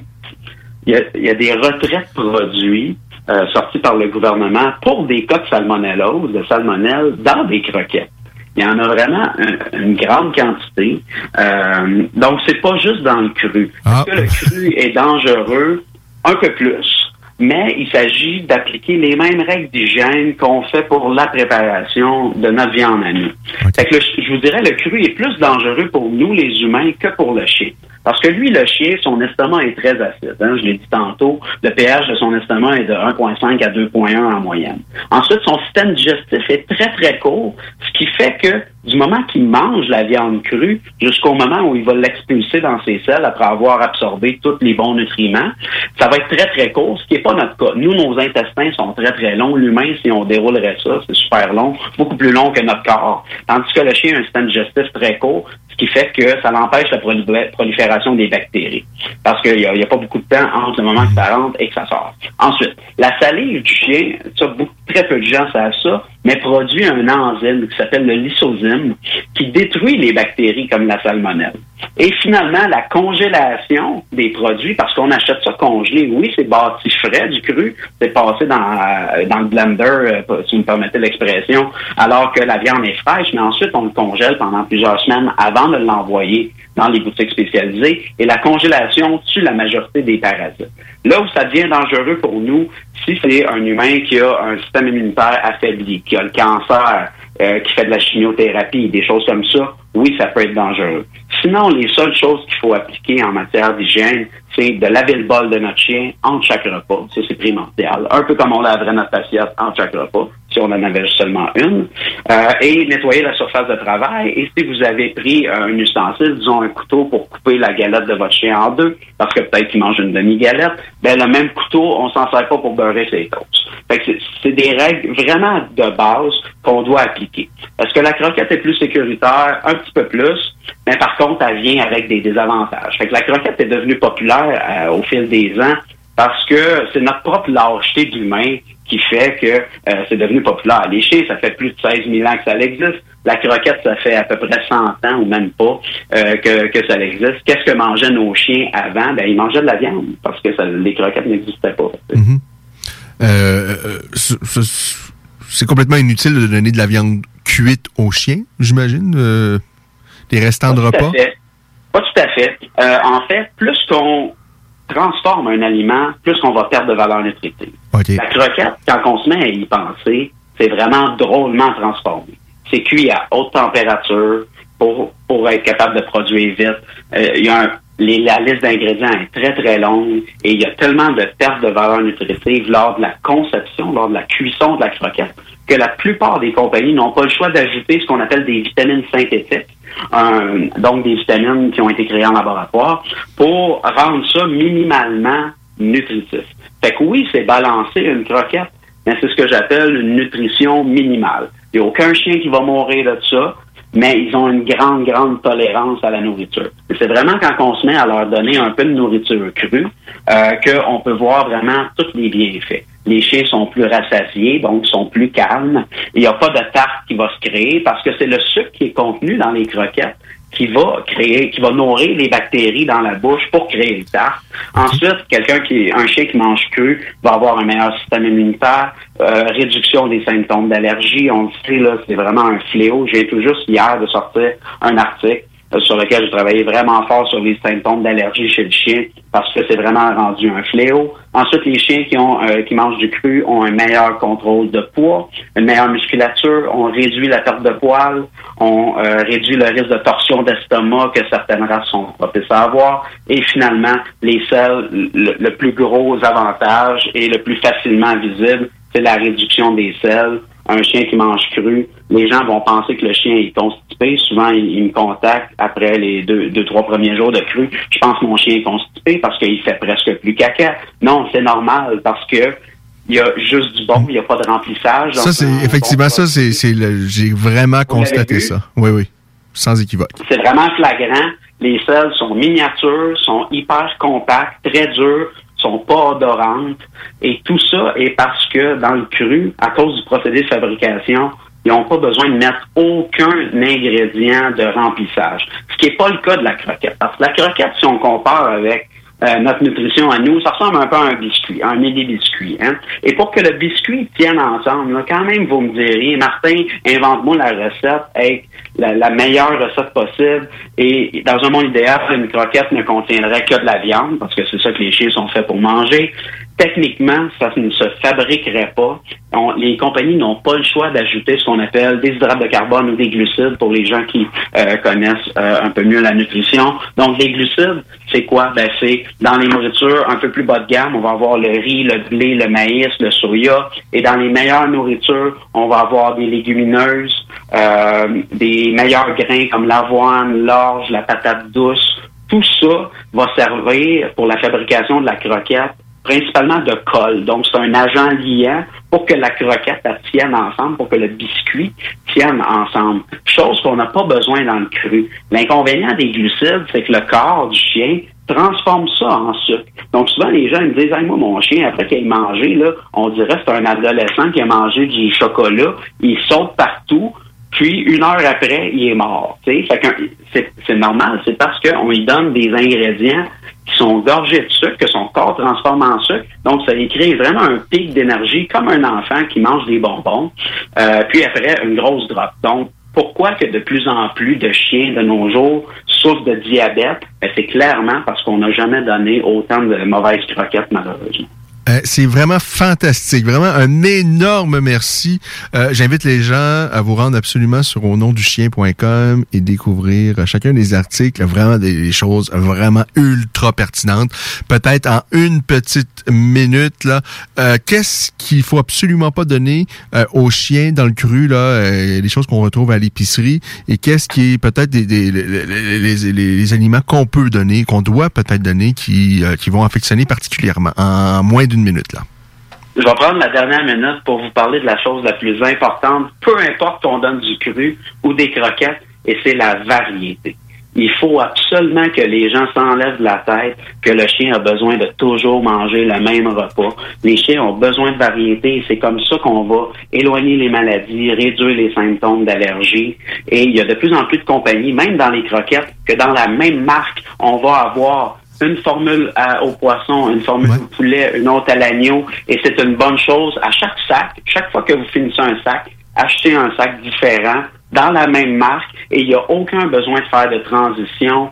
P: il, y a, il y a des retraits de produits euh, sortis par le gouvernement pour des cas de salmonellose, de salmonelle, dans des croquettes. Il y en a vraiment un- une grande quantité. Euh, donc, c'est pas juste dans le cru. Est-ce que le cru est dangereux? Un peu plus. Mais il s'agit d'appliquer les mêmes règles d'hygiène qu'on fait pour la préparation de notre viande à nous. Fait que le- je vous dirais, le cru est plus dangereux pour nous, les humains, que pour le chien. Parce que lui, le chien, son estomac est très acide. hein, je l'ai dit tantôt, le pH de son estomac est de 1,5 à 2,1 en moyenne. Ensuite, son système digestif est très, très court, ce qui fait que du moment qu'il mange la viande crue jusqu'au moment où il va l'expulser dans ses selles après avoir absorbé tous les bons nutriments, ça va être très, très court, ce qui n'est pas notre cas. Nous, nos intestins sont très, très longs. L'humain, si on déroulerait ça, c'est super long, beaucoup plus long que notre corps. Tandis que le chien a un système digestif très court, ce qui fait que ça l'empêche la prolifé- prolifération des bactéries. Parce qu'il n'y a, pas beaucoup de temps entre le moment que ça rentre et que ça sort. Ensuite, la salive du chien, ça, très peu de gens savent ça, mais produit un enzyme qui s'appelle le lysozyme, qui détruit les bactéries comme la salmonelle. Et finalement, la congélation des produits, parce qu'on achète ça congelé, oui, c'est bâti frais du cru, c'est passé dans, euh, dans le blender, euh, si vous me permettez l'expression, alors que la viande est fraîche, mais ensuite on le congèle pendant plusieurs semaines avant de l'envoyer dans les boutiques spécialisées. Et la congélation tue la majorité des parasites. Là où ça devient dangereux pour nous, si c'est un humain qui a un système immunitaire affaibli, qui a le cancer, euh, qui fait de la chimiothérapie, des choses comme ça, oui, ça peut être dangereux. Sinon, les seules choses qu'il faut appliquer en matière d'hygiène, c'est de laver le bol de notre chien entre chaque repas. Ça, c'est primordial. Un peu comme on laverait notre assiette entre chaque repas, si on en avait seulement une. Euh, et nettoyer la surface de travail. Et si vous avez pris euh, un ustensile, disons un couteau pour couper la galette de votre chien en deux, parce que peut-être qu'il mange une demi-galette, ben le même couteau, on s'en sert pas pour beurrer ses toasts. Fait que c'est- des règles vraiment de base qu'on doit appliquer. Est-ce que la croquette est plus sécuritaire? Un petit peu plus. Mais par contre, elle vient avec des désavantages. Fait que la croquette est devenue populaire euh, au fil des ans parce que c'est notre propre lâcheté d'humain qui fait que euh, c'est devenu populaire. Les chiens, ça fait plus de 16 000 ans que ça existe. La croquette, ça fait à peu près 100 ans ou même pas euh, que, ça existe. Qu'est-ce que mangeaient nos chiens avant? Ben, ils mangeaient de la viande parce que les croquettes n'existaient pas.
C: C- c'est complètement inutile de donner de la viande cuite aux chiens, j'imagine. Des restants de repas?
P: fait. Pas tout à fait. Euh, en fait, plus qu'on transforme un aliment, plus qu'on va perdre de valeur nutritive. La croquette, quand on se met à y penser, c'est vraiment drôlement transformé. C'est cuit à haute température pour, pour être capable de produire vite. Euh, il y a un- les- la liste d'ingrédients est très, très longue et il y a tellement de pertes de valeur nutritive lors de la conception, lors de la cuisson de la croquette, que la plupart des compagnies n'ont pas le choix d'ajouter ce qu'on appelle des vitamines synthétiques, un- donc des vitamines qui ont été créées en laboratoire, pour rendre ça minimalement nutritif. Fait que oui, c'est balancer une croquette, mais c'est ce que j'appelle une nutrition minimale. Il n'y a aucun chien qui va mourir de ça, mais ils ont une grande, grande tolérance à la nourriture. C'est vraiment quand on se met à leur donner un peu de nourriture crue euh, qu'on peut voir vraiment tous les bienfaits. Les chiens sont plus rassasiés, donc sont plus calmes. Il n'y a pas de tarte qui va se créer parce que c'est le sucre qui est contenu dans les croquettes qui va créer, qui va nourrir les bactéries dans la bouche pour créer le tarte. Ensuite, quelqu'un qui, un chien qui mange cru va avoir un meilleur système immunitaire, euh, réduction des symptômes d'allergie. On le sait, là, c'est vraiment un fléau. J'ai tout juste hier de sortir un article sur lequel je travaillais vraiment fort sur les symptômes d'allergie chez le chien parce que c'est vraiment rendu un fléau. Ensuite, les chiens qui ont euh, qui mangent du cru ont un meilleur contrôle de poids, une meilleure musculature, on réduit la perte de poils, on euh, réduit le risque de torsion d'estomac que certaines races sont propices à avoir. Et finalement, les selles, le, le plus gros avantage et le plus facilement visible, c'est la réduction des selles. Un chien qui mange cru, les gens vont penser que le chien est constipé. Souvent, ils, ils me contactent après les deux, deux, trois premiers jours de cru. Je pense que mon chien est constipé parce qu'il fait presque plus caca. Non, c'est normal parce que il y a juste du bon, il n'y a pas de remplissage.
C: Ça, c'est
P: un
C: effectivement
P: bon
C: ça, c'est, c'est le- j'ai vraiment constaté ça. Oui, oui, sans équivoque.
P: C'est vraiment flagrant. Les selles sont miniatures, sont hyper compactes, très dures, sont pas odorantes. Et tout ça est parce que dans le cru, à cause du procédé de fabrication, ils n'ont pas besoin de mettre aucun ingrédient de remplissage. Ce qui n'est pas le cas de la croquette. Parce que la croquette, si on compare avec euh, notre nutrition à nous, ça ressemble un peu à un biscuit, un mini-biscuit. Hein? Et pour que le biscuit tienne ensemble, là, quand même, vous me diriez, Martin, invente-moi la recette avec la, la meilleure recette possible. Et dans un monde idéal, une croquette ne contiendrait que de la viande, parce que c'est ça que les chiens sont faits pour manger. Techniquement, ça ne se fabriquerait pas. Les compagnies n'ont pas le choix d'ajouter ce qu'on appelle des hydrates de carbone ou des glucides pour les gens qui euh, connaissent euh, un peu mieux la nutrition. Donc, les glucides, c'est quoi? Ben, c'est dans les nourritures un peu plus bas de gamme, on va avoir le riz, le blé, le maïs, le soya. Et dans les meilleures nourritures, on va avoir des légumineuses, euh, des meilleurs grains comme l'avoine, l'orge, la patate douce. Tout ça va servir pour la fabrication de la croquette principalement de colle. Donc, c'est un agent liant pour que la croquette tienne ensemble, pour que le biscuit tienne ensemble. Chose qu'on n'a pas besoin dans le cru. L'inconvénient des glucides, c'est que le corps du chien transforme ça en sucre. Donc, souvent, les gens me disent, Hey, moi, mon chien, après qu'il ait mangé, là, on dirait que c'est un adolescent qui a mangé du chocolat. Il saute partout. Puis une heure après, il est mort. c'est normal, c'est parce qu'on lui donne des ingrédients qui sont gorgés de sucre, que son corps transforme en sucre. Donc, ça lui crée vraiment un pic d'énergie, comme un enfant qui mange des bonbons. Euh, puis après, une grosse drop. Donc, pourquoi que de plus en plus de chiens de nos jours souffrent de diabète? Ben, c'est clairement parce qu'on n'a jamais donné autant de mauvaises croquettes, malheureusement.
C: Euh, c'est vraiment fantastique. Vraiment un énorme merci. Euh, J'invite les gens à vous rendre absolument sur au nom du chien.com et découvrir chacun des articles, vraiment des, choses vraiment ultra pertinentes. Peut-être en une petite minute, là, euh, qu'est-ce qu'il faut absolument pas donner euh, aux chiens dans le cru, là, euh, les choses qu'on retrouve à l'épicerie, et qu'est-ce qui est peut-être des, des- les, aliments qu'on peut donner, qu'on doit peut-être donner, qui, qui vont affectionner particulièrement en moins minute, là.
P: Je vais prendre la dernière minute pour vous parler de la chose la plus importante, peu importe qu'on donne du cru ou des croquettes, et c'est la variété. Il faut absolument que les gens s'enlèvent de la tête que le chien a besoin de toujours manger le même repas. Les chiens ont besoin de variété et c'est comme ça qu'on va éloigner les maladies, réduire les symptômes d'allergie. Et il y a de plus en plus de compagnies, même dans les croquettes, que dans la même marque, on va avoir une formule à- au poisson, une formule au poulet, une autre à l'agneau, et c'est une bonne chose. À chaque sac, chaque fois que vous finissez un sac, achetez un sac différent dans la même marque, et il n'y a aucun besoin de faire de transition.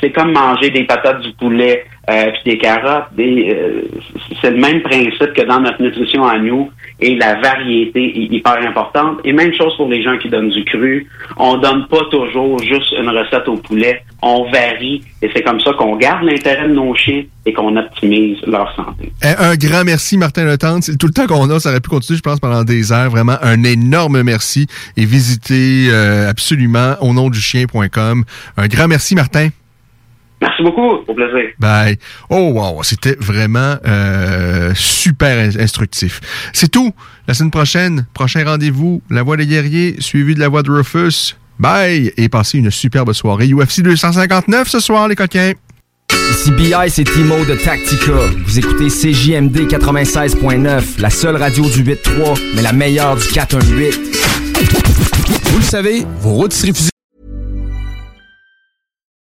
P: C'est comme manger des patates du poulet euh, puis des carottes. Des, euh, c'est le même principe que dans notre nutrition à nous et la variété est hyper importante. Et même chose pour les gens qui donnent du cru. On donne pas toujours juste une recette au poulet. On varie et c'est comme ça qu'on garde l'intérêt de nos chiens et qu'on optimise leur santé.
C: Eh, Un grand merci, Martin. C'est tout le temps qu'on a. Ça aurait pu continuer, je pense, pendant des heures. Vraiment, un énorme merci. Et visitez euh, absolument au nom du chien.com. Un grand merci, Martin.
P: Merci beaucoup. Au plaisir.
C: Bye. Oh, wow. C'était vraiment euh, super in- instructif. C'est tout. La semaine prochaine, prochain rendez-vous, La Voix des guerriers, suivi de La Voix de Rufus. Bye. Et passez une superbe soirée. UFC 259 ce soir, les coquins.
Q: Ici BI, c'est Timo de Tactica. Vous écoutez CJMD 96.9, la seule radio du 8.3, mais la meilleure du 418.
M: Vous le savez, vos rôtisseries